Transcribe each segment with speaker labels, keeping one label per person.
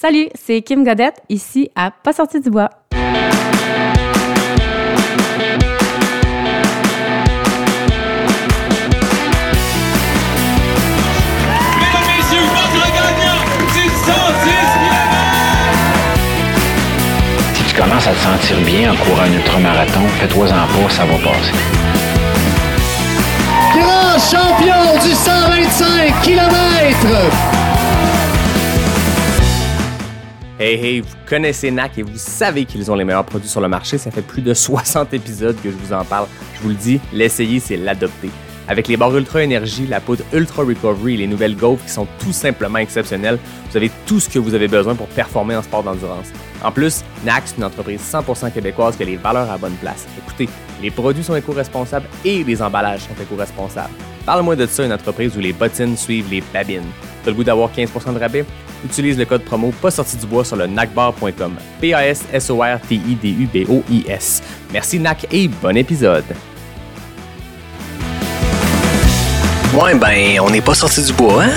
Speaker 1: Salut, c'est Kim Godette, ici à Pas sorti du bois.
Speaker 2: Mesdames, messieurs, votre gagnant du 110
Speaker 3: Si tu commences à te sentir bien en courant un ultramarathon, fais-toi-en pas, ça va passer.
Speaker 4: grand champion du 125 km.
Speaker 5: Hey hey, vous connaissez NAC et vous savez qu'ils ont les meilleurs produits sur le marché. Ça fait plus de 60 épisodes que je vous en parle. Je vous le dis, l'essayer, c'est l'adopter. Avec les barres Ultra Énergie, la poudre Ultra Recovery et les nouvelles Gaufres qui sont tout simplement exceptionnelles, vous avez tout ce que vous avez besoin pour performer en sport d'endurance. En plus, NAC, c'est une entreprise 100% québécoise qui a les valeurs à bonne place. Écoutez, les produits sont éco-responsables et les emballages sont éco-responsables. Parle-moi de ça, une entreprise où les bottines suivent les babines. T'as le goût d'avoir 15% de rabais? Utilise le code promo pas sorti du bois sur le nacbar.com. P-A-S-S-O-R-T-I-D-U-B-O-I-S. Merci NAC et bon épisode.
Speaker 3: Ouais, ben, on n'est pas sorti du bois, hein?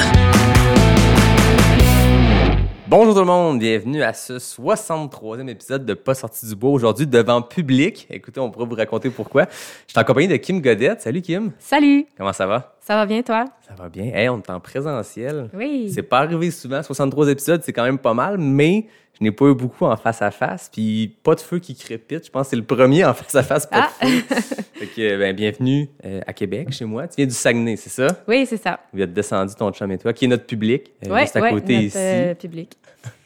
Speaker 5: Bonjour tout le monde, bienvenue à ce 63e épisode de Pas sorti du bois. Aujourd'hui, devant public. Écoutez, on pourra vous raconter pourquoi. Je suis en compagnie de Kim Godette. Salut Kim.
Speaker 1: Salut,
Speaker 5: Comment ça va?
Speaker 1: ça va bien toi?
Speaker 5: Ça va bien. Hey, on est en présentiel.
Speaker 1: Oui.
Speaker 5: C'est pas arrivé souvent. 63 épisodes, c'est quand même pas mal, mais je n'ai pas eu beaucoup en face à face. Puis pas de feu qui crépite. Je pense que c'est le premier en face à face, pas
Speaker 1: Ah.
Speaker 5: de feu. fait que, ben, bienvenue euh, à Québec, chez moi. Tu viens du Saguenay, c'est ça?
Speaker 1: Oui, c'est ça.
Speaker 5: Vous êtes descendu, ton chum et toi, qui est notre public, euh,
Speaker 1: Ouais,
Speaker 5: juste à
Speaker 1: ouais,
Speaker 5: côté
Speaker 1: notre,
Speaker 5: ici.
Speaker 1: euh, public.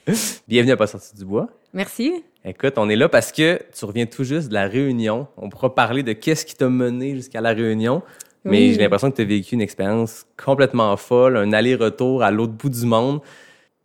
Speaker 5: Bienvenue à Pas sorti du bois.
Speaker 1: Merci.
Speaker 5: Écoute, on est là parce que tu reviens tout juste de la Réunion. On pourra parler de qu'est-ce qui t'a mené jusqu'à la Réunion. Mais
Speaker 1: Oui.
Speaker 5: j'ai l'impression que tu as vécu une expérience complètement folle, un aller-retour à l'autre bout du monde.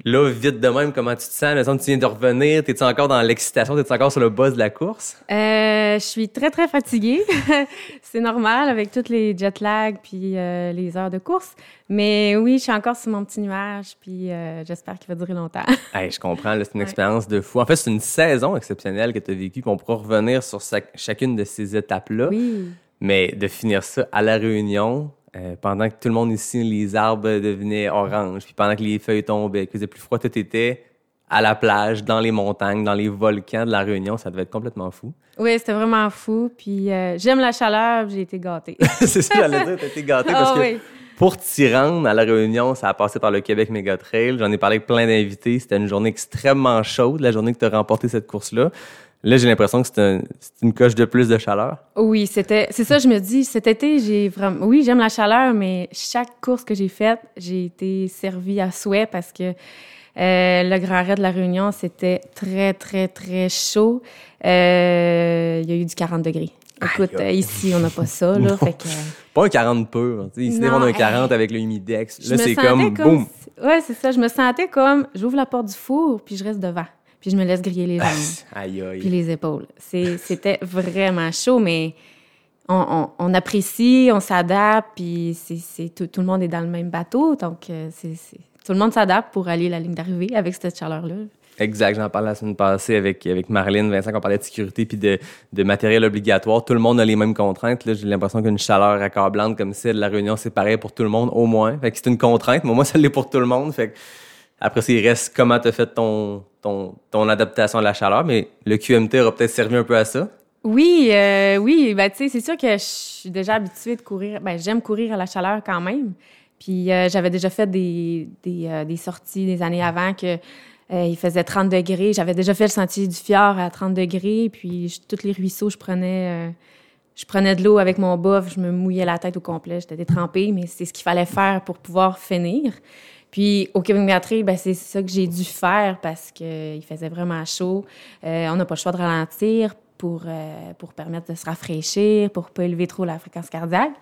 Speaker 5: Là, vite de même, comment tu te sens? Que tu viens de revenir, t'es-tu encore dans l'excitation? T'es-tu encore sur le buzz de la course?
Speaker 1: Euh, je suis très, très fatiguée. c'est normal avec toutes les jet lag puis euh, les heures de course. Mais oui, je suis encore sur mon petit nuage puis euh, j'espère qu'il va durer longtemps.
Speaker 5: Hey, je comprends, là, c'est une
Speaker 1: Ouais.
Speaker 5: expérience de fou. En fait, c'est une saison exceptionnelle que tu as vécue, puis on pourra revenir sur chacune de ces étapes-là.
Speaker 1: oui.
Speaker 5: Mais de finir ça à la Réunion, euh, pendant que tout le monde ici, les arbres devenaient oranges, puis pendant que les feuilles tombaient, qu'il faisait plus froid, tout était à la plage, dans les montagnes, dans les volcans de la Réunion, ça devait être complètement fou.
Speaker 1: Oui, c'était vraiment fou. Puis euh, j'aime la chaleur, puis j'ai été gâtée.
Speaker 5: c'est ça, j'allais dire, t'as été gâté parce
Speaker 1: Ah
Speaker 5: que
Speaker 1: oui.
Speaker 5: pour t'y rendre à la Réunion, ça a passé par le Québec Méga Trail. J'en ai parlé avec plein d'invités. C'était une journée extrêmement chaude, la journée que tu as remporté cette course-là. Là, j'ai l'impression que c'est un- c'est une coche de plus de chaleur.
Speaker 1: Oui, c'était, c'est ça, je me dis, cet été, j'ai vraiment, oui, j'aime la chaleur, mais chaque course que j'ai faite, j'ai été servie à souhait parce que euh, le Grand Raid de la Réunion, c'était très, très, très chaud. Euh, il y a eu du 40 degrés. Écoute,
Speaker 5: Aïe,
Speaker 1: euh, ici, on n'a pas ça, là, fait que...
Speaker 5: Pas un 40 pur. sais, Ici,
Speaker 1: Non,
Speaker 5: on a un
Speaker 1: hey.
Speaker 5: 40 avec le humidex. Là, c'est
Speaker 1: sentais
Speaker 5: comme, boum.
Speaker 1: Ouais, c'est ça, je me sentais comme, j'ouvre la porte du four, puis je reste devant. Puis je me laisse griller les jambes.
Speaker 5: Aïe, aïe.
Speaker 1: puis les épaules. C'était vraiment chaud, mais on, on- on apprécie, on s'adapte, puis c'est- tout, tout le monde est dans le même bateau, donc euh, c'est- tout le monde s'adapte pour aller à la ligne d'arrivée avec cette chaleur-là.
Speaker 5: Exact, j'en parlais la semaine passée avec, avec Marlène, Vincent, qu'on parlait de sécurité puis de, de matériel obligatoire. Tout le monde a les mêmes contraintes. Là, j'ai l'impression qu'une chaleur accablante comme celle de la Réunion, c'est pareil pour tout le monde, au moins. Fait que c'est une contrainte, mais moi, ça l'est pour tout le monde. Fait que après, ça, il reste comment tu as fait ton, ton, adaptation à la chaleur, mais le QMT aura peut-être servi un peu à ça.
Speaker 1: Oui, euh, oui, ben tu sais, c'est sûr que je suis déjà habituée de courir. Ben j'aime courir à la chaleur quand même. Puis euh, j'avais déjà fait des, euh, des sorties des années avant que il faisait 30 degrés. J'avais déjà fait le sentier du fjord à 30 degrés. Puis je- tous les ruisseaux, je prenais, je prenais de l'eau avec mon bof, je me mouillais la tête au complet, j'étais détrempée, mais c'est ce qu'il fallait faire pour pouvoir finir. Puis au Québec Mégatrail, ben, c'est ça que j'ai dû faire parce qu'il faisait vraiment chaud. Euh, on n'a pas le choix de ralentir pour, euh, pour permettre de se rafraîchir, pour pas élever trop la fréquence cardiaque.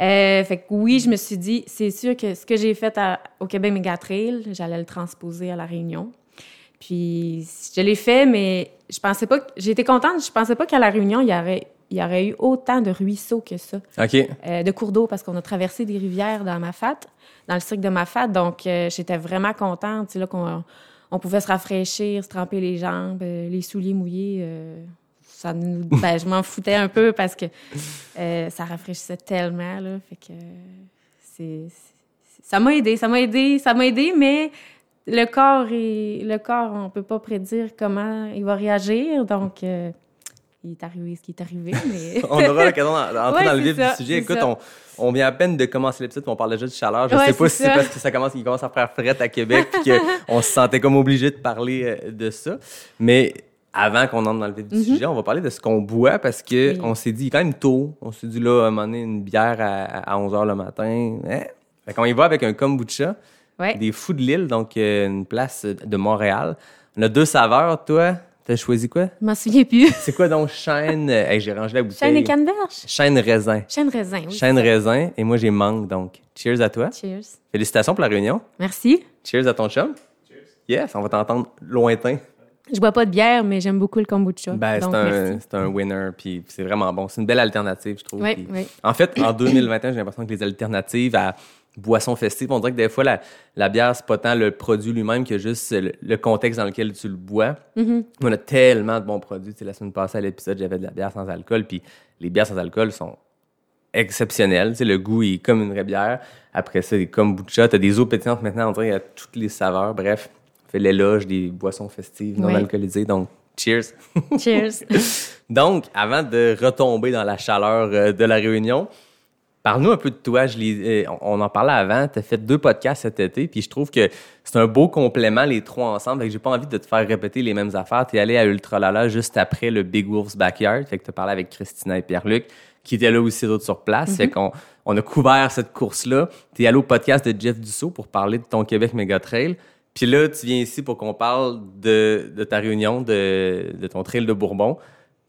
Speaker 1: Euh, fait que oui, je me suis dit, c'est sûr que ce que j'ai fait à- au Québec Mégatrail, j'allais le transposer à La Réunion. Puis je l'ai fait, mais je pensais pas. été contente. Je pensais pas qu'à la Réunion il y aurait il y aurait eu autant de ruisseaux que ça,
Speaker 5: OK.
Speaker 1: euh, de cours d'eau parce qu'on a traversé des rivières dans Mafat, dans le cirque de Mafat. Donc euh, j'étais vraiment contente, là qu'on on pouvait se rafraîchir, se tremper les jambes, euh, les souliers mouillés. ça nous, ben, je m'en foutais un peu parce que ça rafraîchissait tellement là, fait que c'est c'est- ça m'a aidé, ça m'a aidé, ça m'a aidé, mais le corps est le corps, on peut pas prédire comment il va réagir, donc il est arrivé ce qui est arrivé. Mais
Speaker 5: on aura l'occasion d'entrer
Speaker 1: Ouais,
Speaker 5: dans le vif
Speaker 1: ça,
Speaker 5: du sujet. Écoute, on, on vient à peine de commencer l'épisode, on parle déjà de chaleur. Je
Speaker 1: Ouais,
Speaker 5: sais pas si c'est parce que ça commence, il commence à faire fret à Québec, puis qu'on se sentait comme obligé de parler euh, de ça. Mais avant qu'on entre dans le vif du sujet, on va parler de ce qu'on boit parce que
Speaker 1: Mm-hmm. Oui.
Speaker 5: on s'est dit, il est quand même tôt. On s'est dit, là, à un moment donné, une bière à, 11 h le matin. Hein? Fait qu'on y va avec un kombucha
Speaker 1: ouais.
Speaker 5: des Fous de Lille, donc euh, une place de Montréal. On a deux saveurs, toi? T'as choisi quoi?
Speaker 1: Je m'en souviens plus.
Speaker 5: C'est quoi donc chêne? euh, hey, j'ai rangé la bouteille.
Speaker 1: Chêne et canneberge.
Speaker 5: Chêne raisin.
Speaker 1: Chêne raisin. Oui,
Speaker 5: Chêne raisin. Et moi, j'ai mangue, donc. Cheers à toi.
Speaker 1: Cheers.
Speaker 5: Félicitations pour la réunion.
Speaker 1: Merci.
Speaker 5: Cheers à ton chum. Yes, on va t'entendre lointain.
Speaker 1: Je bois pas de bière, mais j'aime beaucoup le kombucha.
Speaker 5: Ben, c'est un, c'est un winner, puis c'est vraiment bon. C'est une belle alternative, je trouve.
Speaker 1: Oui, oui.
Speaker 5: En fait, en 2021, j'ai l'impression que les alternatives à boissons festives, on dirait que des fois, la, la bière, c'est pas tant le produit lui-même que juste le, le contexte dans lequel tu le bois.
Speaker 1: Mm-hmm.
Speaker 5: On a tellement de bons produits. Tu sais, la semaine passée, à l'épisode, j'avais de la bière sans alcool, puis les bières sans alcool sont exceptionnelles. Tu sais, le goût est comme une vraie bière. Après ça, des kombucha, t'as des eaux pétillantes maintenant, on dirait qu'il y a toutes les saveurs. Bref, on fait l'éloge des boissons festives non
Speaker 1: Oui.
Speaker 5: alcoolisées. Donc, cheers!
Speaker 1: Cheers.
Speaker 5: Donc, avant de retomber dans la chaleur euh, de la réunion, parle-nous un peu de toi. Je euh, on en parlait avant. Tu as fait deux podcasts cet été, puis je trouve que c'est un beau complément, les trois ensemble. Fait que j'ai pas envie de te faire répéter les mêmes affaires. Tu es allé à Ultralala juste après le Big Wolf's Backyard. Fait que tu as parlé avec Christina et Pierre-Luc, qui étaient là aussi d'autres sur place. Fait qu'on on a couvert cette course-là. Tu es allé au podcast de Jeff Dussault pour parler de ton Québec Mega Trail. Puis là, tu viens ici pour qu'on parle de, de ta réunion, de, de ton trail de Bourbon.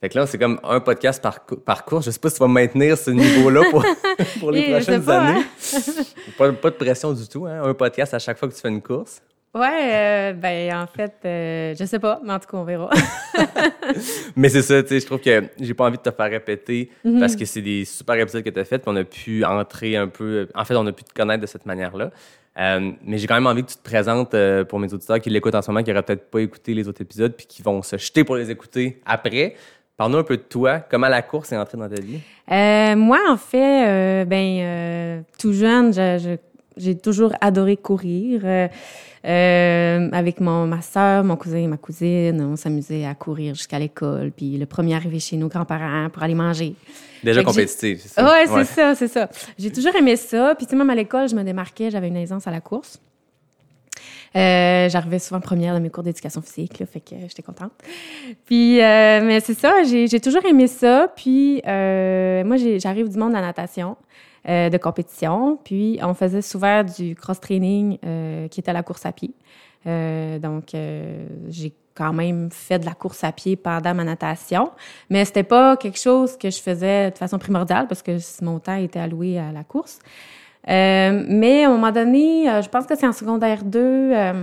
Speaker 5: Fait que là, c'est comme un podcast par, cou- par course. Je sais pas si tu vas maintenir ce niveau-là pour, pour les prochaines
Speaker 1: pas,
Speaker 5: années.
Speaker 1: hein.
Speaker 5: Pas, pas de pression du tout. Hein? Un podcast à chaque fois que tu fais une course.
Speaker 1: Ouais, euh, ben en fait, euh, je sais pas, mais en tout cas, on verra.
Speaker 5: Mais c'est ça, tu sais, je trouve que j'ai pas envie de te faire répéter
Speaker 1: Mhm.
Speaker 5: parce que c'est des super épisodes que tu as fait, puis on a pu entrer un peu. En fait, on a pu te connaître de cette manière-là. Euh, mais j'ai quand même envie que tu te présentes euh, pour mes auditeurs qui l'écoutent en ce moment, qui n'auraient peut-être pas écouté les autres épisodes, puis qui vont se jeter pour les écouter après. Parle-nous un peu de toi, comment la course est entrée dans ta vie?
Speaker 1: Euh, moi, en fait, euh, ben, euh, tout jeune, je- je- j'ai toujours adoré courir. Avec mon, ma soeur, mon cousin et ma cousine, on s'amusait à courir jusqu'à l'école. Puis le premier arrivé chez nos grands-parents pour aller manger.
Speaker 5: Déjà compétitive, c'est ça?
Speaker 1: Ouais, c'est ça, c'est ça. J'ai toujours aimé ça. Puis, tu sais, même à l'école, je me démarquais, j'avais une aisance à la course. Euh, J'arrivais souvent première dans mes cours d'éducation physique, là, fait que j'étais contente. Puis, euh, mais c'est ça, j'ai j'ai toujours aimé ça. Puis, euh, moi, j'arrive du monde de la natation, euh, de compétition. Puis, on faisait souvent du cross-training euh, qui était la course à pied. Donc, j'ai quand même fait de la course à pied pendant ma natation, mais c'était pas quelque chose que je faisais de façon primordiale parce que mon temps était alloué à la course. Euh, mais à un moment donné, euh, je pense que c'est en secondaire 2, euh,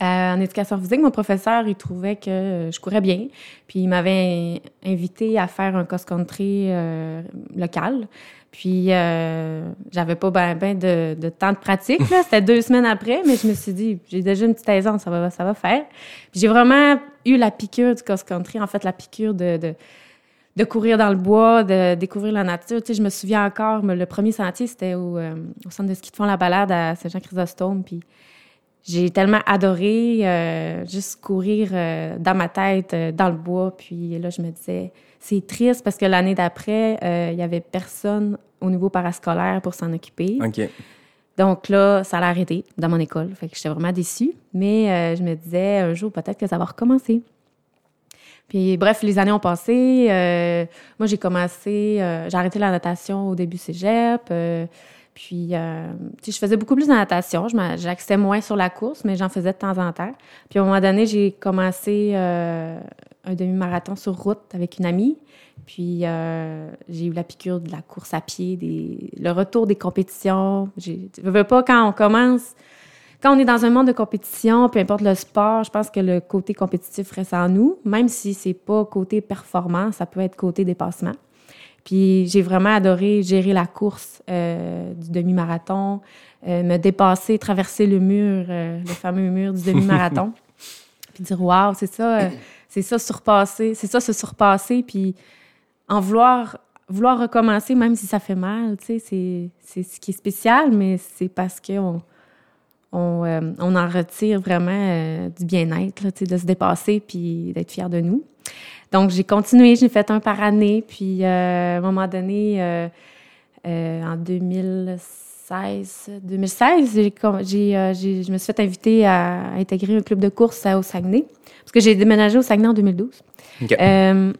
Speaker 1: en éducation physique, mon professeur, il trouvait que je courais bien. Puis il m'avait invité à faire un cross-country local. Puis j'avais pas ben, ben de, temps de pratique. C'était deux semaines après, mais je me suis dit, j'ai déjà une petite aisance, ça va, ça va faire. Puis j'ai vraiment eu la piqûre du cross-country, en fait, la piqûre de, de courir dans le bois, de découvrir la nature. Tu sais, je me souviens encore, le premier sentier, c'était au, euh, au centre de ski de fond La Balade à Saint-Jean-Chrysostome. Puis j'ai tellement adoré euh, juste courir euh, dans ma tête, dans le bois. Puis là, je me disais, c'est triste parce que l'année d'après, il y avait personne au niveau parascolaire pour s'en occuper.
Speaker 5: OK.
Speaker 1: Donc là, ça allait arrêter dans mon école. Fait que j'étais vraiment déçue. Mais je me disais, un jour, peut-être que ça va recommencer. Puis bref, les années ont passé. Euh, moi, j'ai commencé, euh, j'ai arrêté la natation au début cégep. euh, puis, euh, je faisais beaucoup plus de natation. J'axais moins sur la course, mais j'en faisais de temps en temps. Puis, à un moment donné, j'ai commencé euh, un demi-marathon sur route avec une amie. Puis, euh, j'ai eu la piqûre de la course à pied, des, le retour des compétitions. Je veux pas, quand on commence, quand on est dans un monde de compétition, peu importe le sport, je pense que le côté compétitif reste en nous, même si c'est pas côté performance, ça peut être côté dépassement. Puis j'ai vraiment adoré gérer la course euh, du demi-marathon, euh, me dépasser, traverser le mur, euh, le fameux mur du demi-marathon, puis dire waouh, c'est ça, c'est ça surpasser, c'est ça se surpasser, puis en vouloir vouloir recommencer même si ça fait mal, tu sais, c'est c'est ce qui est spécial, mais c'est parce que on on, euh, on en retire vraiment euh, du bien-être, là, de se dépasser puis d'être fier de nous. Donc, j'ai continué, j'ai fait un par année, puis euh, à un moment donné, en 2016, 2016 j'ai, je me suis fait inviter à intégrer un club de course à- au Saguenay, parce que j'ai déménagé au Saguenay en 2012.
Speaker 5: OK.
Speaker 1: Euh,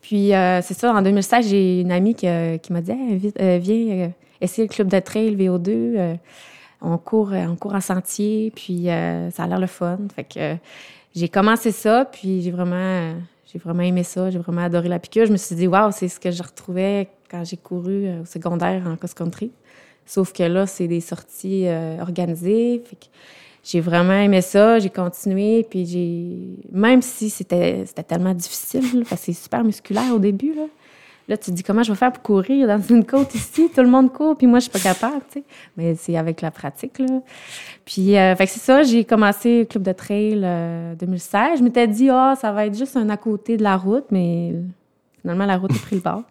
Speaker 1: puis, euh, c'est ça, en 2016, j'ai une amie qui, euh, qui m'a dit Hey, vite, euh, Viens essayer le club de trail VO2. On, court, euh, on court en sentier, puis euh, ça a l'air le fun. Euh, j'ai commencé ça, puis j'ai vraiment, aimé ça. J'ai vraiment adoré la piqûre. Je me suis dit Waouh, c'est ce que je retrouvais quand j'ai couru au secondaire en cross-country. Sauf que là, c'est des sorties organisées. J'ai vraiment aimé ça, j'ai continué, puis j'ai. Même si c'était c'était tellement difficile, parce que c'est super musculaire au début. Là, tu te dis comment je vais faire pour courir dans une côte ici, tout le monde court, puis moi, je suis pas capable, tu sais. Mais c'est avec la pratique, là. Puis, euh, c'est ça, j'ai commencé le club de trail euh, 2016. Je m'étais dit, ah, ça va être juste un à côté de la route, mais finalement, la route a pris le bord.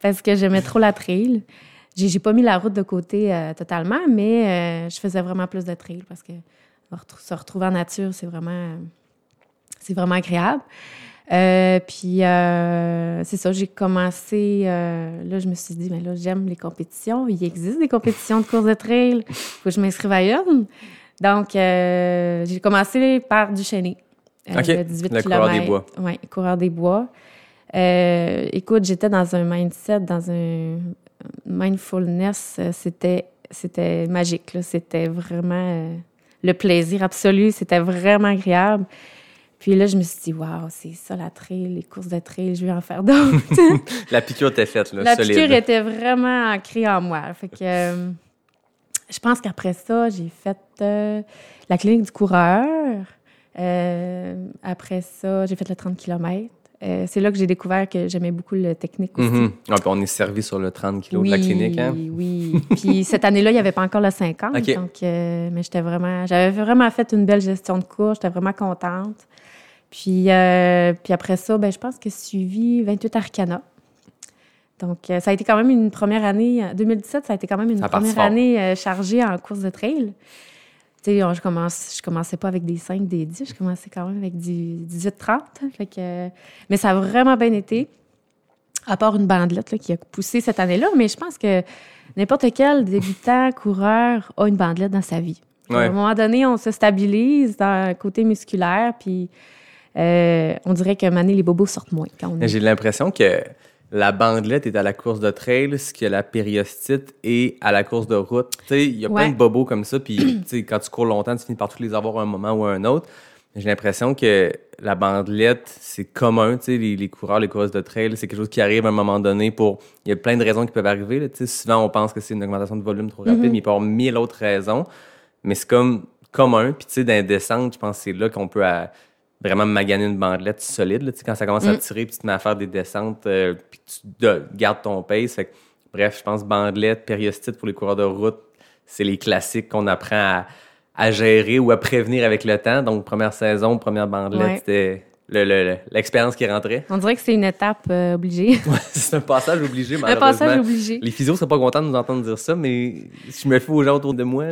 Speaker 1: Parce que j'aimais trop la trail. J'ai j'ai pas mis la route de côté euh, totalement, mais euh, je faisais vraiment plus de trail parce que se retrouver en nature, c'est vraiment, c'est vraiment agréable. Euh, puis euh, c'est ça, j'ai commencé. euh, là, je me suis dit, mais là, j'aime les compétitions. Il existe des compétitions de course de trail. faut que je m'inscrive à une. Donc, j'ai commencé par du cheney.
Speaker 5: OK,
Speaker 1: le 18
Speaker 5: le coureur des bois.
Speaker 1: Oui, coureur des bois. Écoute, j'étais dans un mindset, dans un mindfulness. C'était, c'était magique. C'était vraiment le plaisir absolu. C'était vraiment agréable. Puis là, je me suis dit, waouh, c'est ça la trail, les courses de trail, je vais en faire d'autres.
Speaker 5: La piqûre était faite, là,
Speaker 1: la
Speaker 5: solide.
Speaker 1: piqûre était vraiment ancrée en moi. Fait que euh, je pense qu'après ça, j'ai fait euh, la clinique du coureur. Euh, après ça, j'ai fait le 30 km. c'est là que j'ai découvert que j'aimais beaucoup le technique aussi.
Speaker 5: Mhm. Ouais, puis on est servi sur le 30 kg de la clinique. Hein?
Speaker 1: Oui, Puis cette année-là, il n'y avait pas encore le 50.
Speaker 5: OK.
Speaker 1: Donc, euh, mais j'étais vraiment, j'avais vraiment fait une belle gestion de cours. J'étais vraiment contente. Puis, euh, puis après ça, ben, je pense que suivi 28 Arcana. Donc, euh, ça a été quand même une première année. en 2017, ça a été quand même une première
Speaker 5: fort.
Speaker 1: année euh, chargée en course de trail. Tu sais, je commence, je commençais pas avec des 5, des 10, je commençais quand même avec du 18-30. Fait que, euh, mais ça a vraiment bien été à part une bandelette là, qui a poussé cette année-là, mais je pense que n'importe quel débutant, coureur a une bandelette dans sa vie. À un moment donné, on se stabilise dans le côté musculaire, puis euh, on dirait moment donné, les bobos sortent moins quand on est...
Speaker 5: J'ai l'impression que la bandelette est à la course de trail, ce que la périostite est à la course de route. Il y a plein de bobos comme ça, puis quand tu cours longtemps, tu finis par tous les avoir à un moment ou à un autre. J'ai l'impression que la bandelette, c'est commun, tu sais, les, les coureurs, les coureuses de trail, c'est quelque chose qui arrive à un moment donné pour... Il y a plein de raisons qui peuvent arriver, là, tu sais, souvent on pense que c'est une augmentation de volume trop rapide, mais il peut y avoir mille autres raisons, mais c'est comme commun, puis tu sais, dans les descentes, je pense que c'est là qu'on peut... à- vraiment maganer une bandelette solide. Là, quand ça commence à tirer, puis tu te mets à faire des descentes, euh, puis tu de- gardes ton pace. Fait que, bref, je pense bandelette, périostite pour les coureurs de route, c'est les classiques qu'on apprend à, à gérer ou à prévenir avec le temps. Donc, première saison, première bandelette,
Speaker 1: Ouais.
Speaker 5: c'était le- le- le- l'expérience qui rentrait.
Speaker 1: On dirait que c'est une étape euh, obligée.
Speaker 5: c'est un passage obligé,
Speaker 1: un
Speaker 5: malheureusement.
Speaker 1: passage obligé.
Speaker 5: Les physios seraient pas contents de nous entendre dire ça, mais si je me fie aux gens autour de moi,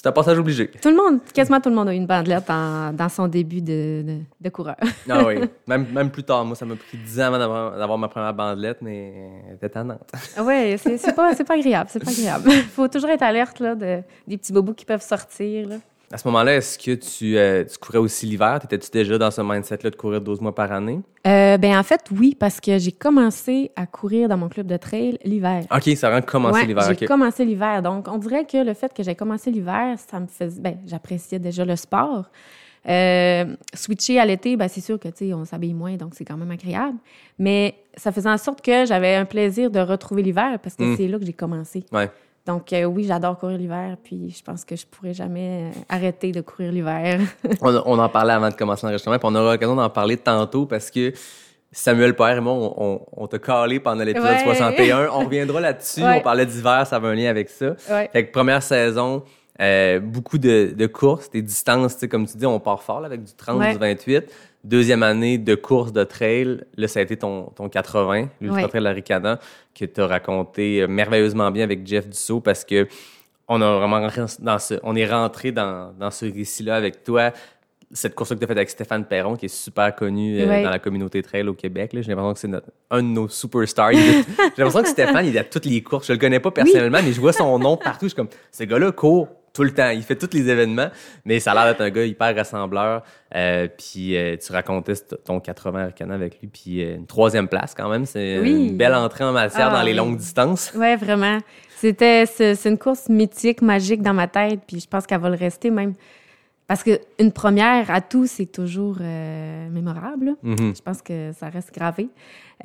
Speaker 5: c'est un passage obligé.
Speaker 1: Tout le monde, quasiment tout le monde a eu une bandelette en- dans son début de, de, de coureur.
Speaker 5: Ah oui, même, même plus tard. Moi, ça m'a pris 10 ans avant d'avoir ma première bandelette, mais elle était tannante.
Speaker 1: oui, c'est c'est pas, c'est pas agréable, c'est pas agréable. faut toujours être alerte là, de, des petits bobos qui peuvent sortir. Là.
Speaker 5: À ce moment-là, est-ce que tu, euh, tu courais aussi l'hiver? T'étais-tu déjà dans ce mindset-là de courir 12 mois par année?
Speaker 1: Euh, ben en fait, oui, parce que j'ai commencé à courir dans mon club de trail l'hiver.
Speaker 5: OK, ça a commencé
Speaker 1: Ouais,
Speaker 5: l'hiver.
Speaker 1: J'ai commencé l'hiver. Donc, on dirait que le fait que j'ai commencé l'hiver, ça me faisait. Ben, j'appréciais déjà le sport. Euh, switcher à l'été, ben, c'est sûr que, on s'habille moins, donc c'est quand même agréable. Mais ça faisait en sorte que j'avais un plaisir de retrouver l'hiver parce que
Speaker 5: Mm.
Speaker 1: c'est là que j'ai commencé.
Speaker 5: Ouais.
Speaker 1: Donc, euh, oui, j'adore courir l'hiver, puis je pense que je pourrais jamais euh, arrêter de courir l'hiver.
Speaker 5: On, on en parlait avant de commencer l'enregistrement, puis on aura l'occasion d'en parler tantôt parce que Samuel Père et moi, on, on- on t'a calé pendant l'épisode
Speaker 1: Ouais.
Speaker 5: 61. On reviendra là-dessus.
Speaker 1: Ouais.
Speaker 5: On parlait d'hiver, ça avait un lien avec ça.
Speaker 1: ouais.
Speaker 5: Fait que première saison, euh, beaucoup de, de courses, des distances, comme tu dis, on part fort là, avec du 30,
Speaker 1: Ouais.
Speaker 5: du 28. Deuxième année de course de trail, là, ça a été ton, ton 80, l'Ultra
Speaker 1: Ouais.
Speaker 5: Trail Aricana, que tu as raconté euh, merveilleusement bien avec Jeff Dussault parce que on a vraiment rentré dans ce, on est rentré dans, dans ce récit-là avec toi. Cette course que tu as faite avec Stéphane Perron, qui est super connu euh,
Speaker 1: Ouais.
Speaker 5: dans la communauté trail au Québec. J'ai l'impression que c'est un de nos superstars. J'ai l'impression que Stéphane, il est à toutes les courses. Je le connais pas personnellement, mais je vois son nom partout. Je suis comme, ce gars-là court tout le temps. Il fait tous les événements, mais ça a l'air d'être un gars hyper rassembleur. Euh, puis euh, tu racontais ton 80 Arcana avec lui, puis euh, une troisième place quand même. C'est
Speaker 1: Oui.
Speaker 5: une belle entrée en matière
Speaker 1: Ah,
Speaker 5: dans les
Speaker 1: oui.
Speaker 5: longues distances.
Speaker 1: Ouais, vraiment. C'était c'est une course mythique, magique dans ma tête, puis je pense qu'elle va le rester même. Parce qu'une première à tout, c'est toujours euh, mémorable.
Speaker 5: Mhm.
Speaker 1: Je pense que ça reste gravé.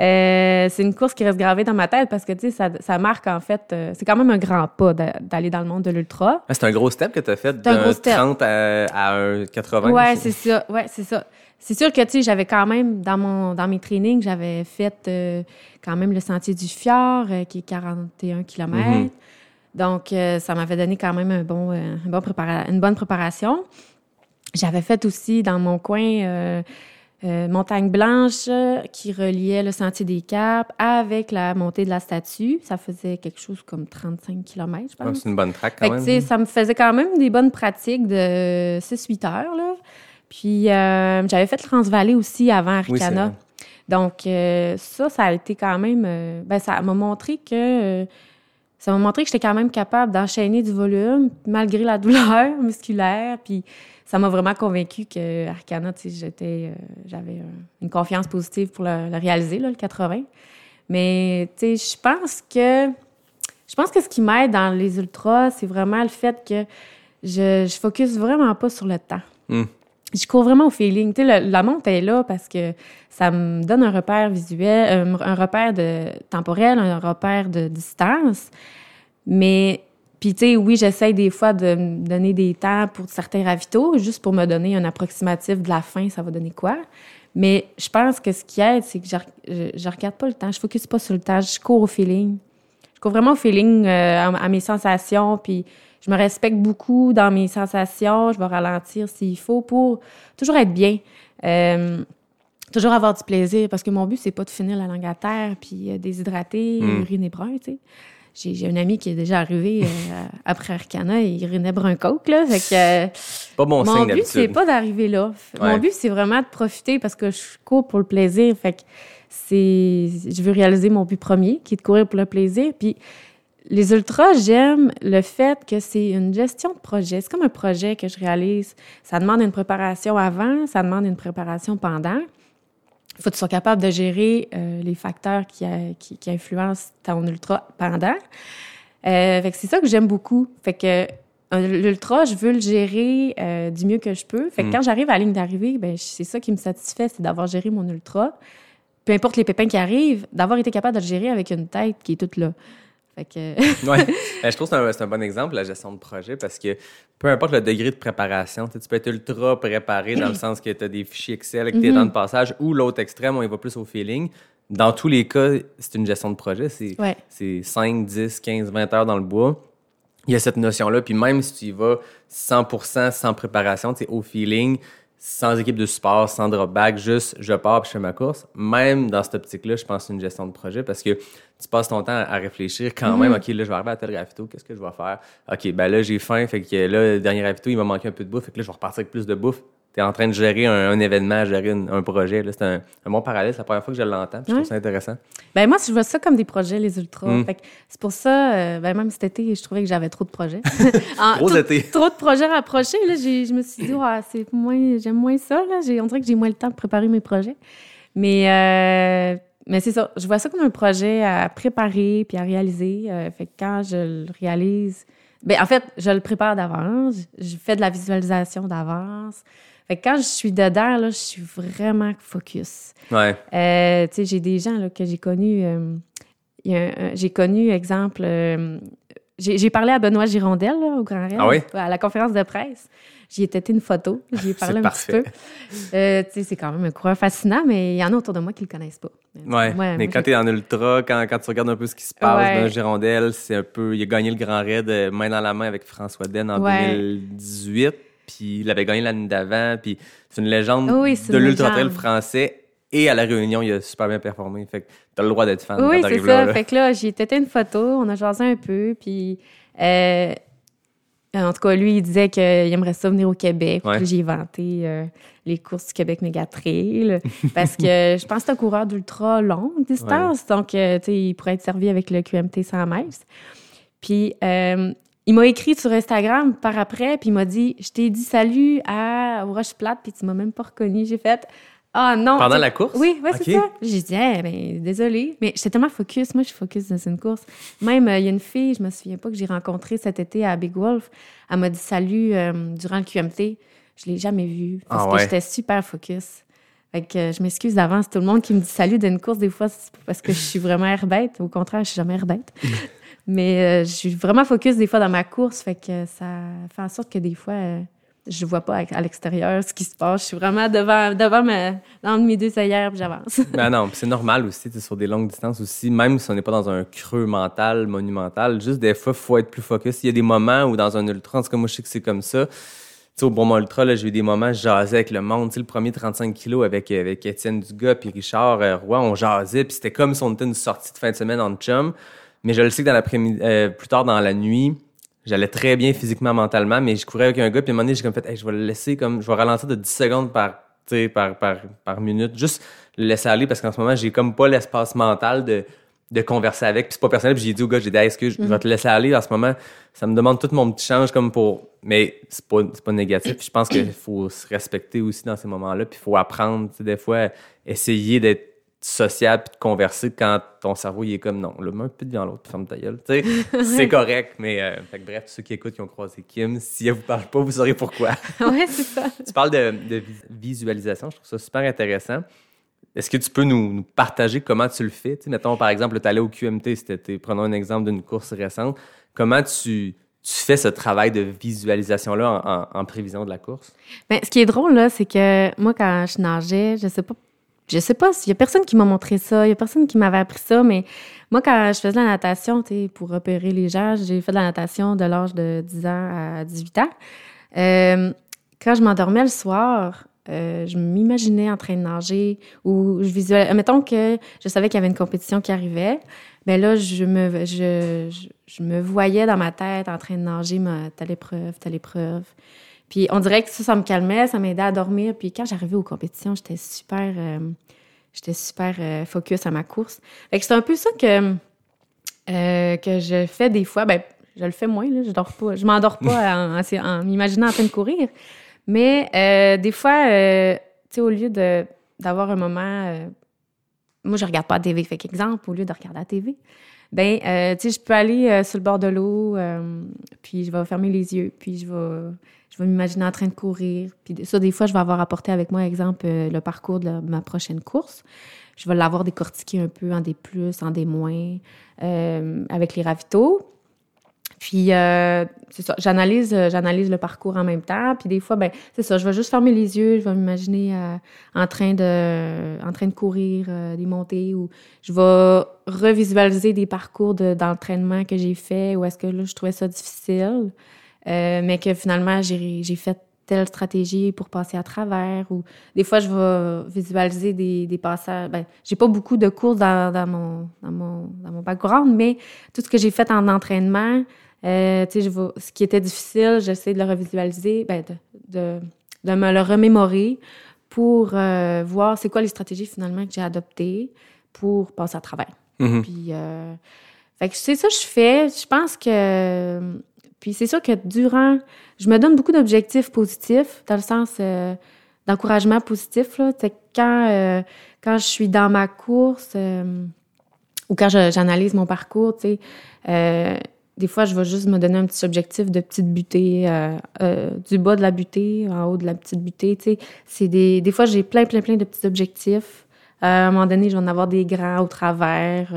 Speaker 1: Euh, c'est une course qui reste gravée dans ma tête parce que, tu sais, ça, ça marque, en fait, euh, c'est quand même un grand pas d'a- d'aller dans le monde de l'ultra.
Speaker 5: Ah, c'est un gros step que tu as fait d'un
Speaker 1: gros step.
Speaker 5: 30 à, à un 80.
Speaker 1: Ouais, c'est ça. Ouais, c'est ça. C'est sûr que, tu sais, j'avais quand même, dans, mon, dans mes trainings, j'avais fait quand même le sentier du fjord, qui est 41 km.
Speaker 5: Mhm.
Speaker 1: Donc, ça m'avait donné quand même un bon, un bon une bonne préparation. J'avais fait aussi dans mon coin euh, euh, Montagne Blanche qui reliait le sentier des Caps avec la montée de la statue. Ça faisait quelque chose comme 35 km, je
Speaker 5: Ouais,
Speaker 1: pense.
Speaker 5: c'est une bonne
Speaker 1: Fait
Speaker 5: quand même.
Speaker 1: ça me faisait quand même des bonnes pratiques de 6-8 heures. Là. Puis euh, j'avais fait le Transvalley aussi avant Arcana. Donc euh, ça, ça a été quand même... euh, ben, ça m'a montré que... ça m'a montré que j'étais quand même capable d'enchaîner du volume malgré la douleur musculaire. Puis ça m'a vraiment convaincu que Arcana, j'étais, euh, j'avais une confiance positive pour le, réaliser, là, le 80. Mais je pense que je pense que ce qui m'aide dans les ultras, c'est vraiment le fait que je, je focus vraiment pas sur le temps.
Speaker 5: Hmm.
Speaker 1: Je cours vraiment au feeling. Tu sais, la monte est là parce que ça me donne un repère visuel, un, un repère de temporel, un repère de distance. Mais, puis tu sais, oui, j'essaye des fois de me donner des temps pour certains ravitaux, juste pour me donner un approximatif de la fin, ça va donner quoi. Mais je pense que ce qui aide, c'est que je, je, je regarde pas le temps, je focus pas sur le temps, je cours au feeling. Je cours vraiment au feeling, euh, à, à mes sensations, puis je me respecte beaucoup dans mes sensations. Je vais ralentir s'il faut pour toujours être bien. Euh, toujours avoir du plaisir, parce que mon but, c'est pas de finir la langue à terre, puis euh, déshydraté,
Speaker 5: Mm.
Speaker 1: uriner brun, tu sais. J'ai un ami qui est déjà arrivé euh, après Arcana et il urinait brun coke, là. Fait que... euh,
Speaker 5: Pas bon
Speaker 1: mon
Speaker 5: signe
Speaker 1: but, c'est pas d'arriver là.
Speaker 5: Ouais.
Speaker 1: Mon but, c'est vraiment de profiter parce que je cours pour le plaisir. Fait que c'est. Je veux réaliser mon but premier, qui est de courir pour le plaisir. Puis les ultras, j'aime le fait que c'est une gestion de projet. C'est comme un projet que je réalise. Ça demande une préparation avant, ça demande une préparation pendant. Il faut que tu sois capable de gérer euh, les facteurs qui, euh, qui, qui influencent ton ultra pendant. Euh, fait que c'est ça que j'aime beaucoup. Fait que l'ultra, je veux le gérer euh, du mieux que je peux. Fait que
Speaker 5: Mm.
Speaker 1: quand j'arrive à la ligne d'arrivée, ben c'est ça qui me satisfait, c'est d'avoir géré mon ultra. Peu importe les pépins qui arrivent, d'avoir été capable de le gérer avec une tête qui est toute là. Fait que
Speaker 5: Ouais. Ben, je trouve que c'est un, un bon exemple, la gestion de projet, parce que peu importe le degré de préparation, tu tu peux être ultra préparé dans le sens que tu as des fichiers Excel avec tes
Speaker 1: Mhm.
Speaker 5: temps de passage, ou l'autre extrême, on y va plus au feeling. Dans tous les cas, c'est une gestion de projet. C'est
Speaker 1: Ouais.
Speaker 5: c'est 5, 10, 15, 20 heures dans le bois. Il y a cette notion-là. Puis même si tu y vas 100% sans préparation, tu au feeling, sans équipe de support, sans drop back, juste je pars puis je fais ma course. Même dans cette optique-là, je pense que c'est une gestion de projet parce que tu passes ton temps à réfléchir quand même. OK, là, je vais arriver à tel ravito, qu'est-ce que je vais faire? OK, ben là, j'ai faim, fait que là, le dernier ravito, il va manquer un peu de bouffe, fait que là, je vais repartir avec plus de bouffe. Tu es en train de gérer un, un événement, gérer une- un projet. là. C'est un, un bon parallèle. C'est la première fois que je l'entends. Je trouve ça intéressant.
Speaker 1: Ben moi, je vois ça comme des projets, les ultras.
Speaker 5: Mm.
Speaker 1: Fait que c'est pour ça, euh, ben même cet été, je trouvais que j'avais trop de projets. En- tout-
Speaker 5: été.
Speaker 1: Trop de projets rapprochés. Là, je me suis dit, Ouais, c'est moins, j'aime moins ça. Là. On dirait que j'ai moins le temps de préparer mes projets. Mais, euh, mais c'est ça. Je vois ça comme un projet à préparer puis à réaliser. Euh, fait que quand je le réalise, ben en fait, je le prépare d'avance. Je fais de la visualisation d'avance. Fait que quand je suis dedans, là, je suis vraiment focus.
Speaker 5: Ouais.
Speaker 1: Euh, tu sais, j'ai des gens là, que j'ai connus. euh, j'ai connu, exemple, j'ai parlé à Benoît Girondel là, au Grand Raid,
Speaker 5: Ah oui?
Speaker 1: à la conférence de presse. J'y ai têté une photo, j'y ai parlé un
Speaker 5: parfait.
Speaker 1: petit peu. Euh, c'est quand même un coureur fascinant, mais il y en a autour de moi qui le connaissent pas.
Speaker 5: Ouais,
Speaker 1: moi,
Speaker 5: mais quand tu es en ultra, quand, quand tu regardes un peu ce qui se passe
Speaker 1: Ouais.
Speaker 5: dans Girondelle, c'est un peu. Il a gagné le Grand Raid euh, main dans la main avec François Den en
Speaker 1: Ouais.
Speaker 5: 2018, puis il avait gagné l'année d'avant, puis c'est une légende
Speaker 1: Oui,
Speaker 5: de
Speaker 1: une
Speaker 5: l'ultra trail
Speaker 1: légende.
Speaker 5: français. Et à la Réunion, il a super bien performé. Fait que t'as le droit d'être fan
Speaker 1: Oui, c'est ça.
Speaker 5: là. là.
Speaker 1: Fait que là, j'ai têté une photo, on a jasé un peu, puis euh, en tout cas, lui, il disait qu'il aimerait ça venir au Québec.
Speaker 5: Ouais.
Speaker 1: Puis j'ai inventé euh, les courses du Québec Méga Trail. parce que je pense que c'est un coureur d'ultra longue distance. Donc, euh, tu sais, il pourrait être servi avec le QMT 100 miles. Puis, euh, il m'a écrit sur Instagram par après, puis il m'a dit Je t'ai dit salut à au Roche Plate, puis tu m'as même pas reconnu. J'ai fait Ah non.
Speaker 5: Pendant la course?
Speaker 1: Oui, ouais, c'est ça. J'ai dit Eh ben, désolée. Mais j'étais tellement focus. Moi, je suis focus dans une course. Même, euh, il y a une fille, je me souviens pas, que j'ai rencontrée cet été à Big Wolf. Elle m'a dit salut euh, durant le QMT. Je l'ai jamais vue parce
Speaker 5: Ah
Speaker 1: que
Speaker 5: ouais.
Speaker 1: j'étais super focus. Fait que euh, je m'excuse d'avance. Tout le monde qui me dit salut d'une course, des fois, c'est parce que je suis vraiment air bête. Au contraire, je suis jamais air bête. Mais je suis vraiment focus des fois dans ma course. Fait que ça fait en sorte que des fois, je vois pas à, l'extérieur ce qui se passe. Je suis vraiment devant, devant ma, dans mes deux œillères puis j'avance.
Speaker 5: Ben non, c'est normal aussi, sur des longues distances aussi, même si on n'est pas dans un creux mental, monumental, juste des fois, il faut être plus focus. Il y a des moments où dans un ultra, en tout cas, moi, je sais que c'est comme ça. Tu sais, au Bromont Ultra, là, j'ai eu des moments, je jasais avec le monde. Tu sais, le premier 35 kilos avec, avec Étienne Dugas puis Richard euh, Roy, on jasait, puis c'était comme si on était une sortie de fin de semaine en chum. Mais je le sais que dans l'après-midi, euh, plus tard dans la nuit, j'allais très bien physiquement, mentalement, mais je courais avec un gars, puis à un moment donné, j'ai comme fait, Hey, je vais le laisser comme, je vais ralentir de 10 secondes par, par, par, par minute, juste le laisser aller, parce qu'en ce moment, j'ai comme pas l'espace mental de, de converser avec, puis c'est pas personnel, puis j'ai dit au gars, j'ai dit, est-ce que je vais te laisser aller en ce moment? Ça me demande tout mon petit change comme pour, mais c'est pas, c'est pas négatif, puis je pense qu'il faut se respecter aussi dans ces moments-là, puis il faut apprendre, des fois, essayer d'être sociable puis de converser quand ton cerveau il est comme non, le un peu devant l'autre, ferme ta gueule. Sais, c'est correct, mais euh, fait que bref, ceux qui écoutent qui ont croisé Kim, si elle vous parle pas, vous saurez pourquoi.
Speaker 1: ouais, c'est ça.
Speaker 5: tu parles de, de vis- visualisation, je trouve ça super intéressant. Est-ce que tu peux nous, nous partager comment tu le fais? Tu sais, mettons, par exemple, tu allais au QMT cet été, prenons un exemple d'une course récente. Comment tu, tu fais ce travail de visualisation-là en, en- en prévision de la course?
Speaker 1: Ben, ce qui est drôle, là, c'est que moi, quand je nageais, je sais pas, je sais pas s'il y a personne qui m'a montré ça, il y a personne qui m'avait appris ça, mais moi, quand je faisais la natation, tu pour repérer les gens, j'ai fait de la natation de l'âge de 10 ans à 18 ans. Euh, quand je m'endormais le soir, euh, je m'imaginais en train de nager ou je visualisais. Mettons que je savais qu'il y avait une compétition qui arrivait. Ben là, je me, je me voyais dans ma tête en train de nager ma telle épreuve, telle épreuve. Puis on dirait que ça, ça me calmait, ça m'aidait à dormir. Puis quand j'arrivais aux compétitions, j'étais super, euh, j'étais super euh, focus à ma course. Fait que c'est un peu ça que, euh, que je fais des fois. Ben, je le fais moins, là. Je dors pas. Je m'endors pas en, en- en m'imaginant en train de courir. Mais des fois, tu sais, au lieu de, d'avoir un moment. moi, je regarde pas la TV. Fait qu'exemple, au lieu de regarder la TV, ben, euh, tu sais, je peux aller euh, sur le bord de l'eau, euh, puis je vais fermer les yeux, puis je vais, je vais m'imaginer en train de courir. Puis ça, des fois, je vais avoir apporté avec moi, exemple, euh, le parcours de ma prochaine course. Je vais l'avoir décortiqué un peu en des plus, en des moins, euh, avec les ravitaux. Puis, euh, c'est ça, j'analyse, euh, j'analyse le parcours en même temps. Puis des fois, ben, c'est ça, je vais juste fermer les yeux, je vais m'imaginer euh, en, train de, en train de courir des montées ou je vais revisualiser des parcours de- d'entraînement que j'ai fait ou est-ce que là, je trouvais ça difficile, euh, mais que finalement, j'ai fait telle stratégie pour passer à travers ou des fois, je vais visualiser des, des passages. Ben, j'ai pas beaucoup de courses dans, dans, mon, dans, mon, dans mon background, mais tout ce que j'ai fait en entraînement, euh, je vais- ce qui était difficile, j'essaie de le revisualiser, ben, de, de, de me le remémorer pour euh, voir c'est quoi les stratégies finalement que j'ai adoptées pour passer à travers.
Speaker 5: Mhm.
Speaker 1: Puis, euh, fait que c'est ça que je fais. Je pense que. Puis c'est sûr que durant. Je me donne beaucoup d'objectifs positifs, dans le sens euh, d'encouragement positif. Là. Quand, euh, quand je suis dans ma course euh, ou quand j'analyse mon parcours, des fois, je vais juste me donner un petit objectif de petite butée, du bas de la butée, en haut de la petite butée. Des, des fois, j'ai plein, plein, plein de petits objectifs. À un moment donné, je vais en avoir des grands au travers.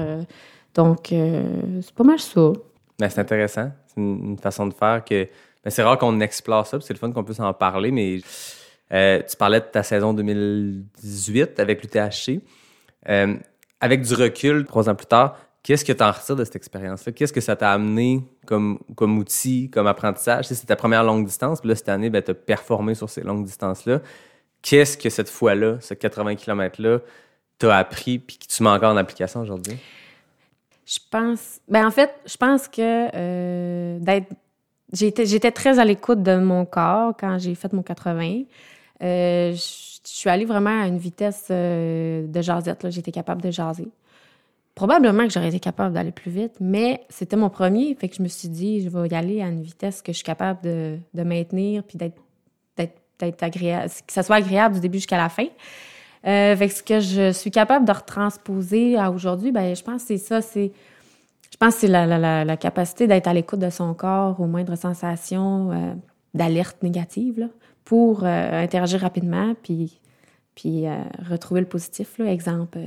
Speaker 1: donc, c'est pas mal ça.
Speaker 5: Ben, c'est intéressant. Une, façon de faire que. ben, c'est rare qu'on explore ça, c'est le fun qu'on puisse en parler, mais euh, tu parlais de ta saison 2018 avec l'UTHC. Euh, avec du recul, trois ans plus tard, qu'est-ce que tu en retires de cette expérience-là? Qu'est-ce que ça t'a amené comme, comme outil, comme apprentissage? C'est ta première longue distance, puis là, cette année, ben, tu as performé sur ces longues distances-là. Qu'est-ce que cette fois-là, ce 80 km-là, t'as appris puis que tu mets encore en application aujourd'hui?
Speaker 1: Je pense. Ben, en fait, je pense que euh, d'être j'étais, très à l'écoute de mon corps quand j'ai fait mon 80. Euh, je suis allée vraiment à une vitesse euh, de jasette. J'étais capable de jaser. Probablement que j'aurais été capable d'aller plus vite, mais c'était mon premier. Fait que je me suis dit, je vais y aller à une vitesse que je suis capable de, de maintenir puis d'être agréable, que ça soit agréable du début jusqu'à la fin. Euh, fait que ce que je suis capable de retransposer à aujourd'hui, ben, je pense que c'est ça, c'est. Je pense que c'est la, la, la, capacité d'être à l'écoute de son corps aux moindres sensations euh, d'alerte négative, là, pour euh, interagir rapidement, puis, puis euh, retrouver le positif. Là. Exemple,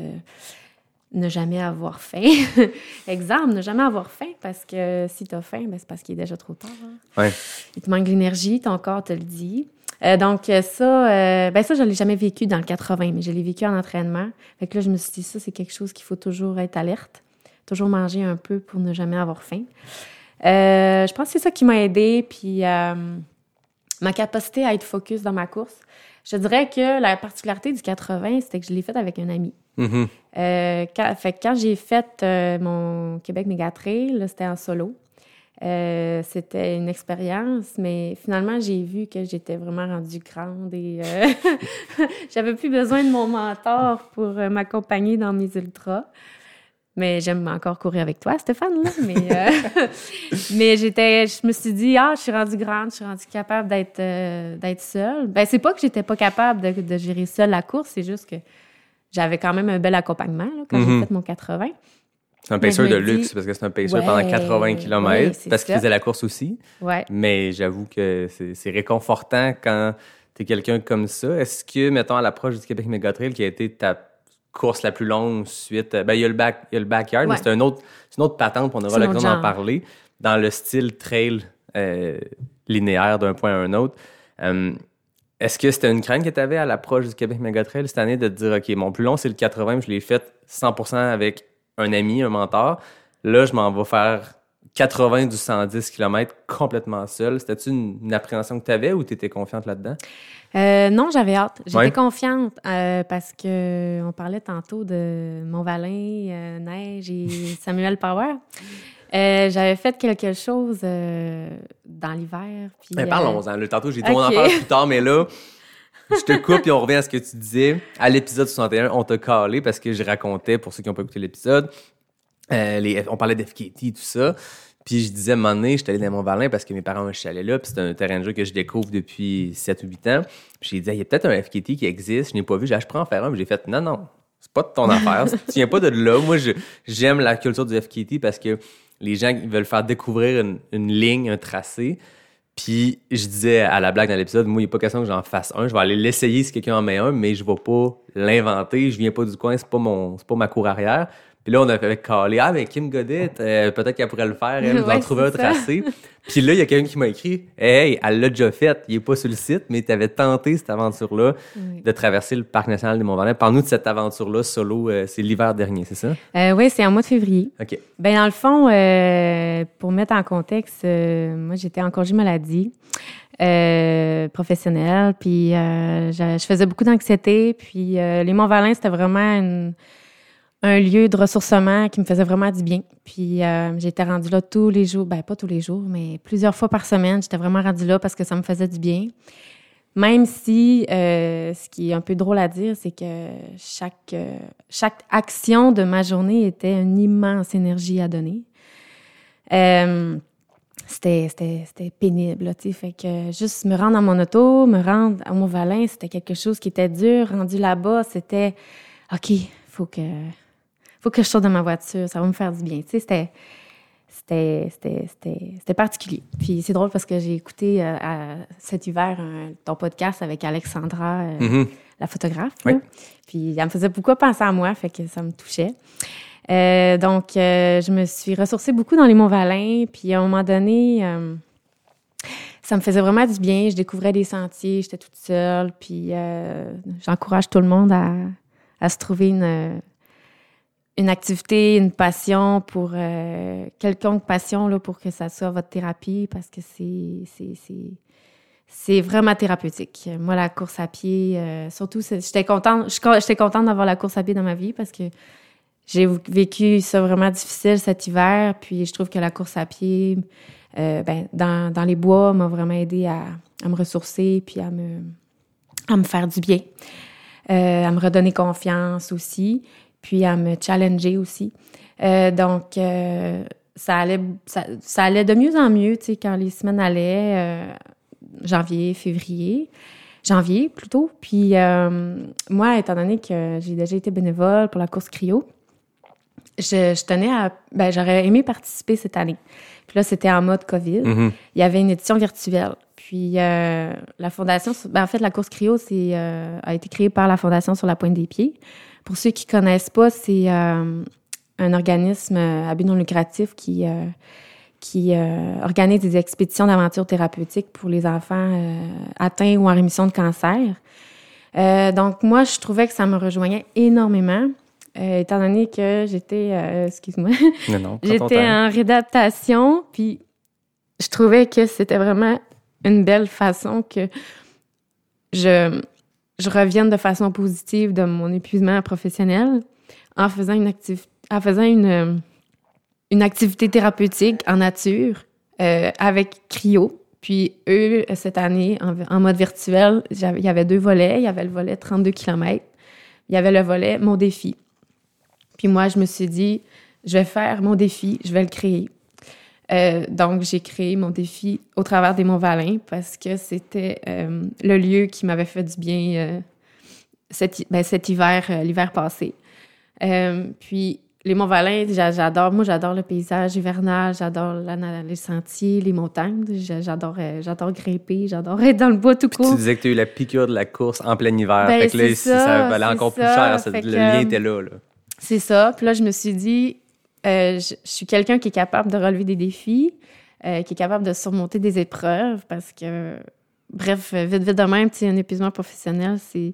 Speaker 1: ne jamais avoir faim. Exemple, ne jamais avoir faim, parce que si tu as faim, ben, c'est parce qu'il est déjà trop tard. hein.
Speaker 5: Ouais.
Speaker 1: Il te manque l'énergie, ton corps te le dit. Euh, donc euh, ça, euh, ben ça, je l'ai jamais vécu dans le 80, mais je l'ai vécu en entraînement. Fait que là, je me suis dit, ça, c'est quelque chose qu'il faut toujours être alerte, toujours manger un peu pour ne jamais avoir faim. Euh, je pense que c'est ça qui m'a aidé, puis ma capacité à être focus dans ma course. Je dirais que la particularité du 80, c'était que je l'ai faite avec un ami.
Speaker 5: Mhm.
Speaker 1: Euh, quand, fait quand j'ai fait mon Québec Méga Trail, c'était en solo. Euh, c'était une expérience, mais finalement, j'ai vu que j'étais vraiment rendue grande et euh, j'avais plus besoin de mon mentor pour euh, m'accompagner dans mes ultras. Mais j'aime encore courir avec toi, Stéphane. Là. Mais, euh, mais j'étais, je me suis dit, ah, je suis rendue grande, je suis rendue capable d'être d'être seule. Ben, c'est pas que j'étais pas capable de, de gérer seule la course, c'est juste que j'avais quand même un bel accompagnement là, quand
Speaker 5: Mhm.
Speaker 1: j'ai fait mon 80.
Speaker 5: C'est un paceur de luxe parce que c'est un paceur
Speaker 1: Ouais,
Speaker 5: pendant 80 km
Speaker 1: ouais,
Speaker 5: parce qu'il faisait la course aussi.
Speaker 1: Ouais.
Speaker 5: Mais j'avoue que c'est réconfortant quand tu es quelqu'un comme ça. Est-ce que, mettons, à l'approche du Québec Méga Trail, qui a été ta course la plus longue suite, ben, il y a le, back, il y a le backyard, mais c'est un autre, une autre patente, on aura l'occasion d'en parler, dans le style trail euh, linéaire d'un point à un autre. Euh, est-ce que c'était une crainte que tu avais à l'approche du Québec Méga Trail cette année de te dire, OK, mon plus long, c'est le 80, mais je l'ai fait 100% avec un ami, un mentor. Là, je m'en vais faire 80 du 110 km complètement seul. C'était-tu une, une appréhension que tu avais ou tu étais confiante là-dedans?
Speaker 1: Euh, non, j'avais hâte. J'étais
Speaker 5: Ouais.
Speaker 1: confiante euh, parce que on parlait tantôt de Montvalin, euh, Neige et Samuel Power. Euh, j'avais fait quelque chose euh, dans l'hiver. euh,
Speaker 5: Parlons-en. Le tantôt, j'ai dit on en parle plus tard, mais là, je te coupe et on revient à ce que tu disais. À l'épisode 61, on t'a calé parce que je racontais, pour ceux qui n'ont pas écouté l'épisode, euh, on parlait d'FKT, tout ça. Puis je disais, à un moment donné, j'étais allé dans Mont-Valin parce que mes parents ont un chalet là, puis c'est un terrain de jeu que je découvre depuis 7 ou 8 ans. Puis j'ai dit, il y a peut-être un FKT qui existe, je n'ai pas vu, Ah, je prends en faire un, j'ai fait, non, non, c'est pas de ton affaire, tu viens pas de là. Moi, je- j'aime la culture du FKT parce que les gens ils veulent faire découvrir une ligne, un tracé. Puis je disais à la blague dans l'épisode, moi, il n'est pas question que j'en fasse un. Je vais aller l'essayer si quelqu'un en met un, mais je vais pas l'inventer. Je viens pas du coin, c'est pas mon, pas ma cour arrière. Puis là, on avait calé, ah, mais Kim Godet, euh, peut-être qu'elle pourrait le faire, elle, nous en trouver un tracé. Puis là, il y a quelqu'un qui m'a écrit, hey, elle l'a déjà fait. Il est pas sur le site, mais tu avais tenté cette aventure-là
Speaker 1: Oui.
Speaker 5: de traverser le parc national des Mont-Valin. Parle-nous de cette aventure-là solo, euh, c'est l'hiver dernier, c'est ça?
Speaker 1: Euh, oui, c'est en mois de février.
Speaker 5: OK.
Speaker 1: Ben dans le fond, pour mettre en contexte, moi j'étais en congé maladie euh, professionnelle, puis euh, je, je faisais beaucoup d'anxiété, puis euh, les Monts-Valin c'était vraiment une- un lieu de ressourcement qui me faisait vraiment du bien. Puis euh, j'étais rendue là tous les jours, ben pas tous les jours, mais plusieurs fois par semaine, j'étais vraiment rendue là parce que ça me faisait du bien. Même si, euh, ce qui est un peu drôle à dire, c'est que chaque, euh, chaque action de ma journée était une immense énergie à donner. Euh, c'était, pénible, tu sais. Fait que juste me rendre dans mon auto, me rendre à Mont-Valin, c'était quelque chose qui était dur. Rendu là-bas, c'était OK, faut que, faut que je sorte de ma voiture, ça va me faire du bien. Tu sais, c'était, c'était, c'était, c'était, c'était particulier. Puis c'est drôle parce que j'ai écouté euh, à- cet hiver ton podcast avec Alexandra, euh,
Speaker 5: Mhm.
Speaker 1: la photographe.
Speaker 5: Oui.
Speaker 1: là. Puis elle me faisait beaucoup penser à moi, fait que ça me touchait. Euh, donc, je me suis ressourcée beaucoup dans les Monts-Valin. Puis à un moment donné, ça me faisait vraiment du bien. Je découvrais des sentiers, j'étais toute seule. Puis j'encourage tout le monde à, à se trouver une, une activité, une passion pour euh, quelconque passion là, pour que ça soit votre thérapie parce que c'est c'est vraiment thérapeutique. Moi la course à pied euh, surtout j'étais contente j'étais contente d'avoir la course à pied dans ma vie parce que j'ai vécu ça vraiment difficile cet hiver. Puis je trouve que la course à pied, euh, ben, dans, dans, les bois, m'a vraiment aidé à, à, me ressourcer puis à me, à me faire du bien, à me redonner confiance aussi, puis à me challenger aussi. Euh, donc, euh, ça, allait, ça, ça, allait de mieux en mieux, tu sais, quand les semaines allaient, euh, janvier, février janvier plutôt. Puis moi, étant donné que j'ai déjà été bénévole pour la course cryo, je, je tenais à. Ben, j'aurais aimé participer cette année. Puis là, c'était en mode COVID.
Speaker 5: Mhm.
Speaker 1: Il y avait une édition virtuelle. Puis euh, la fondation, ben, en fait, la course cryo euh, a été créée par la fondation sur la pointe des pieds. Pour ceux qui connaissent pas, c'est euh, un organisme à but non lucratif qui qui organise des expéditions d'aventure thérapeutique pour les enfants atteints ou en rémission de cancer. donc moi, je trouvais que ça me rejoignait énormément. Euh, étant donné que j'étais, euh, excuse-moi, j'étais en réadaptation, puis je trouvais que c'était vraiment une belle façon que je, je revienne de façon positive de mon épuisement professionnel en faisant une, une activité thérapeutique en nature euh, avec Cryo. Puis eux, cette année, en, en mode virtuel, il y avait deux volets. Il y avait le volet 32 km. Il y avait le volet Mon défi. Puis moi, je me suis dit, je vais faire mon défi, je vais le créer. Euh, donc, j'ai créé mon défi au travers des Monts-Valin parce que c'était euh, le lieu qui m'avait fait du bien euh, cet, ben, cet, hiver, l'hiver passé. puis, les Monts-Valin, j'adore. Moi, j'adore le paysage hivernal, j'adore les sentiers, les montagnes. J'adore, j'adore grimper, j'adore être dans le bois tout court.
Speaker 5: Tu disais que tu as eu la piqûre de la course en plein hiver. Ben, fait que là, ça, ça valait encore plus cher. le lien était là. là.
Speaker 1: C'est ça. Puis là, je me suis dit, euh, je, suis quelqu'un qui est capable de relever des défis, euh, qui est capable de surmonter des épreuves parce que, bref, vite, vite de même, un épuisement professionnel, c'est.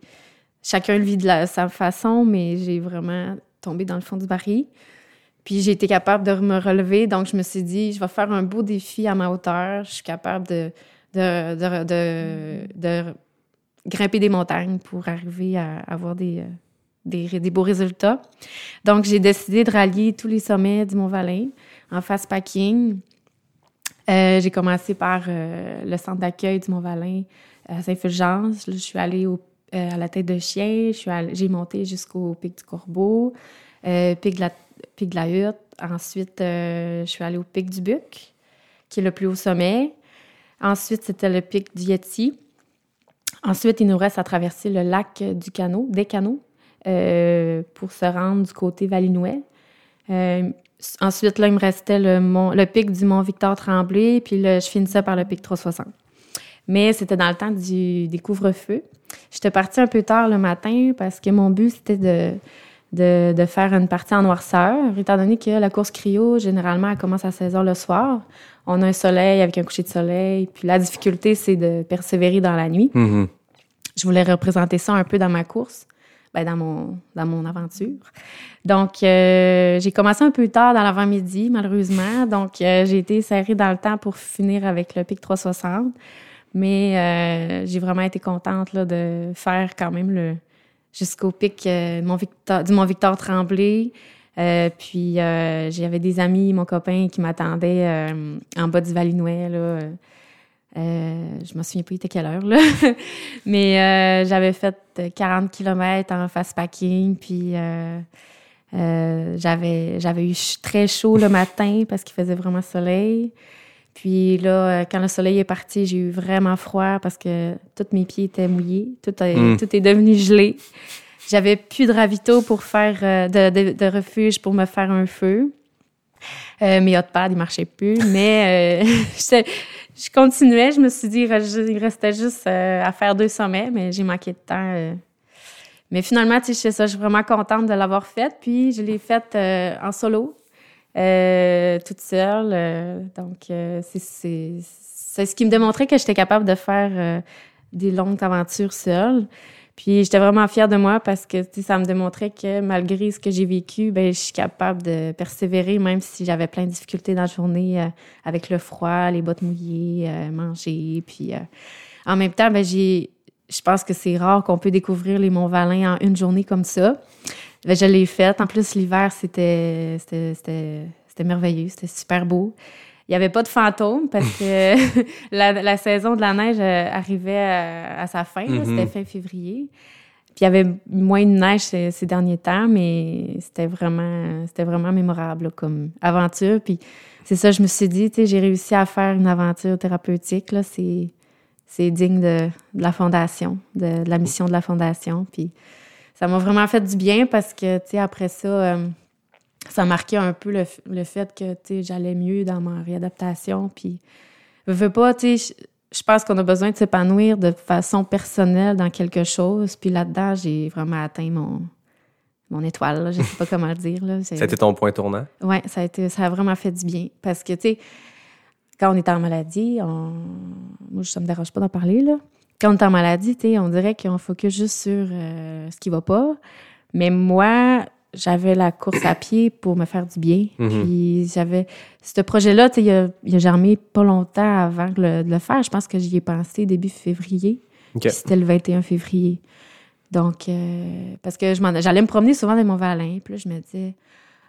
Speaker 1: Chacun le vit de la, sa façon, mais j'ai vraiment tombé dans le fond du baril. Puis j'ai été capable de me relever. Donc, je me suis dit, je vais faire un beau défi à ma hauteur. Je suis capable de, de, grimper des montagnes pour arriver à avoir des, euh, des, beaux résultats. Donc, j'ai décidé de rallier tous les sommets du Mont-Valin en fast packing. Euh, j'ai commencé par euh, le centre d'accueil du Mont-Valin à Saint-Fulgence. Je suis allée euh, à la tête de chien. J'ai monté jusqu'au pic du Corbeau, euh, pic, de la, pic de la Hutte. Ensuite, je suis allée au pic du Buc, qui est le plus haut sommet. Ensuite, c'était le pic du Yeti. Ensuite, il nous reste à traverser le lac du canot, des canaux, euh, pour se rendre du côté Valinouet. Euh, ensuite, là, il me restait le, le pic du Mont Victor Tremblay, puis là, je finissais par le pic 360. Mais c'était dans le temps du, des couvre-feux. J'étais partie un peu tard le matin parce que mon but, c'était de, de, de, faire une partie en noirceur, étant donné que la course cryo, généralement, elle commence à 16 heures le soir. On a un soleil avec un coucher de soleil, puis la difficulté, c'est de persévérer dans la nuit.
Speaker 5: Mm-hmm.
Speaker 1: Je voulais représenter ça un peu dans ma course ben, dans, mon, dans mon aventure. Donc, euh, j'ai commencé un peu tard dans l'avant-midi, malheureusement. Donc, euh, j'ai été serrée dans le temps pour finir avec le pic 360. Mais euh, j'ai vraiment été contente là, de faire quand même le jusqu'au pic Mont Victor, du Mont Victor Tremblay. puis j'avais des amis, mon copain qui m'attendait en bas du Valinouet. Là, euh, je me souviens pas, il était quelle heure, là. Mais euh, j'avais fait 40 km en fast packing, puis euh, euh, j'avais, j'avais eu très chaud le matin parce qu'il faisait vraiment soleil. Puis là, quand le soleil est parti, j'ai eu vraiment froid parce que tous mes pieds étaient mouillés. Tout,
Speaker 5: Mm.
Speaker 1: tout est devenu gelé. J'avais plus de ravito pour faire de, de, de, refuge pour me faire un feu. Euh, mes hot pads, ils marchaient plus. Mais euh, je continuais. Je me suis dit, il restait juste euh, à faire deux sommets, mais j'ai manqué de temps. Euh. Mais finalement, tu sais, ça, je suis vraiment contente de l'avoir faite. Puis, je l'ai faite euh, en solo, toute seule. donc, c'est ce qui me démontrait que j'étais capable de faire des longues aventures seule. Puis j'étais vraiment fière de moi parce que ça me démontrait que malgré ce que j'ai vécu, ben je suis capable de persévérer même si j'avais plein de difficultés dans la journée euh, avec le froid, les bottes mouillées, euh, manger. Puis euh, en même temps, ben j'ai, je pense que c'est rare qu'on peut découvrir les Monts Valin en une journée comme ça. Ben, je l'ai faite. En plus, l'hiver, c'était c'était- merveilleux. C'était super beau. Il n'y avait pas de fantômes parce que la, la saison de la neige euh, arrivait à, à sa fin.
Speaker 5: Mhm.
Speaker 1: C'était fin février. Puis il y avait moins de neige ces, ces derniers temps, mais c'était vraiment, c'était vraiment mémorable là, comme aventure. Puis c'est ça, je me suis dit, tu sais, j'ai réussi à faire une aventure thérapeutique. Là, c'est, c'est digne de, de la fondation, de, de la mission de la fondation. Puis ça m'a vraiment fait du bien parce que, tu sais, après ça, euh, ça marquait un peu le, le fait que, j'allais mieux dans ma réadaptation. Puis, je veux pas, tu sais, je- pense qu'on a besoin de s'épanouir de façon personnelle dans quelque chose. Puis là-dedans, j'ai vraiment atteint mon, mon étoile. Là. Je sais pas comment le dire. Là. C'est-
Speaker 5: C'était ton point tournant?
Speaker 1: Ouais, ça a été, ça a vraiment fait du bien. Parce que, tu sais, quand on est en maladie, on... moi, ça me dérange pas d'en parler, là. Quand on est en maladie, tu sais, on dirait qu'on focus juste sur euh, ce qui va pas. Mais moi, j'avais la course à pied pour me faire du bien.
Speaker 5: Mhm.
Speaker 1: Puis j'avais... Ce projet-là, tu sais, il a, il a germé pas longtemps avant de le, de le faire. Je pense que j'y ai pensé début février.
Speaker 5: OK.
Speaker 1: Puis c'était le 21 février. Donc, euh, parce que j'allais me promener souvent dans mon Valin. Puis là, je me disais,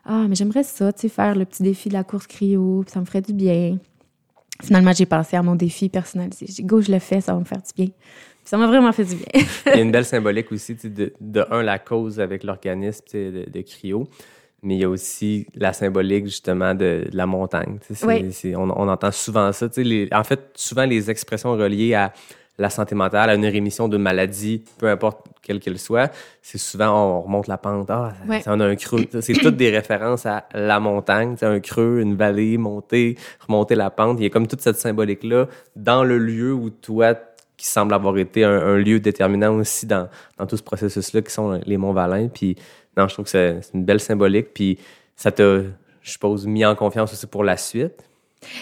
Speaker 1: ah, mais j'aimerais ça, tu sais, faire le petit défi de la course cryo, puis ça me ferait du bien. Finalement, j'ai pensé à mon défi personnalisé. J'ai dit, go, je le fais, ça va me faire du bien. Ça m'a vraiment fait du bien.
Speaker 5: Il y a une belle symbolique aussi, de, de un, la cause avec l'organisme de, de cryo, mais il y a aussi la symbolique justement de, de la montagne.
Speaker 1: Oui.
Speaker 5: on, on entend souvent ça. les- en fait, souvent les expressions reliées à la santé mentale, à une rémission d'une maladie, peu importe quelle qu'elle soit, c'est souvent on remonte la pente, ah,
Speaker 1: Ouais.
Speaker 5: ça en a un creux. C'est toutes des références à la montagne, un creux, une vallée, monter, remonter la pente. Il y a comme toute cette symbolique-là dans le lieu où toi, qui semble avoir été un, un lieu déterminant aussi dans, dans tout ce processus-là, qui sont les Monts Valin. Puis, non, je trouve que c'est une belle symbolique. Puis, ça t'a, je suppose, mis en confiance aussi pour la suite?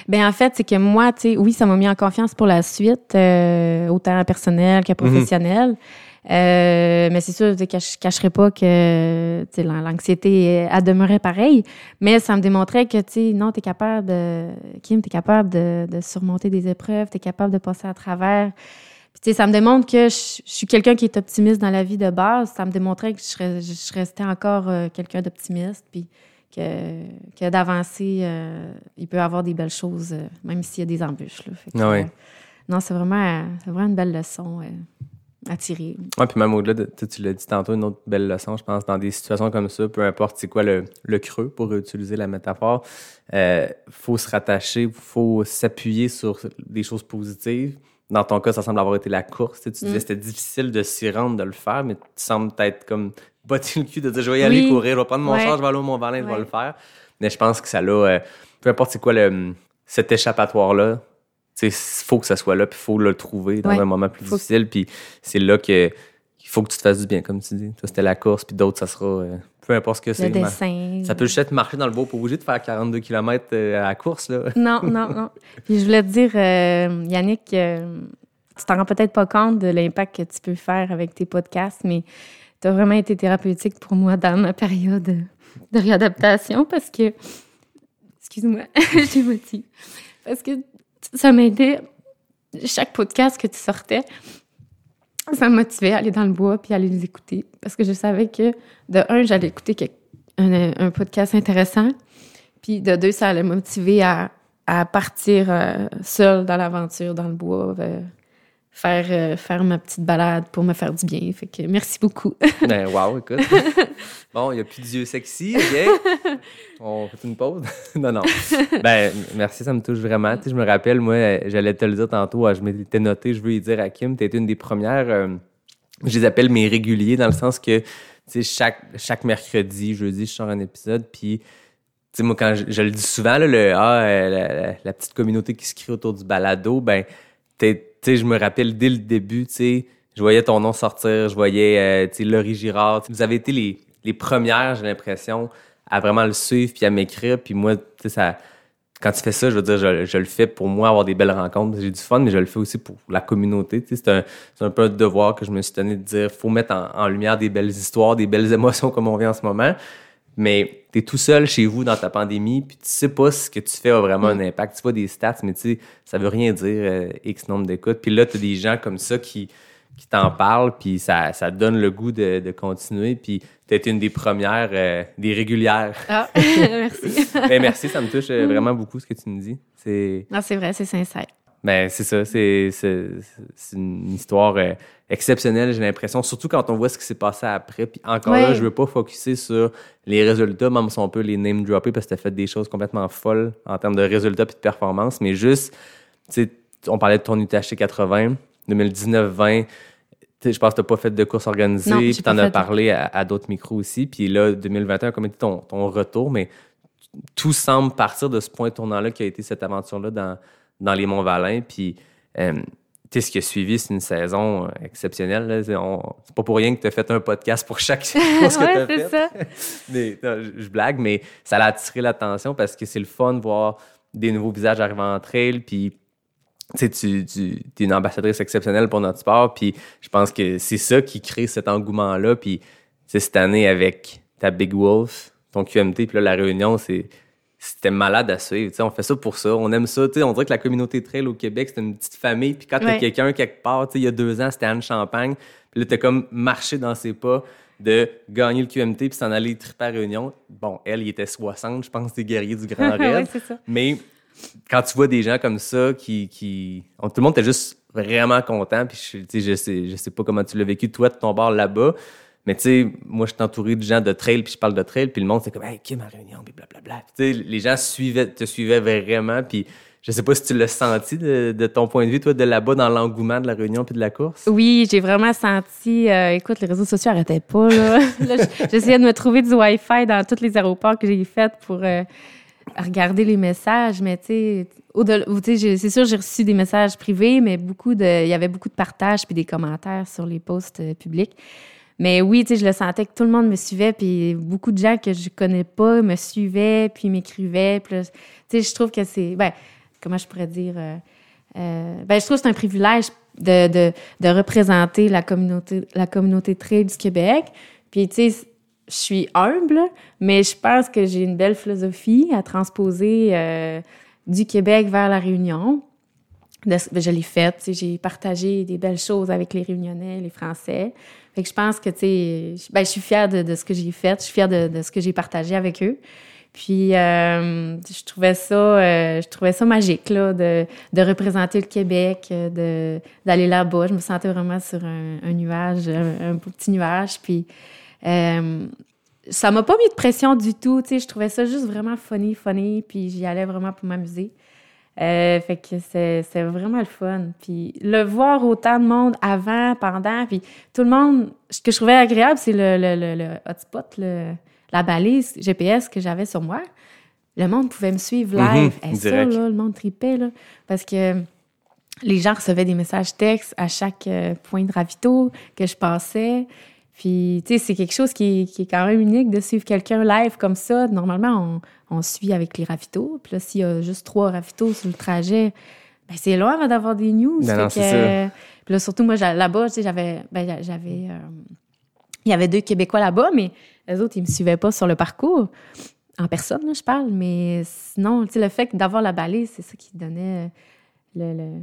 Speaker 1: Ben en fait, c'est que moi, tu sais, oui, ça m'a mis en confiance pour la suite, euh, autant personnel que professionnel. Euh, mais c'est sûr que je cacherai pas que tu sais, l'an- l'anxiété, elle demeurait pareille. Mais ça me démontrait que, tu non, tu es capable de... Kim, tu es capable de, de surmonter des épreuves, tu es capable de passer à travers. Puis, tu sais, ça me démontre que je, je suis quelqu'un qui est optimiste dans la vie de base. Ça me démontrait que je, serais- je restais encore euh, quelqu'un d'optimiste. Puis que, que d'avancer, euh, il peut y avoir des belles choses, euh, même s'il y a des embûches. Là. Fait que,
Speaker 5: Ah oui.
Speaker 1: non, c'est vraiment, vraiment une belle leçon à tirer.
Speaker 5: Ouais, puis même au-delà de, tu l'as dit tantôt, une autre belle leçon, je pense, dans des situations comme ça, peu importe c'est quoi le, le creux, pour utiliser la métaphore, euh, faut se rattacher, faut s'appuyer sur des choses positives. Dans ton cas, ça semble avoir été la course. Tu, tu disais
Speaker 1: Mm.
Speaker 5: que c'était difficile de s'y rendre, de le faire, mais tu sembles être comme botter le cul de dire je vais y aller
Speaker 1: Oui.
Speaker 5: courir, je vais prendre mon
Speaker 1: Ouais.
Speaker 5: char, je vais aller au Mont-Valin, je vais le faire. Mais je pense que ça l'a, euh, peu importe c'est quoi le, cet échappatoire-là, il faut que ça soit là, puis il faut le trouver dans un moment plus
Speaker 1: Faut-
Speaker 5: difficile. Puis c'est là que il faut que tu te fasses du bien, comme tu dis. Toi, c'était la course, puis d'autres, ça sera euh, peu importe ce que c'est.
Speaker 1: dessin.
Speaker 5: Ça peut juste être marcher dans le beau, pas obligé de faire 42 km à la course. Là.
Speaker 1: Non, non, non. Puis je voulais te dire, euh, Yannick, euh, tu t'en rends peut-être pas compte de l'impact que tu peux faire avec tes podcasts, mais tu as vraiment été thérapeutique pour moi dans ma période de réadaptation parce que, excuse-moi, j'ai motivé. Parce que ça m'aidait, chaque podcast que tu sortais, ça me motivait à aller dans le bois puis à aller les écouter parce que je savais que, de un, j'allais écouter un podcast intéressant, puis de deux, ça allait me motiver à, à partir euh, seule dans l'aventure, dans le bois, euh, faire, euh, faire ma petite balade pour me faire du bien. Fait que merci beaucoup.
Speaker 5: ben, wow, écoute. bon, il n'y a plus d'yeux sexy, OK? On fait une pause? non, non. Ben, merci, ça me touche vraiment. Tu sais, je me rappelle, moi, j'allais te le dire tantôt, je m'étais noté, je veux y dire à Kim, tu été une des premières, euh, je les appelle mes réguliers, dans le sens que, tu sais, chaque, chaque mercredi, jeudi, je sors un épisode, puis tu sais, moi, quand je, je le dis souvent, là, le, ah, euh, la, la- la petite communauté qui se crée autour du balado, ben, t'es- je me rappelle dès le début, je voyais ton nom sortir, je voyais, euh, Laurie Girard. Vous avez été les, les premières, j'ai l'impression, à vraiment le suivre puis à m'écrire. Puis moi, ça, quand tu fais ça, je veux dire, je, je le fais pour moi, avoir des belles rencontres. J'ai du fun, mais je le fais aussi pour la communauté. C'est un, un peu un devoir que je me suis donné de dire, faut mettre en, en lumière des belles histoires, des belles émotions comme on vit en ce moment. Mais tu es tout seul chez vous dans ta pandémie, puis tu sais pas ce que tu fais a vraiment un impact. Tu vois des stats, mais tu sais, ça veut rien dire euh, X nombre d'écoutes. Puis là, tu as des gens comme ça qui, qui t'en parlent, puis ça, ça donne le goût de, de continuer. Puis tu été une des premières, euh, des régulières.
Speaker 1: Ah, merci.
Speaker 5: Mais merci, ça me touche euh, vraiment beaucoup ce que tu me dis. C'est
Speaker 1: Non, c'est vrai, c'est sincère.
Speaker 5: ben, c'est ça, c'est c'est- c'est une histoire euh, exceptionnelle, j'ai l'impression, surtout quand on voit ce qui s'est passé après. Puis encore
Speaker 1: Ouais.
Speaker 5: là, je veux pas focuser sur les résultats, même si on peut les name dropper parce que tu as fait des choses complètement folles en termes de résultats puis de performance, mais juste, tu sais, on parlait de ton UTHC 80, 2019-20. tu sais, Je pense que tu n'as pas fait de course organisée,
Speaker 1: Non,
Speaker 5: puis tu en as parlé à, à d'autres micros aussi. Puis là, 2021, comme était ton, ton retour, mais tout semble partir de ce point tournant-là qui a été cette aventure-là dans, dans les Monts-Valin. Puis, euh, ce qui a suivi, c'est une saison euh, exceptionnelle. C'est pas pour rien que tu as fait un podcast pour chaque que tu
Speaker 1: ouais,
Speaker 5: as fait.
Speaker 1: ça.
Speaker 5: Mais, non, je, blague, mais ça a attiré l'attention parce que c'est le fun de voir des nouveaux visages arriver en trail. Puis, tu sais, tu, tu es une ambassadrice exceptionnelle pour notre sport. Puis, je pense que c'est ça qui crée cet engouement-là. Puis, tu cette année, avec ta Big Wolf, ton QMT, puis là, la réunion, c'est. C'était malade à suivre. On fait ça pour ça. On aime ça. On dirait que la communauté trail au Québec, c'est une petite famille. Puis quand t'as
Speaker 1: Ouais.
Speaker 5: quelqu'un quelque part, il y a deux ans, c'était Anne Champagne. Puis là, t'as comme marché dans ses pas de gagner le QMT puis s'en aller triper à Réunion. Bon, elle, il était 60, je pense, des guerriers du Grand Raid. Mais quand tu vois des gens comme ça qui. qui tout le monde était juste vraiment content. Puis je, je, sais, je sais pas comment tu l'as vécu, toi, de ton bar là-bas. Mais tu sais, moi, je suis entouré de gens de trail, puis je parle de trail, puis le monde, c'est comme, hey, Kim, à Réunion, puis blablabla. Tu sais, les gens suivaient, te suivaient vraiment, puis je sais pas si tu l'as senti de, ton point de vue, toi, de là-bas, dans l'engouement de la Réunion puis de la course?
Speaker 1: Oui, j'ai vraiment senti. euh, écoute, les réseaux sociaux n'arrêtaient pas. Là. Là, J'essayais de me trouver du Wi-Fi dans tous les aéroports que j'ai fait pour euh, regarder les messages. Mais tu sais, c'est sûr, j'ai reçu des messages privés, mais beaucoup de, il y avait beaucoup de partages puis des commentaires sur les posts euh, publics. Mais oui, tu sais, je le sentais que tout le monde me suivait, puis beaucoup de gens que je connais pas me suivaient, puis m'écrivaient. Tu sais, je trouve que c'est, ben, comment je pourrais dire, euh, euh, ben, je trouve que c'est un privilège de, de, de représenter la communauté, la communauté trail du Québec. Puis, tu sais, je suis humble, mais je pense que j'ai une belle philosophie à transposer euh, du Québec vers la Réunion. Ben, je l'ai faite, j'ai partagé des belles choses avec les Réunionnais, les Français. Fait que je pense que, tu sais, je- ben, je suis fière de, ce que j'ai fait, je suis fière de, ce que j'ai partagé avec eux. Puis, euh, je trouvais ça, euh, je trouvais ça magique, là, de, de représenter le Québec, euh, de, d'aller là-bas. Je me sentais vraiment sur un, nuage, un, un petit nuage. Puis, euh, ça m'a pas mis de pression du tout, tu sais. Je trouvais ça juste vraiment funny, funny. Puis, j'y allais vraiment pour m'amuser. Euh, fait que c'est vraiment le fun. Puis le voir autant de monde avant, pendant, puis tout le monde, ce que je trouvais agréable, c'est le, le, le, le hotspot, le, la balise GPS que j'avais sur moi. Le monde pouvait me suivre live. Et ça, là, le monde tripait, là, parce que les gens recevaient des messages textes à chaque euh, point de ravito que je passais. Puis, tu sais, c'est quelque chose qui, est- qui est quand même unique de suivre quelqu'un live comme ça. Normalement, on, on suit avec les ravitaux. Puis là, s'il y a juste trois ravitaux sur le trajet, ben c'est loin avant d'avoir des news.
Speaker 5: Non, c'est
Speaker 1: que,
Speaker 5: ça.
Speaker 1: Puis là, surtout, moi, là-bas, tu sais, j'avais... Ben, j'a- j'avais... euh, il y avait deux Québécois là-bas, mais les autres, ils me suivaient pas sur le parcours. En personne, là, je parle. Mais sinon, tu sais, le fait d'avoir la balise, c'est ça qui donnait le-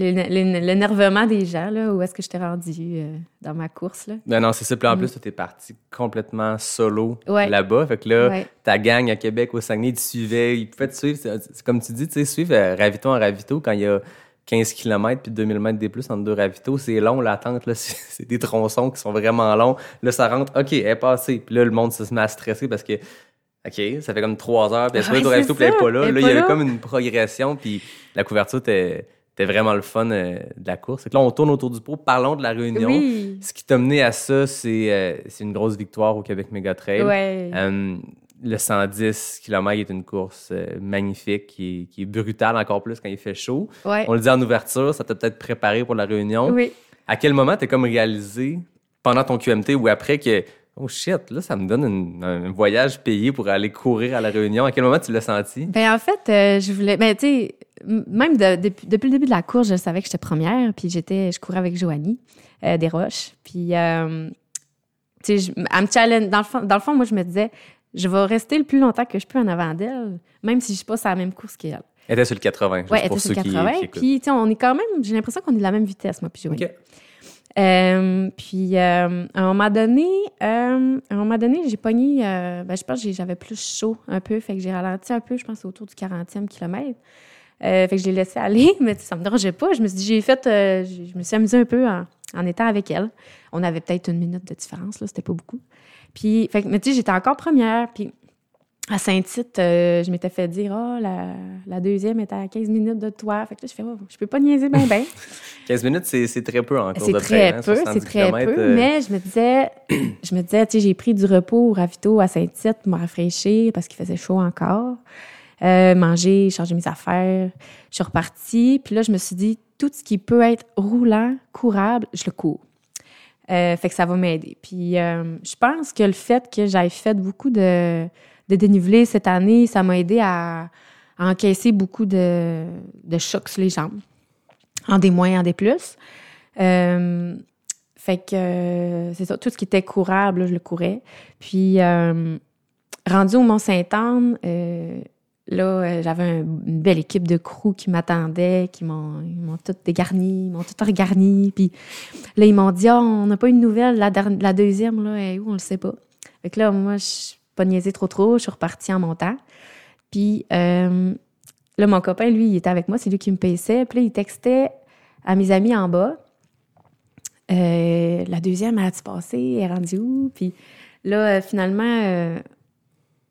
Speaker 1: l'énervement des gens, là, où est-ce que je t'ai rendu euh, dans ma course, là?
Speaker 5: Ben non, c'est ça. Puis en
Speaker 1: Mm.
Speaker 5: plus, tu es parti complètement solo
Speaker 1: Ouais.
Speaker 5: là-bas. Fait que là,
Speaker 1: Ouais.
Speaker 5: ta gang à Québec, au Saguenay, ils te suivaient. Ils pouvaient te suivre. C'est comme tu dis, tu sais, suivre euh, ravito en ravito quand il y a 15 km puis 2000 mètres des plus entre deux ravitaux, c'est long l'attente. là. C'est des tronçons qui sont vraiment longs. Là, ça rentre. OK, elle est passée. Puis là, le monde se met à stresser parce que. OK, ça fait comme trois heures, puis elle se
Speaker 1: Ouais,
Speaker 5: ravito, puis elle pas là. Là, il y avait comme une progression, puis la couverture était, était vraiment le fun euh, de la course. Là, on tourne autour du pot, parlons de la réunion.
Speaker 1: Oui.
Speaker 5: Ce qui t'a mené à ça, c'est euh, c'est une grosse victoire au Québec Mega Trail.
Speaker 1: Ouais.
Speaker 5: Euh, le 110 km est une course magnifique, qui est, qui est brutale encore plus quand il fait chaud.
Speaker 1: ouais.
Speaker 5: On le dit en ouverture, ça t'a peut-être préparé pour la réunion.
Speaker 1: Oui.
Speaker 5: À quel moment t'as comme réalisé, pendant ton QMT ou après, que oh shit, là, ça me donne une- un voyage payé pour aller courir à la réunion? À quel moment tu l'as senti?
Speaker 1: Ben en fait, euh, je voulais. Ben tu sais, même de- depuis, depuis le début de la course, je savais que j'étais première, puis j'étais, je courais avec Joanie euh, Desroches, puis euh, tu sais, elle me challenge. Dans le fond, dans le fond, moi je me disais, je vais rester le plus longtemps que je peux en avant d'elle, même si je suis pas sur la même course qu'elle.
Speaker 5: Elle était sur le 80, juste
Speaker 1: Ouais, elle
Speaker 5: pour
Speaker 1: était sur le
Speaker 5: qui,
Speaker 1: 80.
Speaker 5: qui.
Speaker 1: Puis tu sais, on est quand même. J'ai l'impression qu'on est de la même vitesse, moi puis Joanie.
Speaker 5: OK.
Speaker 1: Euh, puis, euh, à un moment donné, euh, donné, j'ai pogné, euh, ben, je pense que j'avais plus chaud un peu, fait que j'ai ralenti un peu, je pense autour du 40e kilomètre. Fait que je l'ai laissé aller, mais ça me dérangeait pas. Je me suis j'ai fait, je me suis amusée un peu en, étant avec elle. On avait peut-être une minute de différence, là, c'était pas beaucoup. Puis, mais tu sais, j'étais encore première, puis à Saint-Tite, euh, je m'étais fait dire, oh, la, la deuxième est à 15 minutes de toi. Fait que là, je fais, oh, je peux pas niaiser bien, bien.
Speaker 5: 15 minutes, c'est très peu en cours
Speaker 1: C'est
Speaker 5: de
Speaker 1: très
Speaker 5: hein,
Speaker 1: peu,
Speaker 5: 70
Speaker 1: c'est très peu.
Speaker 5: euh,
Speaker 1: Mais je me disais, je me disais, tu sais, j'ai pris du repos au ravito à Saint-Tite pour me rafraîchir parce qu'il faisait chaud encore. Euh, manger, changer mes affaires. Je suis repartie. Puis là, je me suis dit, tout ce qui peut être roulant, courable, je le cours. Fait que ça va m'aider. Puis je pense que le fait que j'aille fait beaucoup de, de dénivelé cette année, ça m'a aidé à, encaisser beaucoup de, chocs sur les jambes. En des moins, en des plus. Euh, fait que euh, c'est ça, tout ce qui était courable, je le courais. Puis euh, rendu au Mont-Saint-Anne, là, j'avais un- une belle équipe de crew qui m'attendait, qui m'ont tout dégarni, ils m'ont tout regarni. Puis là, ils m'ont dit Ah, on n'a pas une nouvelle, la, deuxième, là, est où, on le sait pas. Fait que là, moi, je pas niaisé trop trop, je suis repartie en montant. Puis euh, là, mon copain, lui, il était avec moi, c'est lui qui me paissait. Puis là, il textait à mes amis en bas. Euh, la deuxième, elle a-tu passé? Elle est rendue où? Puis là, euh, finalement, euh,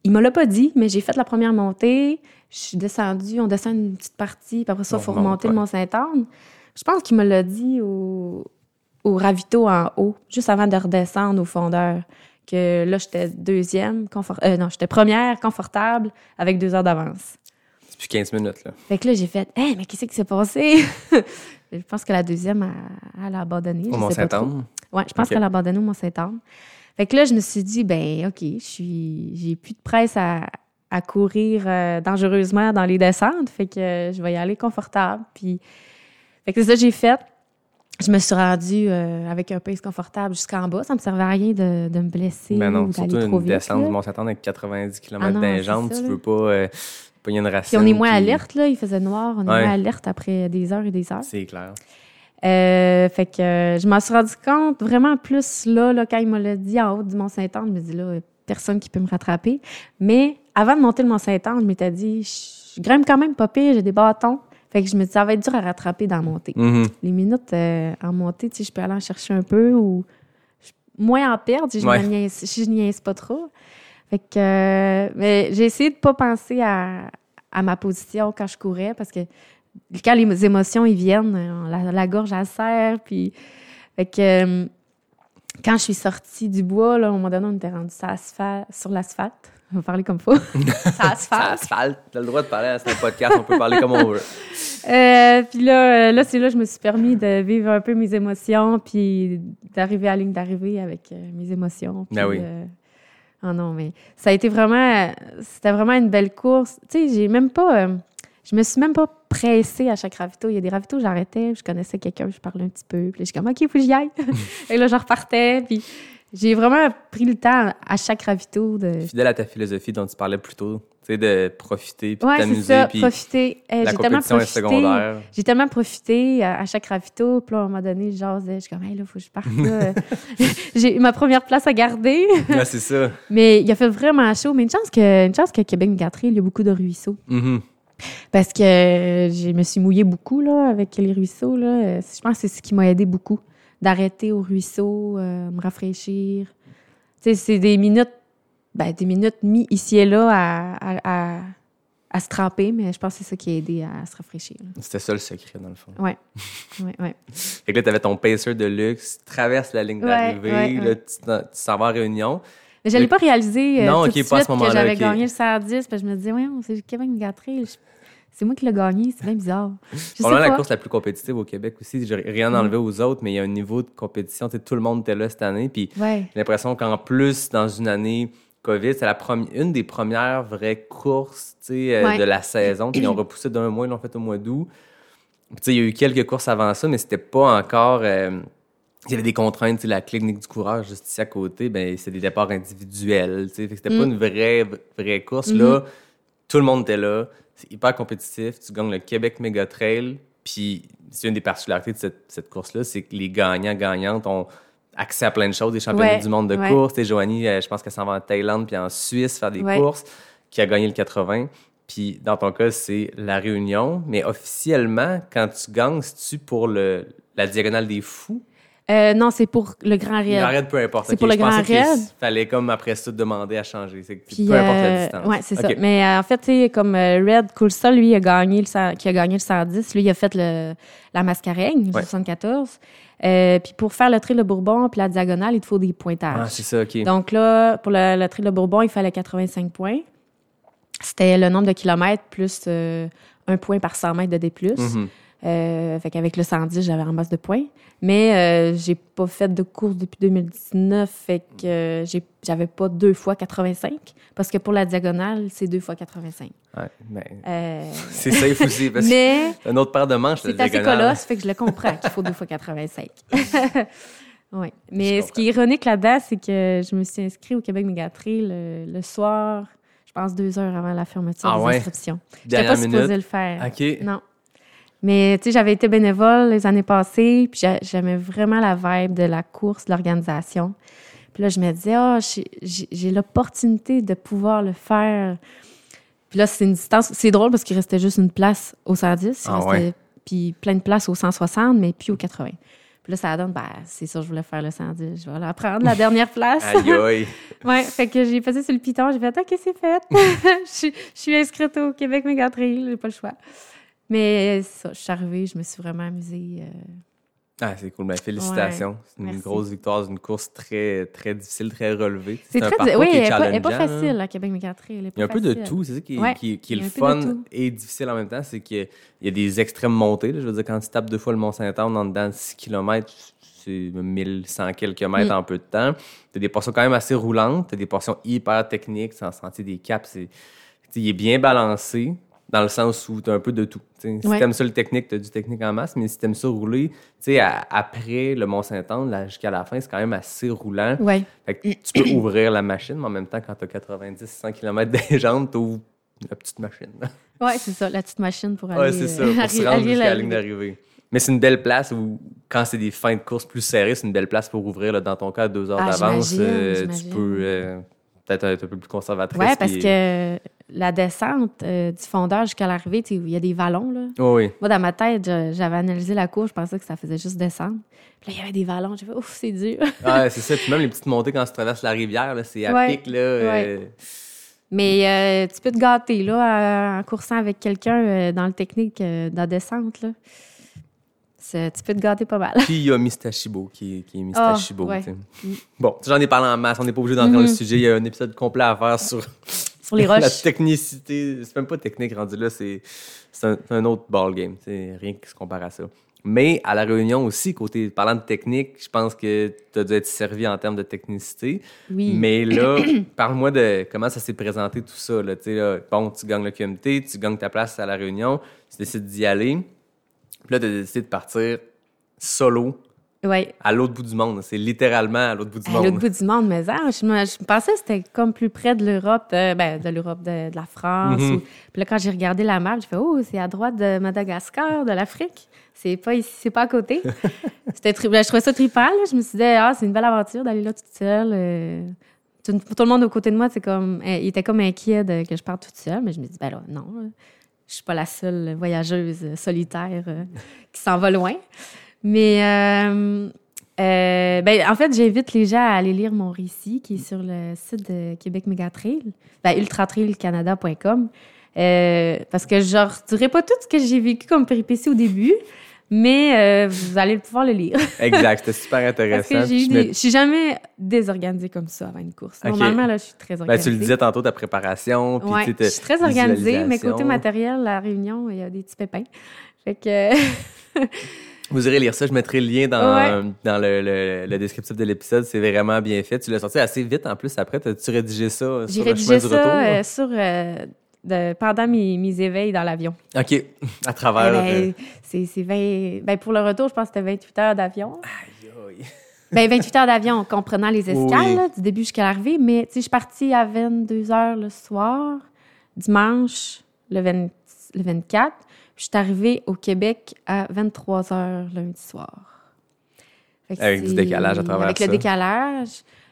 Speaker 1: il me l'a pas dit, mais j'ai fait la première montée. Je suis descendue, on descend une petite partie, puis après ça, il faut
Speaker 5: remonte,
Speaker 1: remonter
Speaker 5: ouais.
Speaker 1: le Mont-Saint-Anne. Je pense qu'il me l'a dit au, au ravito en haut, juste avant de redescendre au fondeur. Que là, j'étais deuxième, confort... euh, non, j'étais première, confortable, avec deux heures d'avance.
Speaker 5: Depuis 15 minutes, là.
Speaker 1: Fait que là, j'ai fait, hey, mais qu'est-ce qui s'est passé? je pense que la deuxième, elle, elle a abandonné.
Speaker 5: Au. Mont-Saint-Anne.
Speaker 1: Ouais, je pense qu'elle a abandonné au Mont-Saint-Anne. Fait que là, je me suis dit, ben, OK, je suis, j'ai plus de presse à, à courir euh, dangereusement dans les descentes. Fait que euh, je vais y aller confortable. Puis, fait que c'est ça que j'ai fait. Je me suis rendue euh, avec un pace confortable jusqu'en bas. Ça me servait à rien de, de me blesser
Speaker 5: Mais non,
Speaker 1: ou
Speaker 5: surtout
Speaker 1: trop
Speaker 5: une
Speaker 1: vite.
Speaker 5: descente du Mont-Saint-Anne avec 90 km
Speaker 1: Ah
Speaker 5: dans jambes, tu
Speaker 1: là.
Speaker 5: veux pas euh, pogner une
Speaker 1: Puis
Speaker 5: racine.
Speaker 1: on est moins
Speaker 5: puis-
Speaker 1: alerte, là. Il faisait noir. On est
Speaker 5: Ouais.
Speaker 1: moins alerte après des heures et des heures.
Speaker 5: C'est clair.
Speaker 1: Euh, fait que euh, je m'en suis rendu compte vraiment plus là, là quand il me l'a dit en haut du Mont-Saint-Anne, je me dis là, personne qui peut me rattraper. Mais avant de monter le Mont-Saint-Anne, je m'étais dit, je je grimpe quand même pas pire, j'ai des bâtons. Fait que je me dis, ça va être dur à rattraper dans la montée.
Speaker 5: Mhm.
Speaker 1: Les minutes euh, en montée, tu sais, je peux aller en chercher un peu ou je- moins en perdre si je,
Speaker 5: Ouais.
Speaker 1: niaise, si je niaise pas trop. Fait que euh, mais j'ai essayé de pas penser à, à ma position quand je courais parce que quand les émotions ils viennent, euh, la, la gorge elle serre puis fait que euh, quand je suis sortie du bois là, à un moment donné, on était rendu sur l'asphalte. On va parler comme faut.
Speaker 5: Ça
Speaker 1: l'asphalte.
Speaker 5: asphalte. T'as le droit de parler à ce podcast, on peut parler comme on veut.
Speaker 1: Euh, puis là, euh, là c'est là que je me suis permis de vivre un peu mes émotions, puis d'arriver à la ligne d'arrivée avec euh, mes émotions. Puis,
Speaker 5: Ah oui.
Speaker 1: euh, oh non, mais ça a été vraiment, c'était vraiment une belle course. Tu sais, j'ai même pas, euh, je me suis même pas pressée à chaque ravito. Il y a des ravitos, j'arrêtais, je connaissais quelqu'un, je parlais un petit peu, puis là, je suis comme, OK, il faut que j'y aille. Et là, je repartais, puis j'ai vraiment pris le temps à chaque ravito de...
Speaker 5: Fidèle à ta philosophie dont tu parlais plus tôt, tu sais, de profiter puis de
Speaker 1: Ouais, c'est
Speaker 5: t'amuser.
Speaker 1: ça,
Speaker 5: Puis
Speaker 1: profiter. Euh,
Speaker 5: la
Speaker 1: j'ai tellement
Speaker 5: compétition est
Speaker 1: profité.
Speaker 5: secondaire.
Speaker 1: J'ai tellement profité à, à chaque ravito. Puis là, à un moment donné, je jasais. Je suis comme, hey, là, faut que je parte. là. j'ai eu ma première place à garder.
Speaker 5: Ouais, c'est ça.
Speaker 1: Mais il a fait vraiment chaud. Mais une chance que, une chance que Québec Mégatrail, il y a beaucoup de ruisseaux.
Speaker 5: Mhm.
Speaker 1: Parce que euh, je me suis mouillée beaucoup là, avec les ruisseaux. Là. Euh, Je pense que c'est ce qui m'a aidé beaucoup. D'arrêter au ruisseau, euh, me rafraîchir. Tu sais, c'est des minutes, ben, des minutes mis ici et là à, à, à, à se tremper, mais je pense que c'est ça qui a aidé à se rafraîchir.
Speaker 5: C'était ça le secret, dans le fond.
Speaker 1: Ouais, ouais.
Speaker 5: Fait que là, t'avais ton pacer de luxe, tu traverses la ligne d'arrivée,
Speaker 1: ouais, ouais.
Speaker 5: tu tu s'en vas Réunion.
Speaker 1: Mais je l'ai pas réalisé euh,
Speaker 5: Non,
Speaker 1: tout
Speaker 5: ok,
Speaker 1: de
Speaker 5: pas à ce
Speaker 1: suite que j'avais
Speaker 5: ok.
Speaker 1: gagné le 110, parce que je me disais, ouais, c'est Québec Mégatrail. Je- C'est moi qui l'ai gagné, c'est bien bizarre. Je sais
Speaker 5: Probablement la course la plus compétitive au Québec aussi. J'ai rien enlevé aux autres, mais il y a un niveau de compétition. Tout le monde était là cette année. Puis
Speaker 1: Ouais.
Speaker 5: j'ai l'impression qu'en plus, dans une année COVID, c'est la une des premières vraies courses euh,
Speaker 1: Ouais.
Speaker 5: de la saison. Ils ont repoussé d'un mois, ils l'ont fait au mois d'août. Il y a eu quelques courses avant ça, mais c'était pas encore. euh, il y avait des contraintes, la clinique du coureur juste ici à côté, ben c'est des départs individuels, fait que c'était pas
Speaker 1: Mm.
Speaker 5: une vraie vraie course
Speaker 1: Mm-hmm.
Speaker 5: là. Tout le monde était là, c'est hyper compétitif, tu gagnes le Québec Mega Trail, puis c'est une des particularités de cette, cette course-là, c'est que les gagnants, gagnantes ont accès à plein de choses, des championnats
Speaker 1: Ouais,
Speaker 5: du monde de
Speaker 1: ouais.
Speaker 5: course. Et Joanie, euh, je pense qu'elle s'en va en Thaïlande puis en Suisse faire des
Speaker 1: Ouais.
Speaker 5: courses, qui a gagné le 80. Puis dans ton cas, c'est la Réunion. Mais officiellement, quand tu gagnes, c'est-tu pour le, la diagonale des fous?
Speaker 1: Euh, non, c'est pour le Grand Raid.
Speaker 5: arrête peu importe.
Speaker 1: C'est pour le
Speaker 5: je
Speaker 1: Grand raid.
Speaker 5: fallait comme après ça demander à changer.
Speaker 1: Puis,
Speaker 5: peu importe la
Speaker 1: euh,
Speaker 5: distance.
Speaker 1: Ouais, c'est ça. Mais euh, en fait, tu sais, comme Red Coulsol, lui, il a gagné le, qui a gagné le 110. Lui, il a fait le, la mascareigne, le
Speaker 5: Ouais.
Speaker 1: 74. Euh, puis pour faire le trail de Bourbon puis la diagonale, il te faut des pointages.
Speaker 5: Ah, c'est ça, OK.
Speaker 1: Donc là, pour le, le trail de Bourbon, il fallait 85 points. C'était le nombre de kilomètres plus un point par 100 mètres de D+. Euh, fait qu'avec le 110, j'avais en masse de points. Mais euh, j'ai pas fait de course depuis 2019, fait que euh, j'avais pas deux fois 85. Parce que pour la diagonale, c'est deux fois 85.
Speaker 5: Ouais, mais
Speaker 1: Euh,
Speaker 5: c'est safe aussi parce
Speaker 1: mais
Speaker 5: que un autre paire de manches,
Speaker 1: c'est assez colosse, fait que je le comprends qu'il faut deux fois 85. oui. Mais
Speaker 5: Je
Speaker 1: ce qui est ironique là-dedans, c'est que je me suis inscrite au Québec Mégatrail le, le soir, je pense deux heures avant la fermeture
Speaker 5: Ah
Speaker 1: des
Speaker 5: ouais?
Speaker 1: J'étais
Speaker 5: Dernière
Speaker 1: pas supposée
Speaker 5: minute.
Speaker 1: le faire.
Speaker 5: OK.
Speaker 1: Non. Mais tu sais, j'avais été bénévole les années passées, puis j'a- j'aimais vraiment la vibe de la course, de l'organisation. Puis là, je me disais, ah, j'ai- l'opportunité de pouvoir le faire. Puis là, c'est une distance. C'est drôle parce qu'il restait juste une place au 110. il
Speaker 5: Ah
Speaker 1: restait-
Speaker 5: ouais.
Speaker 1: Puis plein de places au 160, mais puis au 80. Puis là, ça donne, ben, c'est sûr, je voulais faire le 110. Je vais la prendre, la dernière place.
Speaker 5: Aïe, aïe.
Speaker 1: Ouais, fait que j'ai passé sur le piton, j'ai fait OK, c'est fait? je, suis- je suis inscrite au Québec Méga Trail, j'ai pas le choix. Mais ça, je suis arrivée, je me suis vraiment amusée. euh,
Speaker 5: Ah, c'est cool. Ben, félicitations. c'est une
Speaker 1: merci.
Speaker 5: grosse victoire, une course très, très difficile, très relevée.
Speaker 1: C'est
Speaker 5: un
Speaker 1: très.
Speaker 5: parcours
Speaker 1: Oui,
Speaker 5: qui
Speaker 1: elle
Speaker 5: est
Speaker 1: n'est pas, elle pas
Speaker 5: hein.
Speaker 1: facile, Québec Méga Trail. elle est
Speaker 5: Il y a un peu de tout. C'est ça qui est,
Speaker 1: Ouais,
Speaker 5: qui, qui est
Speaker 1: il y a
Speaker 5: le fun et difficile en même temps. C'est qu'il y a des extrêmes montées. là. Je veux dire, quand tu tapes deux fois le Mont-Saint-Anne en dedans de 6 km, c'est 1100 quelques mètres
Speaker 1: Mm.
Speaker 5: en peu de temps. Tu as des portions quand même assez roulantes. Tu as des portions hyper techniques, sans sentir des caps. C'est, il est bien balancé dans le sens où tu as un peu de tout. Si
Speaker 1: Ouais.
Speaker 5: tu aimes ça le technique, tu as du technique en masse. Mais si tu aimes ça rouler, à- après le Mont-Saint-Anne, jusqu'à la fin, c'est quand même assez roulant.
Speaker 1: Ouais.
Speaker 5: Fait que tu peux ouvrir la machine, mais en même temps, quand tu as 90-100 km des jambes, tu ouvres la petite machine.
Speaker 1: Ouais, c'est ça, la petite machine pour aller.
Speaker 5: Ouais, c'est ça,
Speaker 1: euh,
Speaker 5: pour se rendre jusqu'à la ligne d'arrivée. Mais c'est une belle place où, quand c'est des fins de course plus serrées, c'est une belle place pour ouvrir. là, dans ton cas, deux heures
Speaker 1: Ah,
Speaker 5: d'avance, euh, tu peux euh, peut-être être un peu plus conservatrice.
Speaker 1: Ouais, parce que la descente euh, du fondeur jusqu'à l'arrivée, il y a des vallons, là.
Speaker 5: Oh oui.
Speaker 1: Moi, dans ma tête, j'avais analysé la course, je pensais que ça faisait juste descendre. Puis là, il y avait des vallons. J'ai fait, ouf, c'est dur.
Speaker 5: Ah, c'est ça. Puis même les petites montées quand tu traverses la rivière, c'est à
Speaker 1: Ouais,
Speaker 5: pic. Là, euh,
Speaker 1: Mais euh, tu peux te gâter, là, en- coursant avec quelqu'un dans le technique de la descente, là. Tu peux te gâter pas mal.
Speaker 5: Puis il y a Mistachibo qui, est- qui est Mistachibo.
Speaker 1: ouais.
Speaker 5: Bon, j'en ai parlé en masse, on n'est pas obligé d'entrer dans le
Speaker 1: Mhm.
Speaker 5: sujet. Il y a un épisode complet à faire sur
Speaker 1: Sur les
Speaker 5: la technicité. C'est même pas technique rendu là, c'est un, un autre ballgame. C'est rien qui se compare à ça. Mais à la réunion aussi, côté parlant de technique, je pense que tu as dû être servi en termes de technicité.
Speaker 1: Oui.
Speaker 5: Mais là, parle-moi de comment ça s'est présenté tout ça. Là. Là, bon, tu gagnes le QMT, tu gagnes ta place à la réunion, tu décides d'y aller. Puis là, tu as décidé de partir solo
Speaker 1: Ouais.
Speaker 5: à l'autre bout du monde. C'est littéralement à l'autre bout du
Speaker 1: À
Speaker 5: monde.
Speaker 1: l'autre bout du monde, mais ah, je, me, je pensais que c'était comme plus près de l'Europe, euh, ben, de l'Europe, de, de la France.
Speaker 5: Mhm.
Speaker 1: ou- Puis là, quand j'ai regardé la map, j'ai fait, oh, c'est à droite de Madagascar, de l'Afrique. C'est pas ici, c'est pas à côté. c'était tri- ben, je trouvais ça trippant, là. Je me suis dit, ah, c'est une belle aventure d'aller là toute seule. euh. Tout, tout le monde aux côtés de moi, c'est comme, euh, il était comme inquiet de, que je parte toute seule, mais je me dis, ben là, non, je suis pas la seule voyageuse solitaire euh, qui s'en va loin. Mais euh, euh, ben, en fait, j'invite les gens à aller lire mon récit qui est sur le site de Québec Mégatrail, ben, ultratrailcanada.com. Euh, parce que je ne redirai pas tout ce que j'ai vécu comme péripétie au début, mais euh, vous allez pouvoir le lire.
Speaker 5: Exact, c'était super
Speaker 1: Parce
Speaker 5: intéressant.
Speaker 1: que j'ai eu
Speaker 5: je me-
Speaker 1: des... Je suis jamais désorganisée comme ça avant une course. Normalement, là, je suis très
Speaker 5: Ben,
Speaker 1: organisée.
Speaker 5: tu le disais tantôt, ta préparation. Puis
Speaker 1: Ouais, je suis très organisée, mais côté matériel, la réunion, il y a des petits pépins. Fait que...
Speaker 5: Vous irez lire ça. Je mettrai le lien dans,
Speaker 1: Ouais.
Speaker 5: dans le, le- le descriptif de l'épisode. C'est vraiment bien fait. Tu l'as sorti assez vite en plus. Après, as-tu rédigé ça sur le chemin du retour?
Speaker 1: euh, sur, euh, de- pendant mes, mes éveils dans l'avion.
Speaker 5: OK. À travers.
Speaker 1: Eh ben,
Speaker 5: euh,
Speaker 1: c'est c'est 20 ben, pour le retour, je pense que c'était 28 heures d'avion.
Speaker 5: aïe, aïe.
Speaker 1: Ben, 28 heures d'avion, comprenant les escales,
Speaker 5: Oui.
Speaker 1: là, du début jusqu'à l'arrivée. Mais tu sais, je suis partie à 22 heures le soir, dimanche, le, 20 le 24. Puis je suis arrivée au Québec à 23 h lundi soir.
Speaker 5: Avec du décalage à travers
Speaker 1: Avec
Speaker 5: ça.
Speaker 1: le décalage.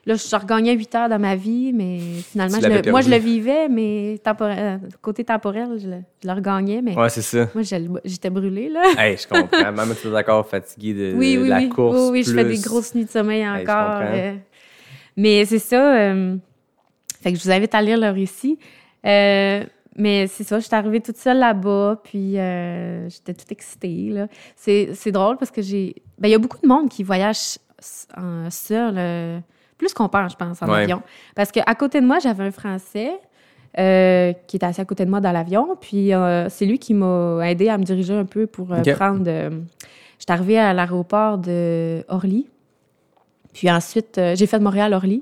Speaker 1: Là, je regagnais 8 heures dans ma vie, mais finalement, je le- moi, je le vivais, mais temporel, côté temporel, je le, je le regagnais. Mais
Speaker 5: Ouais, c'est ça.
Speaker 1: moi, j'étais brûlée, là.
Speaker 5: Hey, je comprends. Même si tu es encore fatigué de,
Speaker 1: Oui, oui,
Speaker 5: la
Speaker 1: oui.
Speaker 5: course.
Speaker 1: oui, oui, je fais des
Speaker 5: plus-
Speaker 1: grosses nuits de sommeil encore. euh, mais c'est ça. euh, fait que je vous invite à lire le récit. Euh, mais c'est ça, je suis arrivée toute seule là-bas, puis euh, j'étais toute excitée. là. C'est c'est drôle parce que j'ai. Ben, il y a beaucoup de monde qui voyage en seul, euh, plus qu'on pense, je pense, en
Speaker 5: Ouais.
Speaker 1: avion. Parce qu'à côté de moi, j'avais un Français. euh, qui était assis à côté de moi dans l'avion. Puis c'est lui qui m'a aidé à me diriger un peu pour euh,
Speaker 5: Ok.
Speaker 1: prendre. J'étais arrivée à l'aéroport de Orly. Puis ensuite, j'ai fait Montréal-Orly.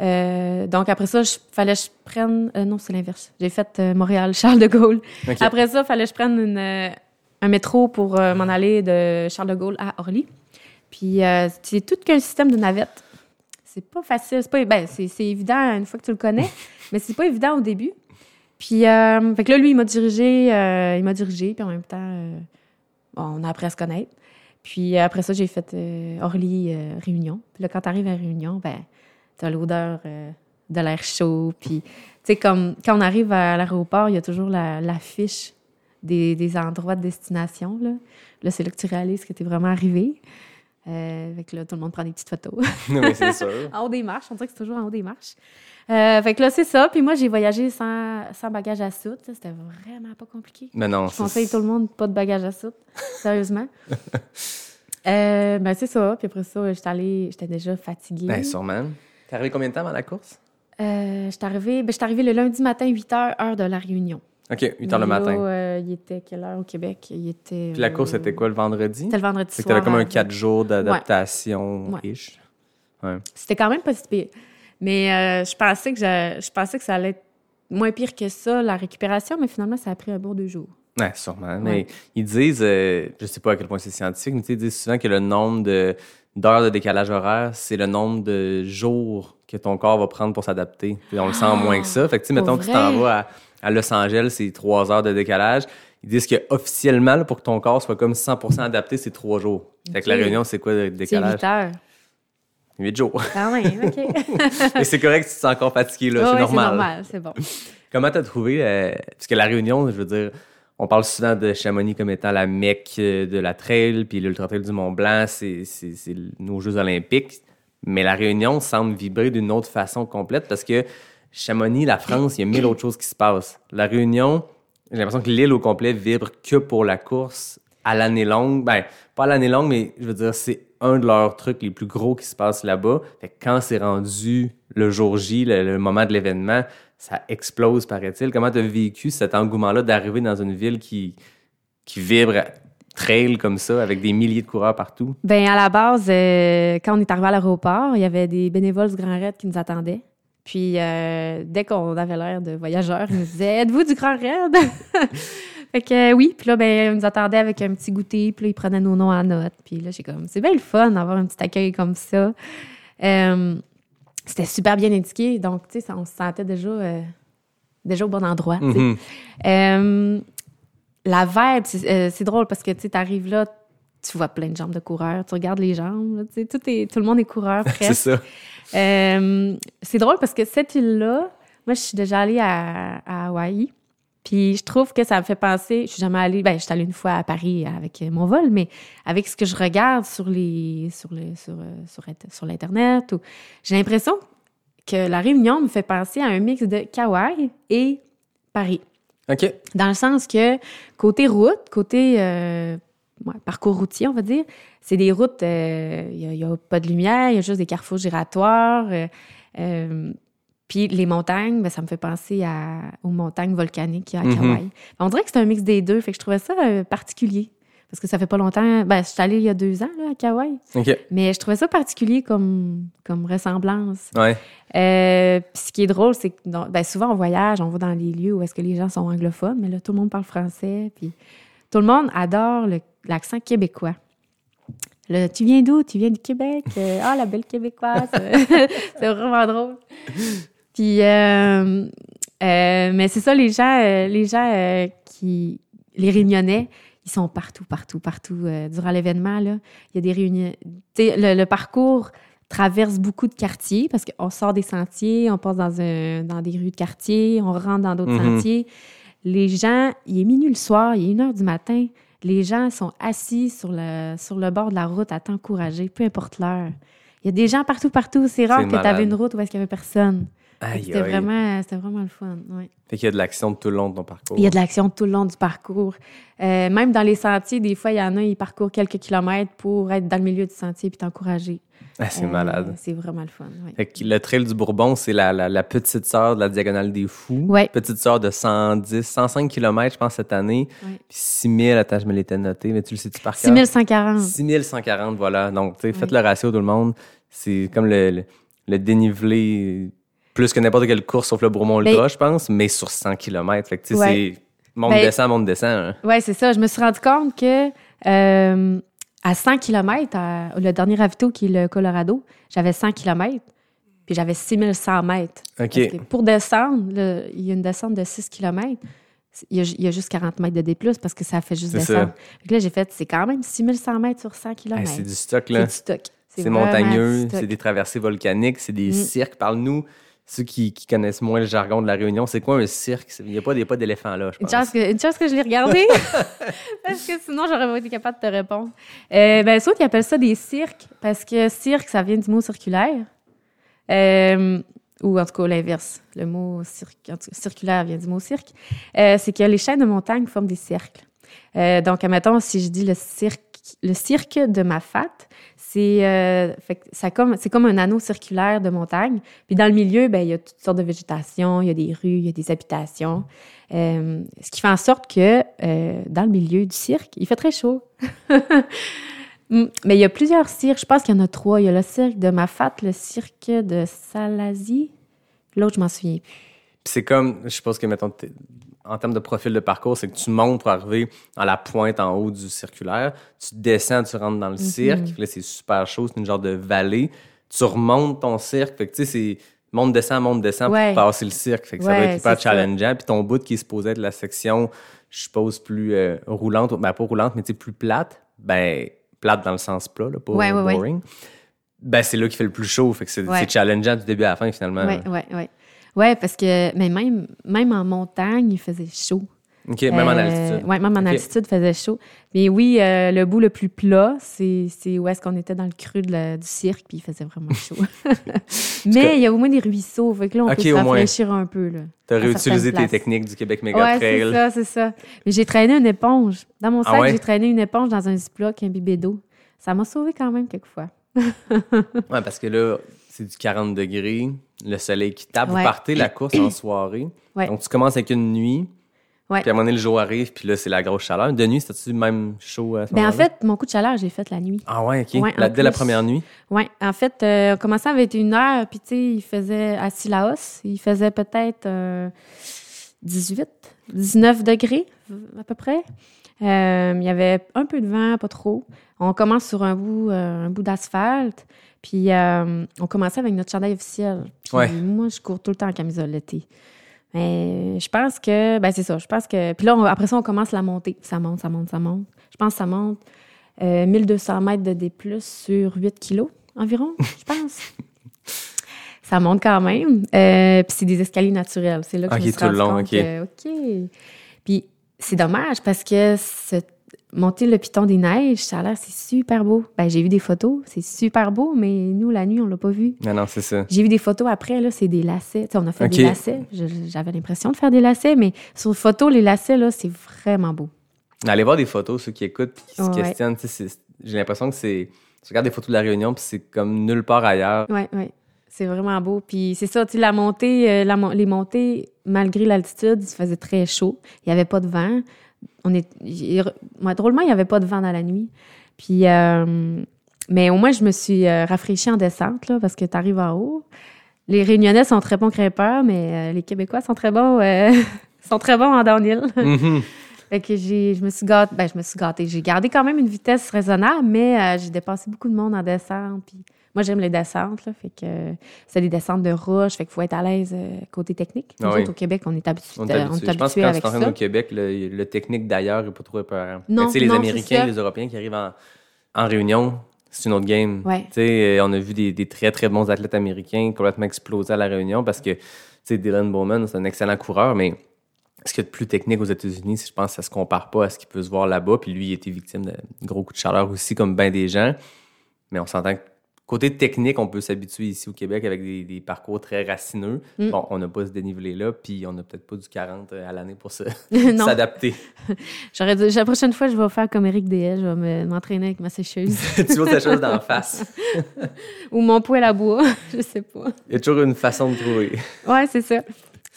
Speaker 1: Euh, donc après ça, il fallait que je prenne. euh, non, c'est l'inverse. J'ai fait euh, Montréal-Charles de Gaulle. Après ça, il fallait que je prenne une, euh, un métro pour euh, m'en aller de Charles de Gaulle à Orly. Puis euh, c'est tout qu'un système de navette. C'est pas facile. C'est pas ben, c'est c'est évident une fois que tu le connais, mais c'est pas évident au début. Puis euh, fait que là, lui, il m'a dirigé, il m'a dirigé, puis en même temps, bon, on a appris à se connaître. Puis après ça, j'ai fait Orly Réunion. Puis là, quand tu arrives à Réunion, ben, t'as l'odeur euh, de l'air chaud. Puis, tu sais, comme quand on arrive à l'aéroport, il y a toujours la, la des, des endroits de destination. Là, là c'est là que tu réalises que tu es vraiment arrivé. Euh, fait que là, tout le monde prend des petites photos.
Speaker 5: oui, c'est sûr.
Speaker 1: en haut des marches. On dirait que c'est toujours en haut des marches. Euh, fait que là, c'est ça. Puis moi, j'ai voyagé sans, sans bagage à soute. C'était vraiment pas compliqué.
Speaker 5: Mais non,
Speaker 1: Je conseille tout le monde pas de bagage à soute. Sérieusement. Euh, ben, c'est ça. Puis après ça, j'étais allée, j'étais déjà fatiguée.
Speaker 5: Ben, sûrement. T'es arrivé combien de temps avant la course?
Speaker 1: Euh, j'étais arrivée, ben, arrivée le lundi matin, 8 h, heure de la Réunion.
Speaker 5: OK, 8 h le matin.
Speaker 1: euh, il était quelle heure au Québec? Il était.
Speaker 5: Puis la
Speaker 1: euh,
Speaker 5: course, c'était quoi, le vendredi?
Speaker 1: C'était le vendredi soir.
Speaker 5: t'avais comme un
Speaker 1: à-
Speaker 5: 4 jours d'adaptation
Speaker 1: Ouais. C'était quand même pas si pire. Mais euh, je pensais que j'a- je pensais que ça allait être moins pire que ça, la récupération, mais finalement, ça a pris un bon deux jours.
Speaker 5: Ouais, sûrement. Mais ils disent, euh, je sais pas à quel point c'est scientifique, mais ils disent souvent que le nombre de- d'heures de décalage horaire, c'est le nombre de jours que ton corps va prendre pour s'adapter. Puis on le sent moins que ça. Fait que,
Speaker 1: Ah,
Speaker 5: mettons, tu t'en vas à, à Los Angeles, c'est trois heures de décalage. Ils disent que officiellement, là, pour que ton corps soit comme 100% adapté, c'est trois jours. Fait que la réunion, c'est quoi le
Speaker 1: C'est
Speaker 5: décalage?
Speaker 1: 8 heures.
Speaker 5: Huit jours.
Speaker 1: Quand même, OK.
Speaker 5: Mais c'est correct si tu te sens encore fatigué, là. C'est normal.
Speaker 1: C'est normal, c'est bon.
Speaker 5: Comment t'as trouvé, euh, parce que la Réunion, je veux dire, on parle souvent de Chamonix comme étant la mecque euh, de la trail, puis l'Ultra Trail du Mont Blanc, c'est nos Jeux olympiques. Mais la Réunion semble vibrer d'une autre façon complète parce que Chamonix, la France, il y a mille autres choses qui se passent. La Réunion, j'ai l'impression que l'île au complet vibre que pour la course à l'année longue. Ben, pas à l'année longue, mais je veux dire, c'est un de leurs trucs les plus gros qui se passe là-bas. Quand c'est rendu le jour J, le, le moment de l'événement, ça explose, paraît-il. Comment tu as vécu cet engouement-là d'arriver dans une ville qui, qui vibre trail comme ça, avec des milliers de coureurs partout?
Speaker 1: Ben à la base, euh, quand on est arrivé à l'aéroport, il y avait des bénévoles du Grand Raid qui nous attendaient. Puis euh, dès qu'on avait l'air de voyageurs, ils nous disaient Êtes-vous du Grand Raid? Fait que euh, oui, puis là, ben, ils nous attendaient avec un petit goûter, puis là, ils prenaient nos noms en note. Puis là, j'ai comme C'est bien le fun d'avoir un petit accueil comme ça. C'était super bien indiqué, donc, tu sais, ça- on se sentait déjà, euh, déjà au bon endroit.
Speaker 5: Mhm.
Speaker 1: Euh, la vibe, c'est euh, c'est drôle parce que tu arrives là, tu vois plein de jambes de coureurs, tu regardes les jambes, là, tout, est, tout le monde est coureur
Speaker 5: C'est
Speaker 1: presque.
Speaker 5: ça.
Speaker 1: Euh, c'est drôle parce que cette île-là, moi, je suis déjà allée à, à Hawaï. Puis je trouve que ça me fait penser. Je suis jamais allée. Ben, je suis allée une fois à Paris avec mon vol, mais avec ce que je regarde sur les sur le sur euh, sur, sur l'internet, ou j'ai l'impression que la Réunion me fait penser à un mix de Kauai et Paris.
Speaker 5: OK.
Speaker 1: Dans le sens que côté route, côté euh, ouais, parcours routier, on va dire, c'est des routes, euh, il n'y a, pas de lumière, il y a juste des carrefours giratoires. euh, puis les montagnes, ben, ça me fait penser à, aux montagnes volcaniques à. Kauai. On dirait que c'est un mix des deux, fait que je trouvais ça euh, particulier. Parce que ça fait pas longtemps, ben, je suis allée il y a deux ans là, à Kauai,
Speaker 5: OK.
Speaker 1: mais je trouvais ça particulier comme, comme ressemblance.
Speaker 5: Ouais.
Speaker 1: Euh, puis ce qui est drôle, c'est que ben, souvent on voyage, on va dans les lieux où est-ce que les gens sont anglophones, mais là tout le monde parle français, puis tout le monde adore l'accent québécois. Le, tu viens d'où? Tu viens du Québec? Euh, ah, la belle québécoise! c'est vraiment drôle. Puis, euh, euh, mais c'est ça, les gens, euh, les gens qui, les Réunionnais, ils sont partout, partout, partout. Durant l'événement, là, il y a des réunions. Le, le parcours traverse beaucoup de quartiers parce qu'on sort des sentiers, on passe dans, un, dans des rues de quartier, on rentre dans d'autres
Speaker 5: Mhm.
Speaker 1: sentiers. Les gens, il est minuit le soir, il est une heure du matin. Les gens sont assis sur le, sur le bord de la route à t'encourager, peu importe l'heure. Il y a des gens partout, partout. C'est rare que tu avais une route où est-ce qu'il n'y avait personne. C'était vraiment, c'était vraiment le fun. ouais.
Speaker 5: Fait qu'il y a de l'action tout le long de ton parcours.
Speaker 1: Il y a de l'action tout le long du parcours. Euh, même dans les sentiers, des fois, il y en a, ils parcourent quelques kilomètres pour être dans le milieu du sentier puis t'encourager.
Speaker 5: Ah, c'est
Speaker 1: Euh,
Speaker 5: malade.
Speaker 1: C'est vraiment le fun. ouais.
Speaker 5: Fait que le trail du Bourbon, c'est la, la, la petite sœur de la Diagonale des Fous.
Speaker 1: Ouais.
Speaker 5: Petite sœur de 110, 105 km, je pense, cette année. Puis 6000, attends, je me l'étais noté, mais tu le sais-tu par cœur?
Speaker 1: 6140.
Speaker 5: 6140, voilà. Donc, tu sais, faites le ratio, tout le monde. C'est comme le, le, le dénivelé plus que n'importe quelle course sauf le Bourbon Ultra,
Speaker 1: Ben-
Speaker 5: je pense, mais sur 100 km. Fait que, tu sais,
Speaker 1: Ouais.
Speaker 5: c'est monte,
Speaker 1: Ben-
Speaker 5: descend, monte, descend. hein.
Speaker 1: Oui, c'est ça. Je me suis rendu compte que euh, à 100 km, le dernier ravito qui est le Colorado, j'avais 100 km, puis j'avais 6100 mètres.
Speaker 5: OK.
Speaker 1: Parce que pour descendre, il y a une descente de 6 km. Il y, a, il y a juste 40 mètres de D+, parce que ça fait juste
Speaker 5: C'est
Speaker 1: descendre. là, j'ai fait, c'est quand même 6100 mètres sur 100 km.
Speaker 5: Hey, c'est du stock,
Speaker 1: C'est
Speaker 5: là.
Speaker 1: du stock.
Speaker 5: C'est montagneux, c'est des traversées volcaniques, c'est des
Speaker 1: Mm.
Speaker 5: cirques. Parle-nous, ceux qui, qui connaissent moins le jargon de la Réunion, c'est quoi un cirque? Il n'y a pas, a pas d'éléphant là, je
Speaker 1: Une
Speaker 5: pense.
Speaker 1: chance, que, une chance que je l'ai regardé. parce que sinon, j'aurais pas été capable de te répondre. Euh, ben, ceux qui appellent ça des cirques, parce que cirque, ça vient du mot circulaire. Euh, ou en tout cas l'inverse. Le mot cirque, en tout cas, circulaire vient du mot cirque. Euh, c'est que les chaînes de montagne forment des cercles. Euh, donc, admettons, si je dis le cirque, le cirque de c'est euh, ça comme, c'est comme un anneau circulaire de montagne. Puis dans le milieu, ben, il y a toutes sortes de végétation, il y a des rues, il y a des habitations. Euh, ce qui fait en sorte que euh, dans le milieu du cirque, il fait très chaud. Mm. Mais il y a plusieurs cirques. Je pense qu'il y en a trois. Il y a le cirque de Mafat, le cirque de Salazie. L'autre, je m'en souviens plus.
Speaker 5: C'est comme, je suppose que, t'es- en termes de profil de parcours, c'est que tu montes pour arriver à la pointe en haut du circulaire. Tu descends, tu rentres dans le
Speaker 1: Mm-hmm.
Speaker 5: cirque. Là, c'est super chaud, c'est une genre de vallée. Tu remontes ton cirque. Fait que, tu sais, c'est monte, descend, monte, descend
Speaker 1: Ouais.
Speaker 5: pour passer le cirque. Fait que ça va
Speaker 1: Ouais,
Speaker 5: être hyper challengeant. Puis ton bout qui est supposé être la section, je suppose, plus euh, roulante, ben pas roulante, mais tu sais, plus plate, ben, plate dans le sens plat, là, pas
Speaker 1: Ouais, ouais, ouais.
Speaker 5: boring. Ben, c'est là qu'il fait le plus chaud. Fait que c'est
Speaker 1: Ouais.
Speaker 5: c'est challengeant du début à la fin, finalement.
Speaker 1: Oui, oui, oui. Oui, parce que mais même, même en montagne, il faisait chaud.
Speaker 5: OK, même en
Speaker 1: Euh,
Speaker 5: altitude.
Speaker 1: ouais, même en altitude, il faisait chaud. Mais oui, euh, le bout le plus plat, c'est où est-ce qu'on était dans le creux de la- du cirque, puis il faisait vraiment chaud. Mais il y a au moins des ruisseaux, fait que là, on peut se rafraîchir un peu.
Speaker 5: T'as
Speaker 1: à
Speaker 5: réutilisé tes techniques du Québec Mega
Speaker 1: Ouais,
Speaker 5: Trail.
Speaker 1: c'est ça, c'est ça. Mais j'ai traîné une éponge. Dans mon
Speaker 5: Ah
Speaker 1: sac,
Speaker 5: ouais?
Speaker 1: j'ai traîné une éponge dans un ziploc, un bibé d'eau. Ça m'a sauvé quand même quelquefois.
Speaker 5: Ouais, parce que là, c'est du 40 degrés, le soleil qui tape. Vous partez la course en soirée.
Speaker 1: Ouais.
Speaker 5: Donc, tu commences avec une nuit. Puis à un moment donné, le jour arrive, puis là, c'est la grosse chaleur. De nuit, c'était-tu même chaud à ce
Speaker 1: Ben, en fait, mon coup de chaleur, j'ai fait la nuit.
Speaker 5: Ah ouais, OK. La- dès la première nuit?
Speaker 1: Oui, en fait, euh, on commençait à 21h, puis tu sais, il faisait à Silaos, il faisait peut-être euh, 18, 19 degrés à peu près. Euh, il y avait un peu de vent, pas trop. On commence sur un bout, euh, un bout d'asphalte, puis euh, on commençait avec notre chandail officiel. Puis
Speaker 5: Ouais.
Speaker 1: moi, je cours tout le temps en camisole l'été. Mais je pense que, ben c'est ça, je pense que... Puis là, on- après ça, on commence la montée. Ça monte, ça monte, ça monte. Je pense que ça monte euh, 1200 mètres de D+, sur 8 kilos environ, je pense. Ça monte quand même. Euh, puis c'est des escaliers naturels. C'est là que
Speaker 5: Ok,
Speaker 1: je me suis
Speaker 5: tout le long,
Speaker 1: compte
Speaker 5: ok.
Speaker 1: que, OK. Puis c'est dommage parce que ce- monter le piton des neiges, ça a l'air, c'est super beau. Ben, j'ai vu des photos, c'est super beau, mais nous, la nuit, on l'a pas vu.
Speaker 5: Non, non, c'est ça.
Speaker 1: J'ai vu des photos après, là, c'est des lacets. Tu sais, on a fait des lacets. J'avais l'impression de faire des lacets, mais sur photo, les lacets, là, c'est vraiment beau.
Speaker 5: Allez voir des photos, ceux qui écoutent puis qui se questionnent. J'ai l'impression que c'est. Tu regardes des photos de la Réunion, puis c'est comme nulle part ailleurs.
Speaker 1: Oui, oui. C'est vraiment beau. Puis c'est ça, tu la montée, euh, la les montées, malgré l'altitude, il se faisait très chaud. Il n'y avait pas de vent. On est, il- moi, drôlement, il n'y avait pas de vent dans la nuit. Puis, euh, mais au moins, je me suis euh, rafraîchie en descente, là, parce que tu arrives en haut. Les Réunionnais sont très bons grimpeurs, mais euh, les Québécois sont très bons, sont très bons en downhill.
Speaker 5: Mhm.
Speaker 1: Fait que j'ai, je me suis gâtée. Ben, je me suis gâtée. J'ai gardé quand même une vitesse raisonnable, mais j'ai dépassé beaucoup de monde en descente. Puis Moi, j'aime les descentes, là, fait que c'est des descentes de roche, fait qu'il faut être à l'aise euh, côté technique. Nous
Speaker 5: Ah oui.
Speaker 1: autres, au Québec, on est habitués
Speaker 5: On est
Speaker 1: on est
Speaker 5: habitué. Je pense que quand tu t'entraînes au Québec, le, le technique d'ailleurs n'est pas trop épeurant.
Speaker 1: Non,
Speaker 5: Mais tu sais, les
Speaker 1: non,
Speaker 5: Américains, les Européens qui arrivent en, en réunion, c'est une autre game.
Speaker 1: Ouais.
Speaker 5: Sais, euh, on a vu des, des très, très bons athlètes américains complètement exploser à la réunion parce que, Dylan Bowman, c'est un excellent coureur, mais ce qu'il y a de plus technique aux États-Unis, je pense que ça se compare pas à ce qu'il peut se voir là-bas. Puis lui, il était victime de gros coups de chaleur aussi, comme bien des gens. Mais on s'entend que côté technique, on peut s'habituer ici au Québec avec des, des parcours très racineux.
Speaker 1: Mm.
Speaker 5: Bon, on n'a pas ce dénivelé-là, puis on n'a peut-être pas du 40 à l'année pour s'adapter.
Speaker 1: j'aurais la prochaine fois, je vais faire comme Eric DL, je vais me- m'entraîner avec ma sécheuse
Speaker 5: tu vois ta chose d'en face.
Speaker 1: ou mon poêle à bois, je sais pas.
Speaker 5: Il y a toujours une façon de trouver.
Speaker 1: Ouais, c'est ça.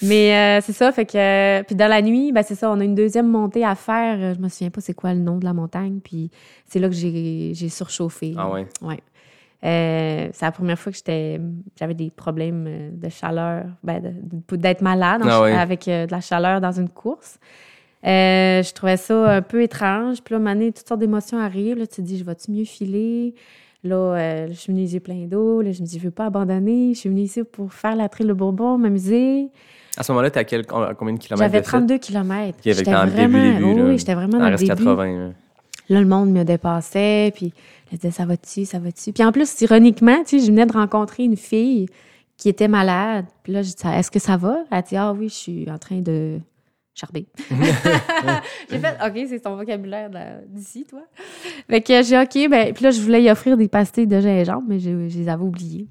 Speaker 1: Mais euh, c'est ça, fait que. euh, puis dans la nuit, ben c'est ça, on a une deuxième montée à faire. Euh, Je me souviens pas c'est quoi le nom de la montagne. Puis c'est là que j'ai j'ai surchauffé.
Speaker 5: Ah ouais?
Speaker 1: Ouais. Euh, c'est la première fois que j'étais, j'avais des problèmes euh, de chaleur, ben, d'être malade
Speaker 5: Ah
Speaker 1: avec euh, de la chaleur dans une course. Euh, je trouvais ça un peu étrange. Puis là, à un toutes sortes d'émotions arrivent. Là, tu te dis, je vais-tu mieux filer? Là, euh, je suis venue les yeux pleins d'eau. Là, je me dis, je veux pas abandonner. Je suis venue ici pour faire la trail de Bourbon, m'amuser.
Speaker 5: À ce moment-là, tu à quel, à combien de kilomètres
Speaker 1: J'avais
Speaker 5: de fait?
Speaker 1: 32 km. J'étais
Speaker 5: le début,
Speaker 1: vraiment,
Speaker 5: début,
Speaker 1: oui, j'étais vraiment dans le début.
Speaker 5: 80. là.
Speaker 1: Là, le monde me dépassait, puis je disais, ça va-tu, ça va-tu? Puis en plus, ironiquement, tu sais, je venais de rencontrer une fille qui était malade. Puis là, je dis, est-ce que ça va? Elle dit, ah oui, je suis en train de charber. j'ai fait, OK, c'est ton vocabulaire d'ici, toi. Fait que j'ai OK, ben, puis là, je voulais y offrir des pastilles de gingembre, mais je, je les avais oubliées.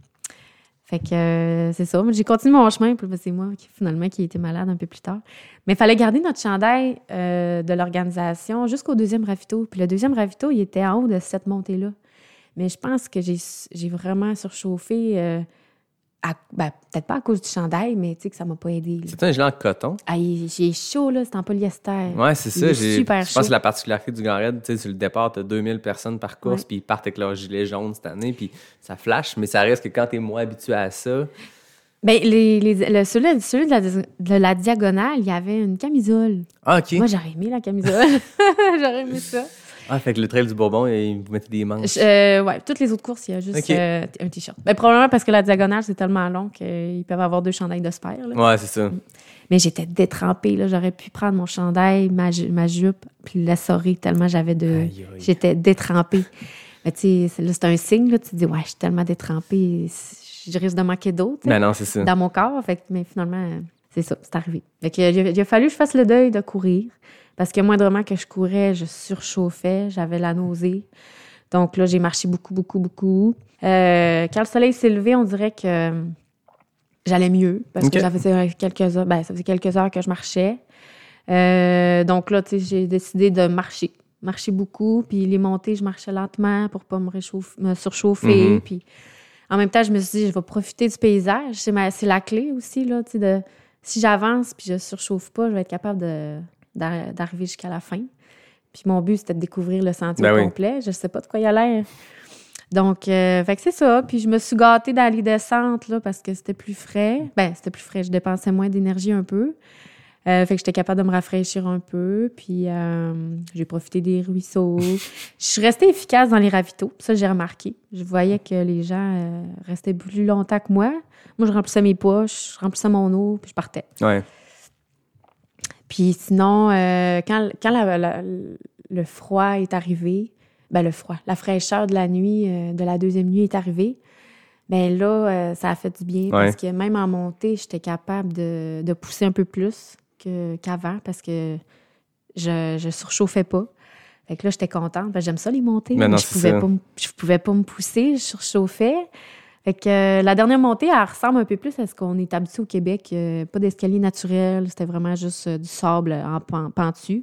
Speaker 1: Fait que euh, c'est ça. J'ai continué mon chemin, puis c'est moi qui, finalement qui été malade un peu plus tard. Mais il fallait garder notre chandail euh, de l'organisation jusqu'au deuxième ravito. Puis le deuxième ravito, il était en haut de cette montée-là. Mais je pense que j'ai vraiment surchauffé, euh, ben, peut-être pas à cause du chandail, mais tu sais que ça m'a pas aidé.
Speaker 5: C'est un gilet en coton.
Speaker 1: Ah, il- j'ai chaud, là, c'est en polyester.
Speaker 5: Ouais, c'est ça.
Speaker 1: est
Speaker 5: j'ai-
Speaker 1: super
Speaker 5: Je pense que la particularité du Grand Raid, tu sais, sur le départ, tu as 2000 personnes par course, puis ils partent avec leur gilet jaune cette année, puis ça flash, mais ça reste que quand tu es moins habitué à ça,
Speaker 1: Ben, les, les, le- celui, celui de, la, de la diagonale, il y avait une camisole.
Speaker 5: Ah, OK.
Speaker 1: Moi, j'aurais aimé la camisole. j'aurais aimé ça.
Speaker 5: Ah, fait que le trail du Bourbon, ils vous mettez des manches.
Speaker 1: Euh, ouais, toutes les autres courses, il y a juste euh, un t-shirt. Ben, probablement parce que la diagonale, c'est tellement long qu'ils peuvent avoir deux chandails de spare. là.
Speaker 5: Ouais, c'est ça.
Speaker 1: Mais j'étais détrempée. là. J'aurais pu prendre mon chandail, ma, ma jupe, puis l'essorer tellement j'avais de. J'étais détrempée. Mais tu sais, c'est- là, c'est un signe. Là, tu te dis, ouais, je suis tellement détrempée, je risque de manquer d'eau
Speaker 5: Ben non, c'est ça.
Speaker 1: dans mon corps. Fait que- mais finalement, euh, c'est ça, c'est arrivé. Fait que, il, a, il a fallu que je fasse le deuil de courir. Parce que moindrement que je courais, je surchauffais, j'avais la nausée. Donc là, j'ai marché beaucoup, beaucoup, beaucoup. Euh, quand le soleil s'est levé, on dirait que j'allais mieux parce que ça faisait quelques heures, ben, ça faisait quelques heures que je marchais. Euh, donc là, j'ai décidé de marcher, marcher beaucoup, puis les montées, je marchais lentement pour pas me réchauffer, me surchauffer,
Speaker 5: Mhm.
Speaker 1: puis en même temps, je me suis dit, je vais profiter du paysage. C'est, la clé aussi, là, de si j'avance puis je surchauffe pas, je vais être capable de, d'arriver jusqu'à la fin. Puis mon but, c'était de découvrir le sentier
Speaker 5: Ben
Speaker 1: au
Speaker 5: oui.
Speaker 1: complet. Je sais pas de quoi il a l'air. Donc, euh, fait que c'est ça. Puis je me suis gâtée dans les descentes, là, parce que c'était plus frais. Ben, c'était plus frais. Je dépensais moins d'énergie un peu. Euh, fait que j'étais capable de me rafraîchir un peu. Puis euh, j'ai profité des ruisseaux. je suis restée efficace dans les ravitaux. Ça, j'ai remarqué. Je voyais que les gens restaient plus longtemps que moi. Moi, je remplissais mes poches, je remplissais mon eau, puis je partais.
Speaker 5: Ouais.
Speaker 1: Puis sinon, euh, quand, quand la- la- le froid est arrivé, ben le froid, la fraîcheur de la nuit, euh, de la deuxième nuit est arrivée, ben là, euh, ça a fait du bien parce que même en montée, j'étais capable de, de pousser un peu plus qu'avant parce que je, je surchauffais pas. Fait que là, j'étais contente. Ben, j'aime ça, les montées.
Speaker 5: Mais
Speaker 1: mais
Speaker 5: non,
Speaker 1: je pouvais
Speaker 5: ça.
Speaker 1: pas me- je pouvais pas me pousser, je surchauffais. Fait que euh, la dernière montée, elle ressemble un peu plus à ce qu'on est habitué au Québec. euh, pas d'escalier naturel, c'était vraiment juste euh, du sable en pen- pentu.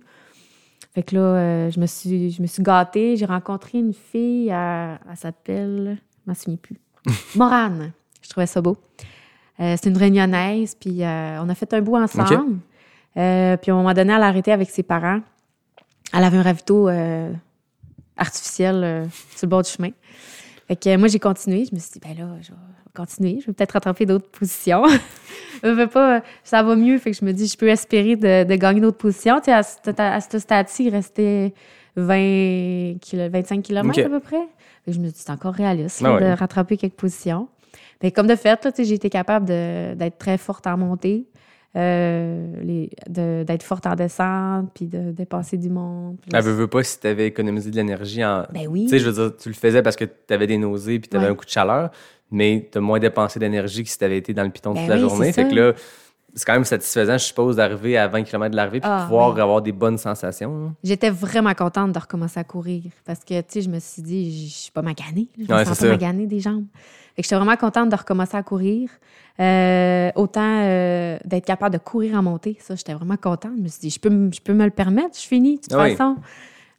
Speaker 1: Fait que là, je, me suis, je me suis gâtée. J'ai rencontré une fille, elle, elle s'appelle, je m'en souviens plus, Morane. Je trouvais ça beau. C'est une réunionnaise, puis on a fait un bout ensemble. Puis à un moment donné, elle a arrêté avec ses parents. Elle avait un ravito artificiel euh, sur le bord du chemin. Fait que moi, j'ai continué. Je me suis dit, ben là, je vais continuer. Je vais peut-être rattraper d'autres positions. Je veux pas, ça va mieux. Fait que je me dis, je peux espérer de, de gagner d'autres positions. Tu sais, à ce, à ce stade-ci, il restait 20 kilo- 25 km à peu près. Fait que je me suis dit, c'est encore réaliste
Speaker 5: Ah
Speaker 1: là,
Speaker 5: ouais.
Speaker 1: de rattraper quelques positions. Que comme de fait, j'ai été capable d'être très forte en montée, euh, d'être forte en descente, puis de dépasser du monde.
Speaker 5: Elle veut, veut pas si tu avais économisé de l'énergie en.
Speaker 1: Ben oui.
Speaker 5: Tu sais, je veux dire, tu le faisais parce que tu avais des nausées puis tu avais
Speaker 1: Ouais.
Speaker 5: un coup de chaleur, mais tu as moins dépensé d'énergie que si tu avais été dans le piton
Speaker 1: Ben
Speaker 5: toute la
Speaker 1: oui,
Speaker 5: journée.
Speaker 1: c'est
Speaker 5: Fait que là, c'est quand même satisfaisant, je suppose, d'arriver à 20 km de l'arrivée puis
Speaker 1: Ah,
Speaker 5: de pouvoir
Speaker 1: oui.
Speaker 5: avoir des bonnes sensations. hein.
Speaker 1: J'étais vraiment contente de recommencer à courir parce que, tu sais, je me suis dit, je suis pas maganée. Je
Speaker 5: Ouais,
Speaker 1: me sens pas maganée des jambes. Fait que j'étais vraiment contente de recommencer à courir. Euh, autant euh, d'être capable de courir en montée, ça, j'étais vraiment contente. Je me suis dit, je peux, je peux me le permettre, je finis, de toute
Speaker 5: Ah oui.
Speaker 1: façon.